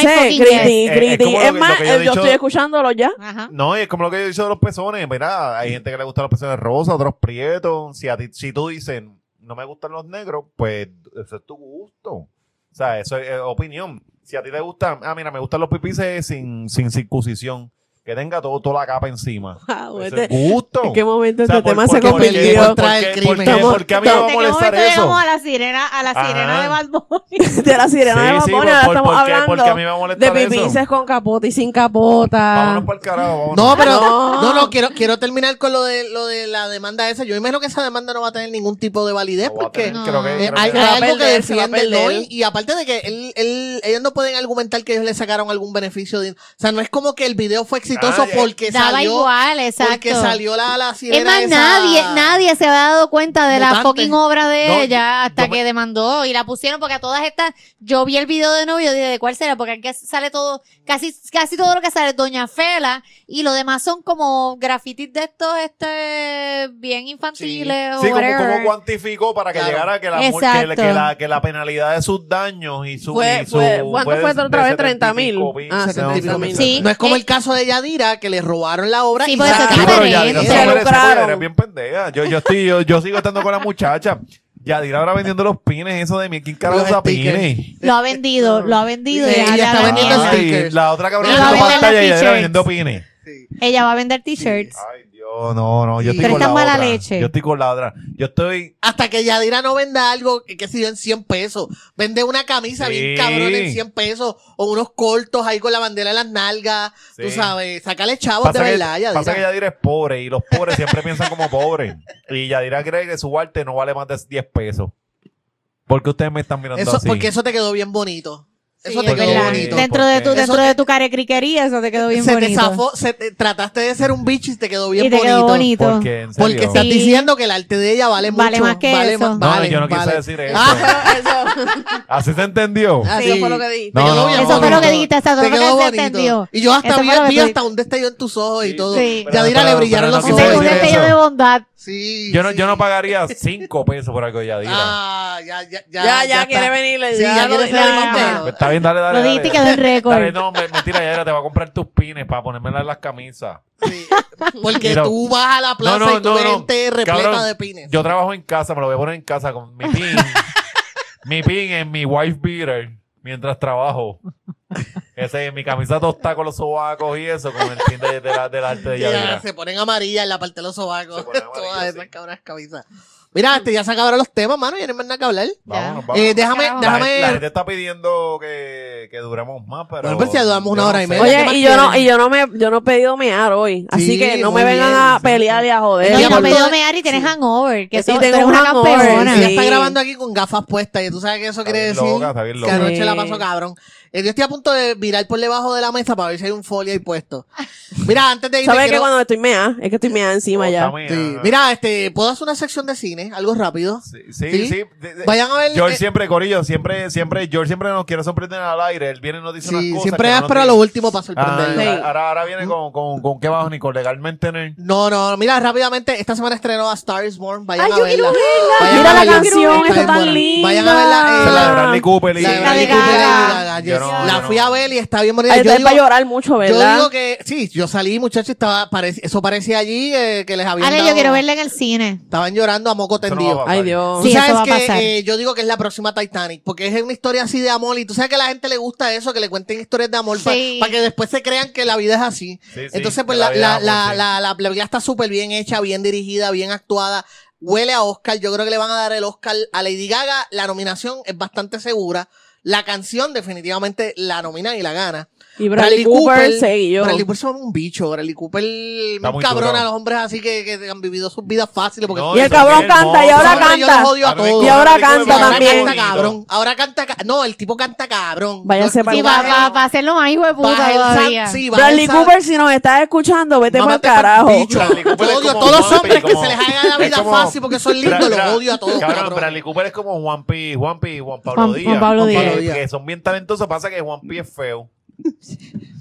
Es- más, yo eh, yo estoy escuchándolo ya. Ajá. No, y es como lo que yo he dicho de los pezones, mira, hay gente que le gustan los pezones rosas, otros prietos. Si a ti, si tú dices, no me gustan los negros, pues ese es tu gusto. O sea, eso es eh, opinión. Si a ti te gustan, ah, mira, me gustan los pipices sin, sin circuncisión, que tenga todo, toda la capa encima. Wow, Ese este- es gusto. ¿En qué momento O sea, este por- tema se por- por- convirtió? por- el por- crimen. por- Estamos- ¿Por qué a mí me va a ¿De molestar eso? llegamos a la sirena, a la Ajá. sirena de Bad Bunny? de la sirena de Sí, Bad sí, Bunny, por- ahora por- estamos ¿por qué- por qué a mí me va a hablando molestar de eso? pipices con capota y sin capota. Vámonos para el carajo. vámonos. No, pero No. no, no, quiero, quiero terminar con lo de lo de la demanda esa. Yo imagino que esa demanda no va a tener ningún tipo de validez No porque tener, No. creo que- eh, creo que- hay, Se a hay algo que se defiende ¿no? perder. Y, y aparte de que él, él- ellos no pueden argumentar que ellos le sacaron algún beneficio. De, o sea, no es como que el video fue exitoso Ah, ya. porque Daba salió, igual, exacto. porque salió la, la sirena Es más, esa- nadie, nadie se había dado cuenta de la Mutante. fucking obra de No, ella hasta yo me- que demandó y la pusieron porque a todas estas, yo vi el video de nuevo y yo dije, ¿de cuál será? Porque aquí sale todo, casi, casi todo lo que sale es Doña Fela y lo demás son como grafitis de estos, este, bien infantiles Sí, o como, whatever. como cuantificó para que Claro. llegara que la, que, que la, que la penalidad de sus daños y su. Fue- y su- fue- ¿cuánto fue otra vez? 70 y 30.000. pico, Ah, no, 70 y pico mil. Sí. No es como el caso de Yadira que le robaron la obra Sí, y por eso Sí, pero. Yadira Se merece porque lucraron. eres bien pendeja. Yo, yo, estoy, yo, yo sigo estando con la muchacha. Yadira ahora vendiendo los pines, eso de mí. ¿Quién carajo Los usa stickers. pines? Lo ha vendido, lo ha vendido. Sí, y ella ya está la vendiendo mierda. stickers. Ay, la otra cabrona Ella va a haciendo vender pantalla y los Yadira t-shirts. vendiendo pines. Sí. Ella va a vender t-shirts. Ay, Dios, no, no. Yo estoy Pero con la mala otra. leche. Yo estoy con la otra. Yo estoy. Hasta que Yadira no venda algo que, que se dio en 100 pesos. Vende una camisa Sí. bien cabrón en 100 pesos. O unos cortos ahí con la bandera en las nalgas. Sí. Tú sabes, sácale chavos de Pasa que, verdad, Yadira. pasa que Yadira es pobre y los pobres siempre piensan como pobres. Y Yadira cree que su arte no vale más de 10 pesos. Porque ustedes me están mirando Eso, así. porque eso te quedó bien bonito. Eso Sí, te es quedó verdad. bonito. Dentro de tu, dentro de tu carecriquería, eso te quedó bien se te bonito. zafó, se te- trataste de ser un bicho y te quedó bien y te bonito. quedó bonito. Porque, en serio. Porque estás Sí. diciendo que el arte de ella vale mucho. Vale más que vale eso. más- No, vale, yo no vale. quise decir eso. Ah, eso, Así se entendió. Ah, sí, eso fue lo que dijiste. No, Eso fue lo que bonito. dijiste, hasta todo lo que se bonito. entendió. Y yo hasta vi, que hasta un destello en tus ojos y todo. Sí. Yadira le brillaron los ojos. un destello de bondad. Sí, Yo no, sí. yo no pagaría 5 pesos por algo de Yadira. Ah, ya, ya, ya. Ya, ya, está. quiere venirle. Sí, ya, ya quiere ser Está bien, dale, dale. Lo dijiste récord. Dale, no, me- mentira, Yadira, te va a comprar tus pines para ponérmelas en las camisas. Sí, Porque Mira. tú vas a la plaza No, no, y tú no, ves no. gente repleta Cabrón, de pines. Yo trabajo en casa, me lo voy a poner en casa con mi pin. mi pin en mi wife beater mientras trabajo. Ese, mi camisa tostada con los sobacos y eso, con el fin de, de la, del arte de Ya, Yadira. se ponen amarillas en la parte de los sobacos. Todas sí. esas cabras camisas. Mira, este, ya se acabaron los temas, mano. Ya no hay más nada que hablar. Vámonos, Ya. vámonos. Eh, déjame, la, déjame. la gente está pidiendo que, que duremos más, pero. Bueno, pues ya duramos una hora y media. ¿qué más Oye, y yo no, y yo no me, yo no he pedido mear hoy. Así Sí, que no muy me vengan bien, a sí. pelear y a joder. No, yo no pedido todo- mear y tienes hangover. Que Sí, eso, tengo eres una hangover, campeona. Ella Sí. está grabando aquí con gafas puestas y tú sabes que eso quiere bien decir loca, está bien que loca. anoche la pasó cabrón. Eh, yo estoy a punto de virar por debajo de la mesa para ver si hay un folio ahí puesto. Mira, antes de irme ¿Sabes que quiero- cuando estoy mea? Es que estoy mea encima ya. Está Sí. mía. Mira, este, ¿puedo hacer una sección de cine? Algo rápido. Sí, sí, ¿Sí? sí. De- de- Vayan a ver. George eh, siempre, Corillo, siempre, siempre, George siempre nos quiere sorprender al aire. Él viene y nos dice unas sí, cosas. siempre que no es nos para dice. lo último para Ah, sorprenderlo. Sí. ahora, ahora viene con, con, con qué bajo, Nicole, legalmente en el. No, no, mira, rápidamente, esta semana estrenó a Star is Born. Vayan Ay, a yo verla. quiero verla. Vayan Mira a la canción, Está tan linda. Vayan a verla. eh, la de Bradley Cooper y- La de La Bradley de Cooper Yo no, La yo fui no. a ver y está bien bonita. Yo digo, para llorar mucho, yo ¿verdad? digo que, sí, yo salí, muchachos, estaba, parec- eso parecía allí eh, que les habían Ale, yo quiero verla en el cine. Estaban llorando a moco tendido. a. Ay, Dios. Tú Sí, sabes a que eh, yo digo que es la próxima Titanic, porque es una historia así de amor y tú sabes que a la gente le gusta eso, que le cuenten historias de amor para Sí. que después se crean que la vida es así. Sí, sí, Entonces, pues la, la, la, sí. la, la película está súper bien hecha, bien dirigida, bien actuada. Huele a Oscar. Yo creo que le van a dar el Oscar a Lady Gaga. La nominación es bastante segura. La canción definitivamente la nominan y la gana. Y Bradley, Cooper, seguí yo. Bradley Cooper son un bicho. Bradley Cooper muy cabrón duro. a los hombres así que, que han vivido sus vidas fáciles. Porque No, Y el cabrón canta, y ahora Yo canta. los odio a A mí me todos. Y ahora Bradley canta me ahora también. canta cabrón. Ahora canta. ca- No, el tipo canta cabrón. Váyanse para Sí, yo- para carajo. hacerlo más hijo de puta todavía. sí, Bradley Cooper, si nos estás escuchando, vete para el carajo. Bradley Yo odio a todos los hombres que se les haga la vida fácil porque son lindos, los odio a todos, Cabrón. Bradley Cooper es como Juanpi, Juanpi, Juan Pablo Juan- Díaz. Juan Pablo Díaz. Que, que son bien talentosos. Pasa que Juanpi es feo.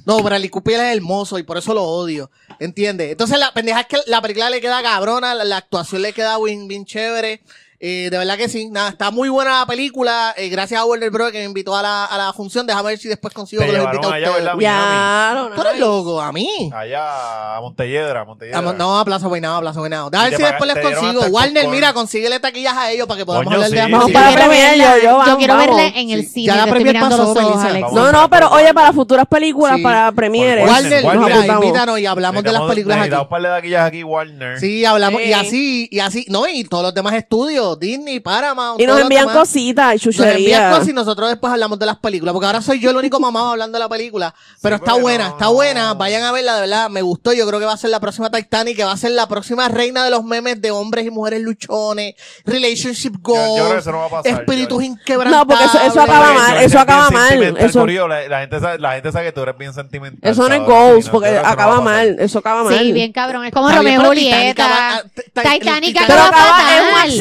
No, Bradley Cooper es hermoso y por eso lo odio. ¿Entiendes? Entonces la pendeja es que la película le queda cabrona, la, actuación le queda bien, bien chévere. Eh, de verdad que sí, nada, está muy buena la película. Eh, gracias a Warner Bros. que me invitó a la, a la función. Déjame ver si después consigo Te que los invite a allá, ustedes. Ya, no, Tú eres loco, a mí. Allá a Montelledra, Montelledra. Ah, no, a Plaza Buenado, a Plaza Buenado. A ver si después les consigo. Warner, mira, consíguele taquillas a ellos para que podamos Coño, hablar sí, de sí. Vamos Sí, para la yo quiero premier, yo, yo, vamos, quiero vamos. verla en el cine. Ya la premier pasó. Vamos. No, no, pero oye, para futuras películas, Sí. para premieres. Warner, Warner, mira, apuntamos. invítanos y hablamos de las películas aquí. Necesitamos un par de taquillas aquí, Warner. Sí, hablamos, y Sí. así, y así, no, y todos los demás estudios, Disney, Paramount. Y nos envían cositas y Nos envían chucherías. cosas y nosotros después hablamos de las películas. Porque ahora soy yo el único mamado hablando de la película. Pero está buena, no- está buena. Vayan a verla, de verdad. Me gustó. Yo creo que va a ser la próxima Titanic, que va a ser la próxima reina de los memes de hombres y mujeres luchones, relationship Yo, yo creo que goals, eso no va a pasar. espíritus yo- inquebrantables. No, porque eso- eso acaba mal, yo eso acaba mal, eso- la, la gente sabe, la gente sabe que tú eres bien sentimental. Eso no es goals, porque yo acaba mal. Eso acaba mal. Sí, bien cabrón. Es como Romeo y Julieta. Titanic acaba acaba, es un fatal.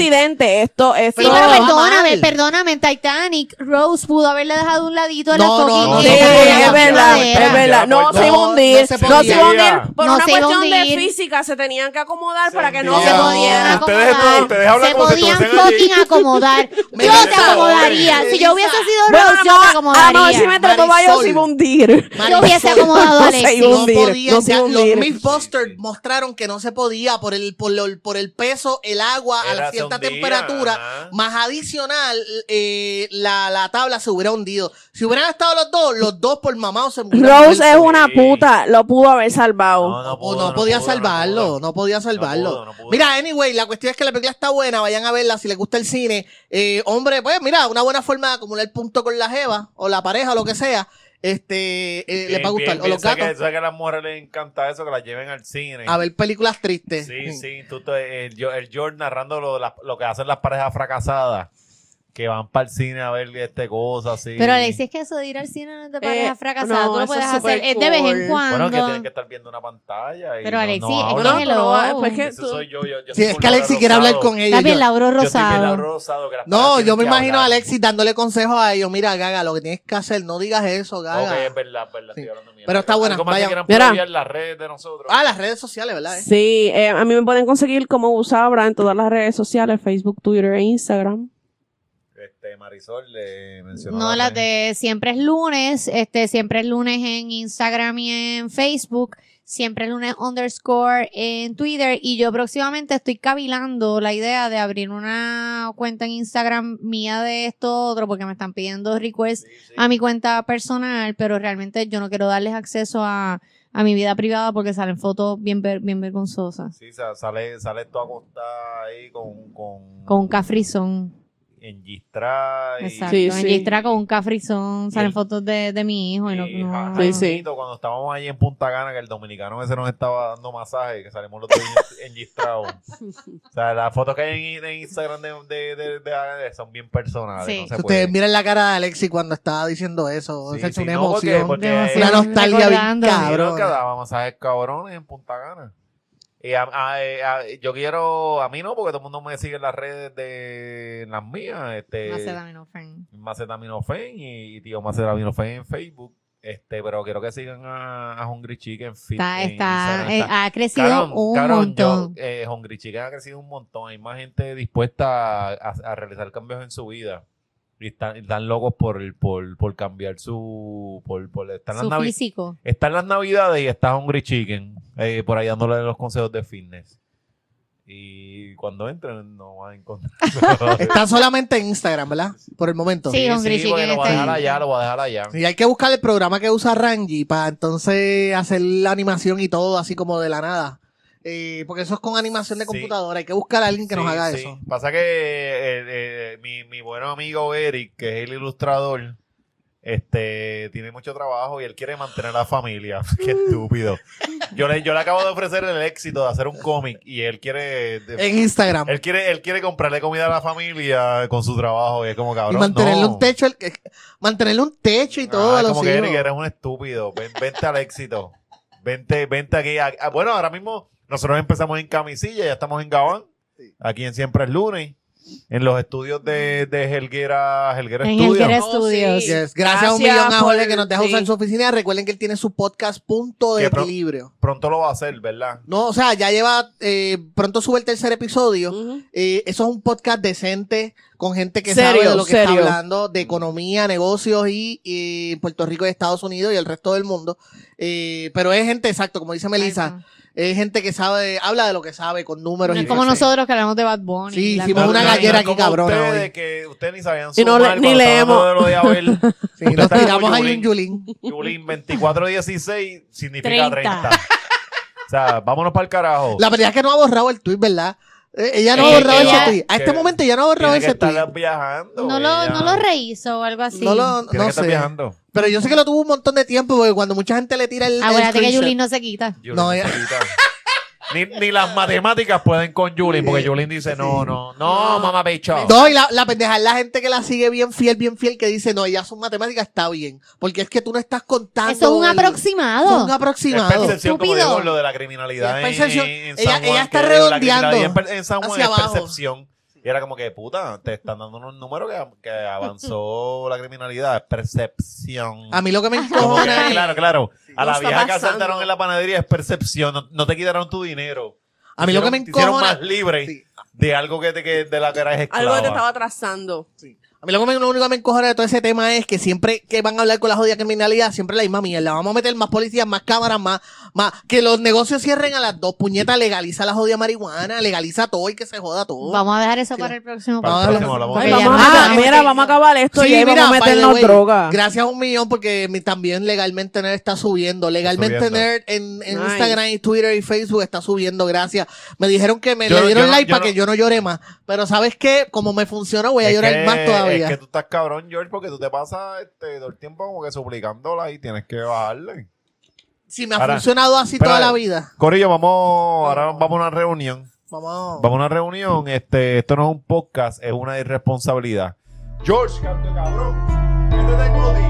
Esto, esto. Sí, No, pero perdóname, mal. perdóname, en Titanic, Rose pudo haberle dejado un ladito a la No, no, no, Sí, no, no, no, es no, verdad, es verdad. No, No, se iba a no hundir. se No se iba a podía. hundir. Por No una cuestión de física se tenían que acomodar para que no No se se pudiera Ustedes, acomodar. ustedes hablan se como si podían fucking acomodar. Yo te acomodaría. Si yo hubiese sido Rose, yo no, te a lo mejor acomodaría. si me trató yo se iba a hundir. Yo hubiese acomodado a No se Alexis. no hundir, podían, no se ya, iba a los. Mythbusters mostraron que no se podía por el, por, lo- por el peso, el agua a cierta hundía, temperatura, ajá. más adicional, eh, la, la tabla se hubiera hundido. Si hubieran estado los dos, los dos por mamados se hubieran Rose es una Sí. puta. Lo pudo haber salvado. No, no O pudo, no, no podía pudo, salvarlo, pudo. no, podía salvarlo. pudo. Mira, anyway, la cuestión es que la película está buena, vayan a verla si les gusta el cine. Eh, hombre, pues mira, una buena forma de acumular punto con la jeva o la pareja o lo que sea, este, eh, le va a gustar. Bien, o los bien, que- gatos, sé que a las mujeres les encanta eso, que las lleven al cine. a ver películas tristes. Sí, sí, tú, te- el, el George narrando lo, la- lo que hacen las parejas fracasadas, que van para el cine a ver este cosa así. Pero Alexis, es que eso de ir al cine no es de pareja Eh, fracasada. no, Tú lo eso puedes es hacer. Es de vez en cuando. Bueno, que tienen que estar viendo una pantalla. Y Pero no- Alexis, no es que hablan. No, pero, ah, pues que Eso tú- soy yo, yo, yo Sí, soy es que Alexis quiere hablar con ella. Yo- Lauro Yo Rosado. Laura Rosado, que No, yo me que imagino a hablar. Alexis dándole consejos a ellos. Mira, Gaga, lo que tienes que hacer, no digas eso, Gaga. Ok, es verdad, es verdad, Sí. estoy hablando mierda. Pero está buena, vayan. que quieran Mira. las redes de nosotros. Ah, las redes sociales, ¿verdad? Sí, eh, a mí me pueden conseguir como Usabra en todas las redes sociales, Facebook, Twitter e Instagram. Este, Marisol le mencionó. No, las de siempre es lunes, este, siempre es lunes en Instagram y en Facebook. siempre lunes underscore en Twitter y yo próximamente estoy cavilando la idea de abrir una cuenta en Instagram mía de esto otro porque me están pidiendo requests a mi cuenta personal, pero realmente yo no quiero darles acceso a, a mi vida privada porque salen fotos bien, ver- bien vergonzosas. Sí, sa- sale, sale tú acostada ahí con, con, Con un cafrizón. En Gistra y, Exacto. Sí, en sí. Gistra con un cafrizón salen el- fotos de, de mi hijo y no, y no- ja- Sí, sí. Cuando estábamos ahí en Punta Cana, que el dominicano ese nos estaba dando masaje, que salimos los dos en- engistrados. o sea, las fotos que hay en, en Instagram de, de, de- de- son bien personales. Sí. No se Si puede. ustedes miren la cara de Alexi cuando estaba diciendo eso, es sí, una porque- emoción. porque- Una nostalgia bien cabrón. que daba masajes cabrones en Punta Cana. Y a- a- eh, a- yo quiero, a mí no, porque todo el mundo me sigue en las redes de en las mías, este, Acetaminofén. Macetaminofen y, y tío Macetaminofen en Facebook. Este, pero quiero que sigan a, Hungry Chicken. Está, en está, Instagram. eh, Está- ha crecido Cabrón, un montón. yo, eh, Hungry Chicken ha crecido un montón. Hay más gente dispuesta a- a realizar cambios en su vida. Y están, están locos por, por, por cambiar su. Por, por, están, las Su físico. están las navidades y está Hungry Chicken eh, por ahí dándole los consejos de fitness. Y cuando entren, no van a encontrar. Está solamente en Instagram, ¿verdad? Por el momento. Sí, Hungry Chicken lo voy a dejar allá, lo voy a dejar allá. Y hay que buscar el programa que usa Rangi para entonces hacer la animación y todo así como de la nada. Eh, porque eso es con animación de Sí. computadora. Hay que buscar a alguien que nos haga sí. eso. Pasa que eh, eh, mi, mi buen amigo Eric, que es el ilustrador, este tiene mucho trabajo y él quiere mantener a la familia. Qué estúpido. Yo le, yo le acabo de ofrecer el éxito de hacer un cómic y él quiere. de- En Instagram. él quiere, él quiere comprarle comida a la familia con su trabajo y es como cabrón. y mantenerle no. un techo, el- mantenerle un techo y todo Ah, a los como que. Eric, eres un estúpido. Ven- vente al éxito. Vente, vente aquí. a- bueno, ahora mismo nosotros empezamos en camisilla, ya estamos en Gabán. Aquí en Siempre es Lunes. En los estudios de, de Helguera, Helguera En Studios. Helguera Oh, Studios. sí. Yes. Gracias, a un millón a Jorge que nos deja sí. usar su oficina. Recuerden que él tiene su podcast Punto de pro- Equilibrio. Pronto lo va a hacer, ¿verdad? No, o sea, ya lleva, eh, pronto sube el tercer episodio. Eh, eso es un podcast decente con gente que Serio, sabe de lo que serio. está hablando, de economía, negocios y, y Puerto Rico y Estados Unidos y el resto del mundo. Eh, pero es gente, exacto, como dice Melissa. Es gente que sabe, habla de lo que sabe con números. No y es como cosas. nosotros que hablamos de Bad Bunny. Sí, hicimos una gallera aquí, cabrona, Ustedes hoy. que ustedes ni sabían Y no sumar le- ni leemos. de lo de Abel. Sí, nos tiramos ahí un Yulín. Yulín 2416 significa 30. 30. O sea, vámonos para el carajo. La verdad es que no ha borrado el tweet, ¿verdad? Eh, ella no ha Eh, borrado ese tweet. A este momento ya no ha borrado ese tweet. viajando. No lo, no lo rehizo o algo así. No lo, no sé. viajando. Pero yo sé que lo tuvo un montón de tiempo porque cuando mucha gente le tira el. el Acuérdate que Yulín no se quita. Yulín No, se ya- quita. Ni, ni las matemáticas pueden con Yulín, porque Yulín dice, no, no, no, mamá bicho. No, y la, la pendeja es la gente que la sigue bien fiel, bien fiel, que dice, no, ya son matemáticas, está bien. Porque es que tú no estás contando. Eso es un el- aproximado. Eso es un Es aproximado. percepción, como Estúpido. digo, lo de la criminalidad Es en, percepción. en Ella- San Juan. ella está que redondeando La criminalidad en, per- en San Juan hacia es abajo. percepción. Y era como que, puta, te están dando unos números que, que avanzó la criminalidad. Es percepción. A mí lo que me encojona es- claro, claro. A la vieja que asaltaron en la panadería es percepción. No, no te quitaron tu dinero. A mí lo que me Te hicieron encojona. más libre Sí. de algo que, te, que de la que eras esclava. Algo que te estaba trazando. A mí lo, que me, lo único que me encojona de todo ese tema es que siempre que van a hablar con la jodida criminalidad, siempre la misma mierda. Vamos a meter más policías, más cámaras, más, más. Que los negocios cierren a las dos. Puñetas, legaliza la jodida marihuana, legaliza todo y que se joda todo. Vamos a dejar eso Sí. para el próximo Para el Vamos a a, Ah, mira, vamos a acabar esto Sí, y ahí mira, vamos a meternos way, droga. Gracias a un millón porque mi- también Legalmente Nerd está subiendo. Legalmente subiendo. Nerd en, en Nice. Instagram y Twitter y Facebook está subiendo. Gracias. Me dijeron que me Yo le dieron yo like yo para no- que yo no llore más. Pero ¿sabes qué? Como me funciona, voy a llorar que- más todavía. Es que tú estás cabrón, George, porque tú te pasas este, todo el tiempo como que suplicándola y tienes que bajarle. Si me ha Ahora, funcionado así espera, toda la vida. Corillo, vamos, ahora vamos a una reunión. Vamos. Vamos a una reunión. Este, esto no es un podcast, es una irresponsabilidad. George, canto cabrón. ¿Qué te?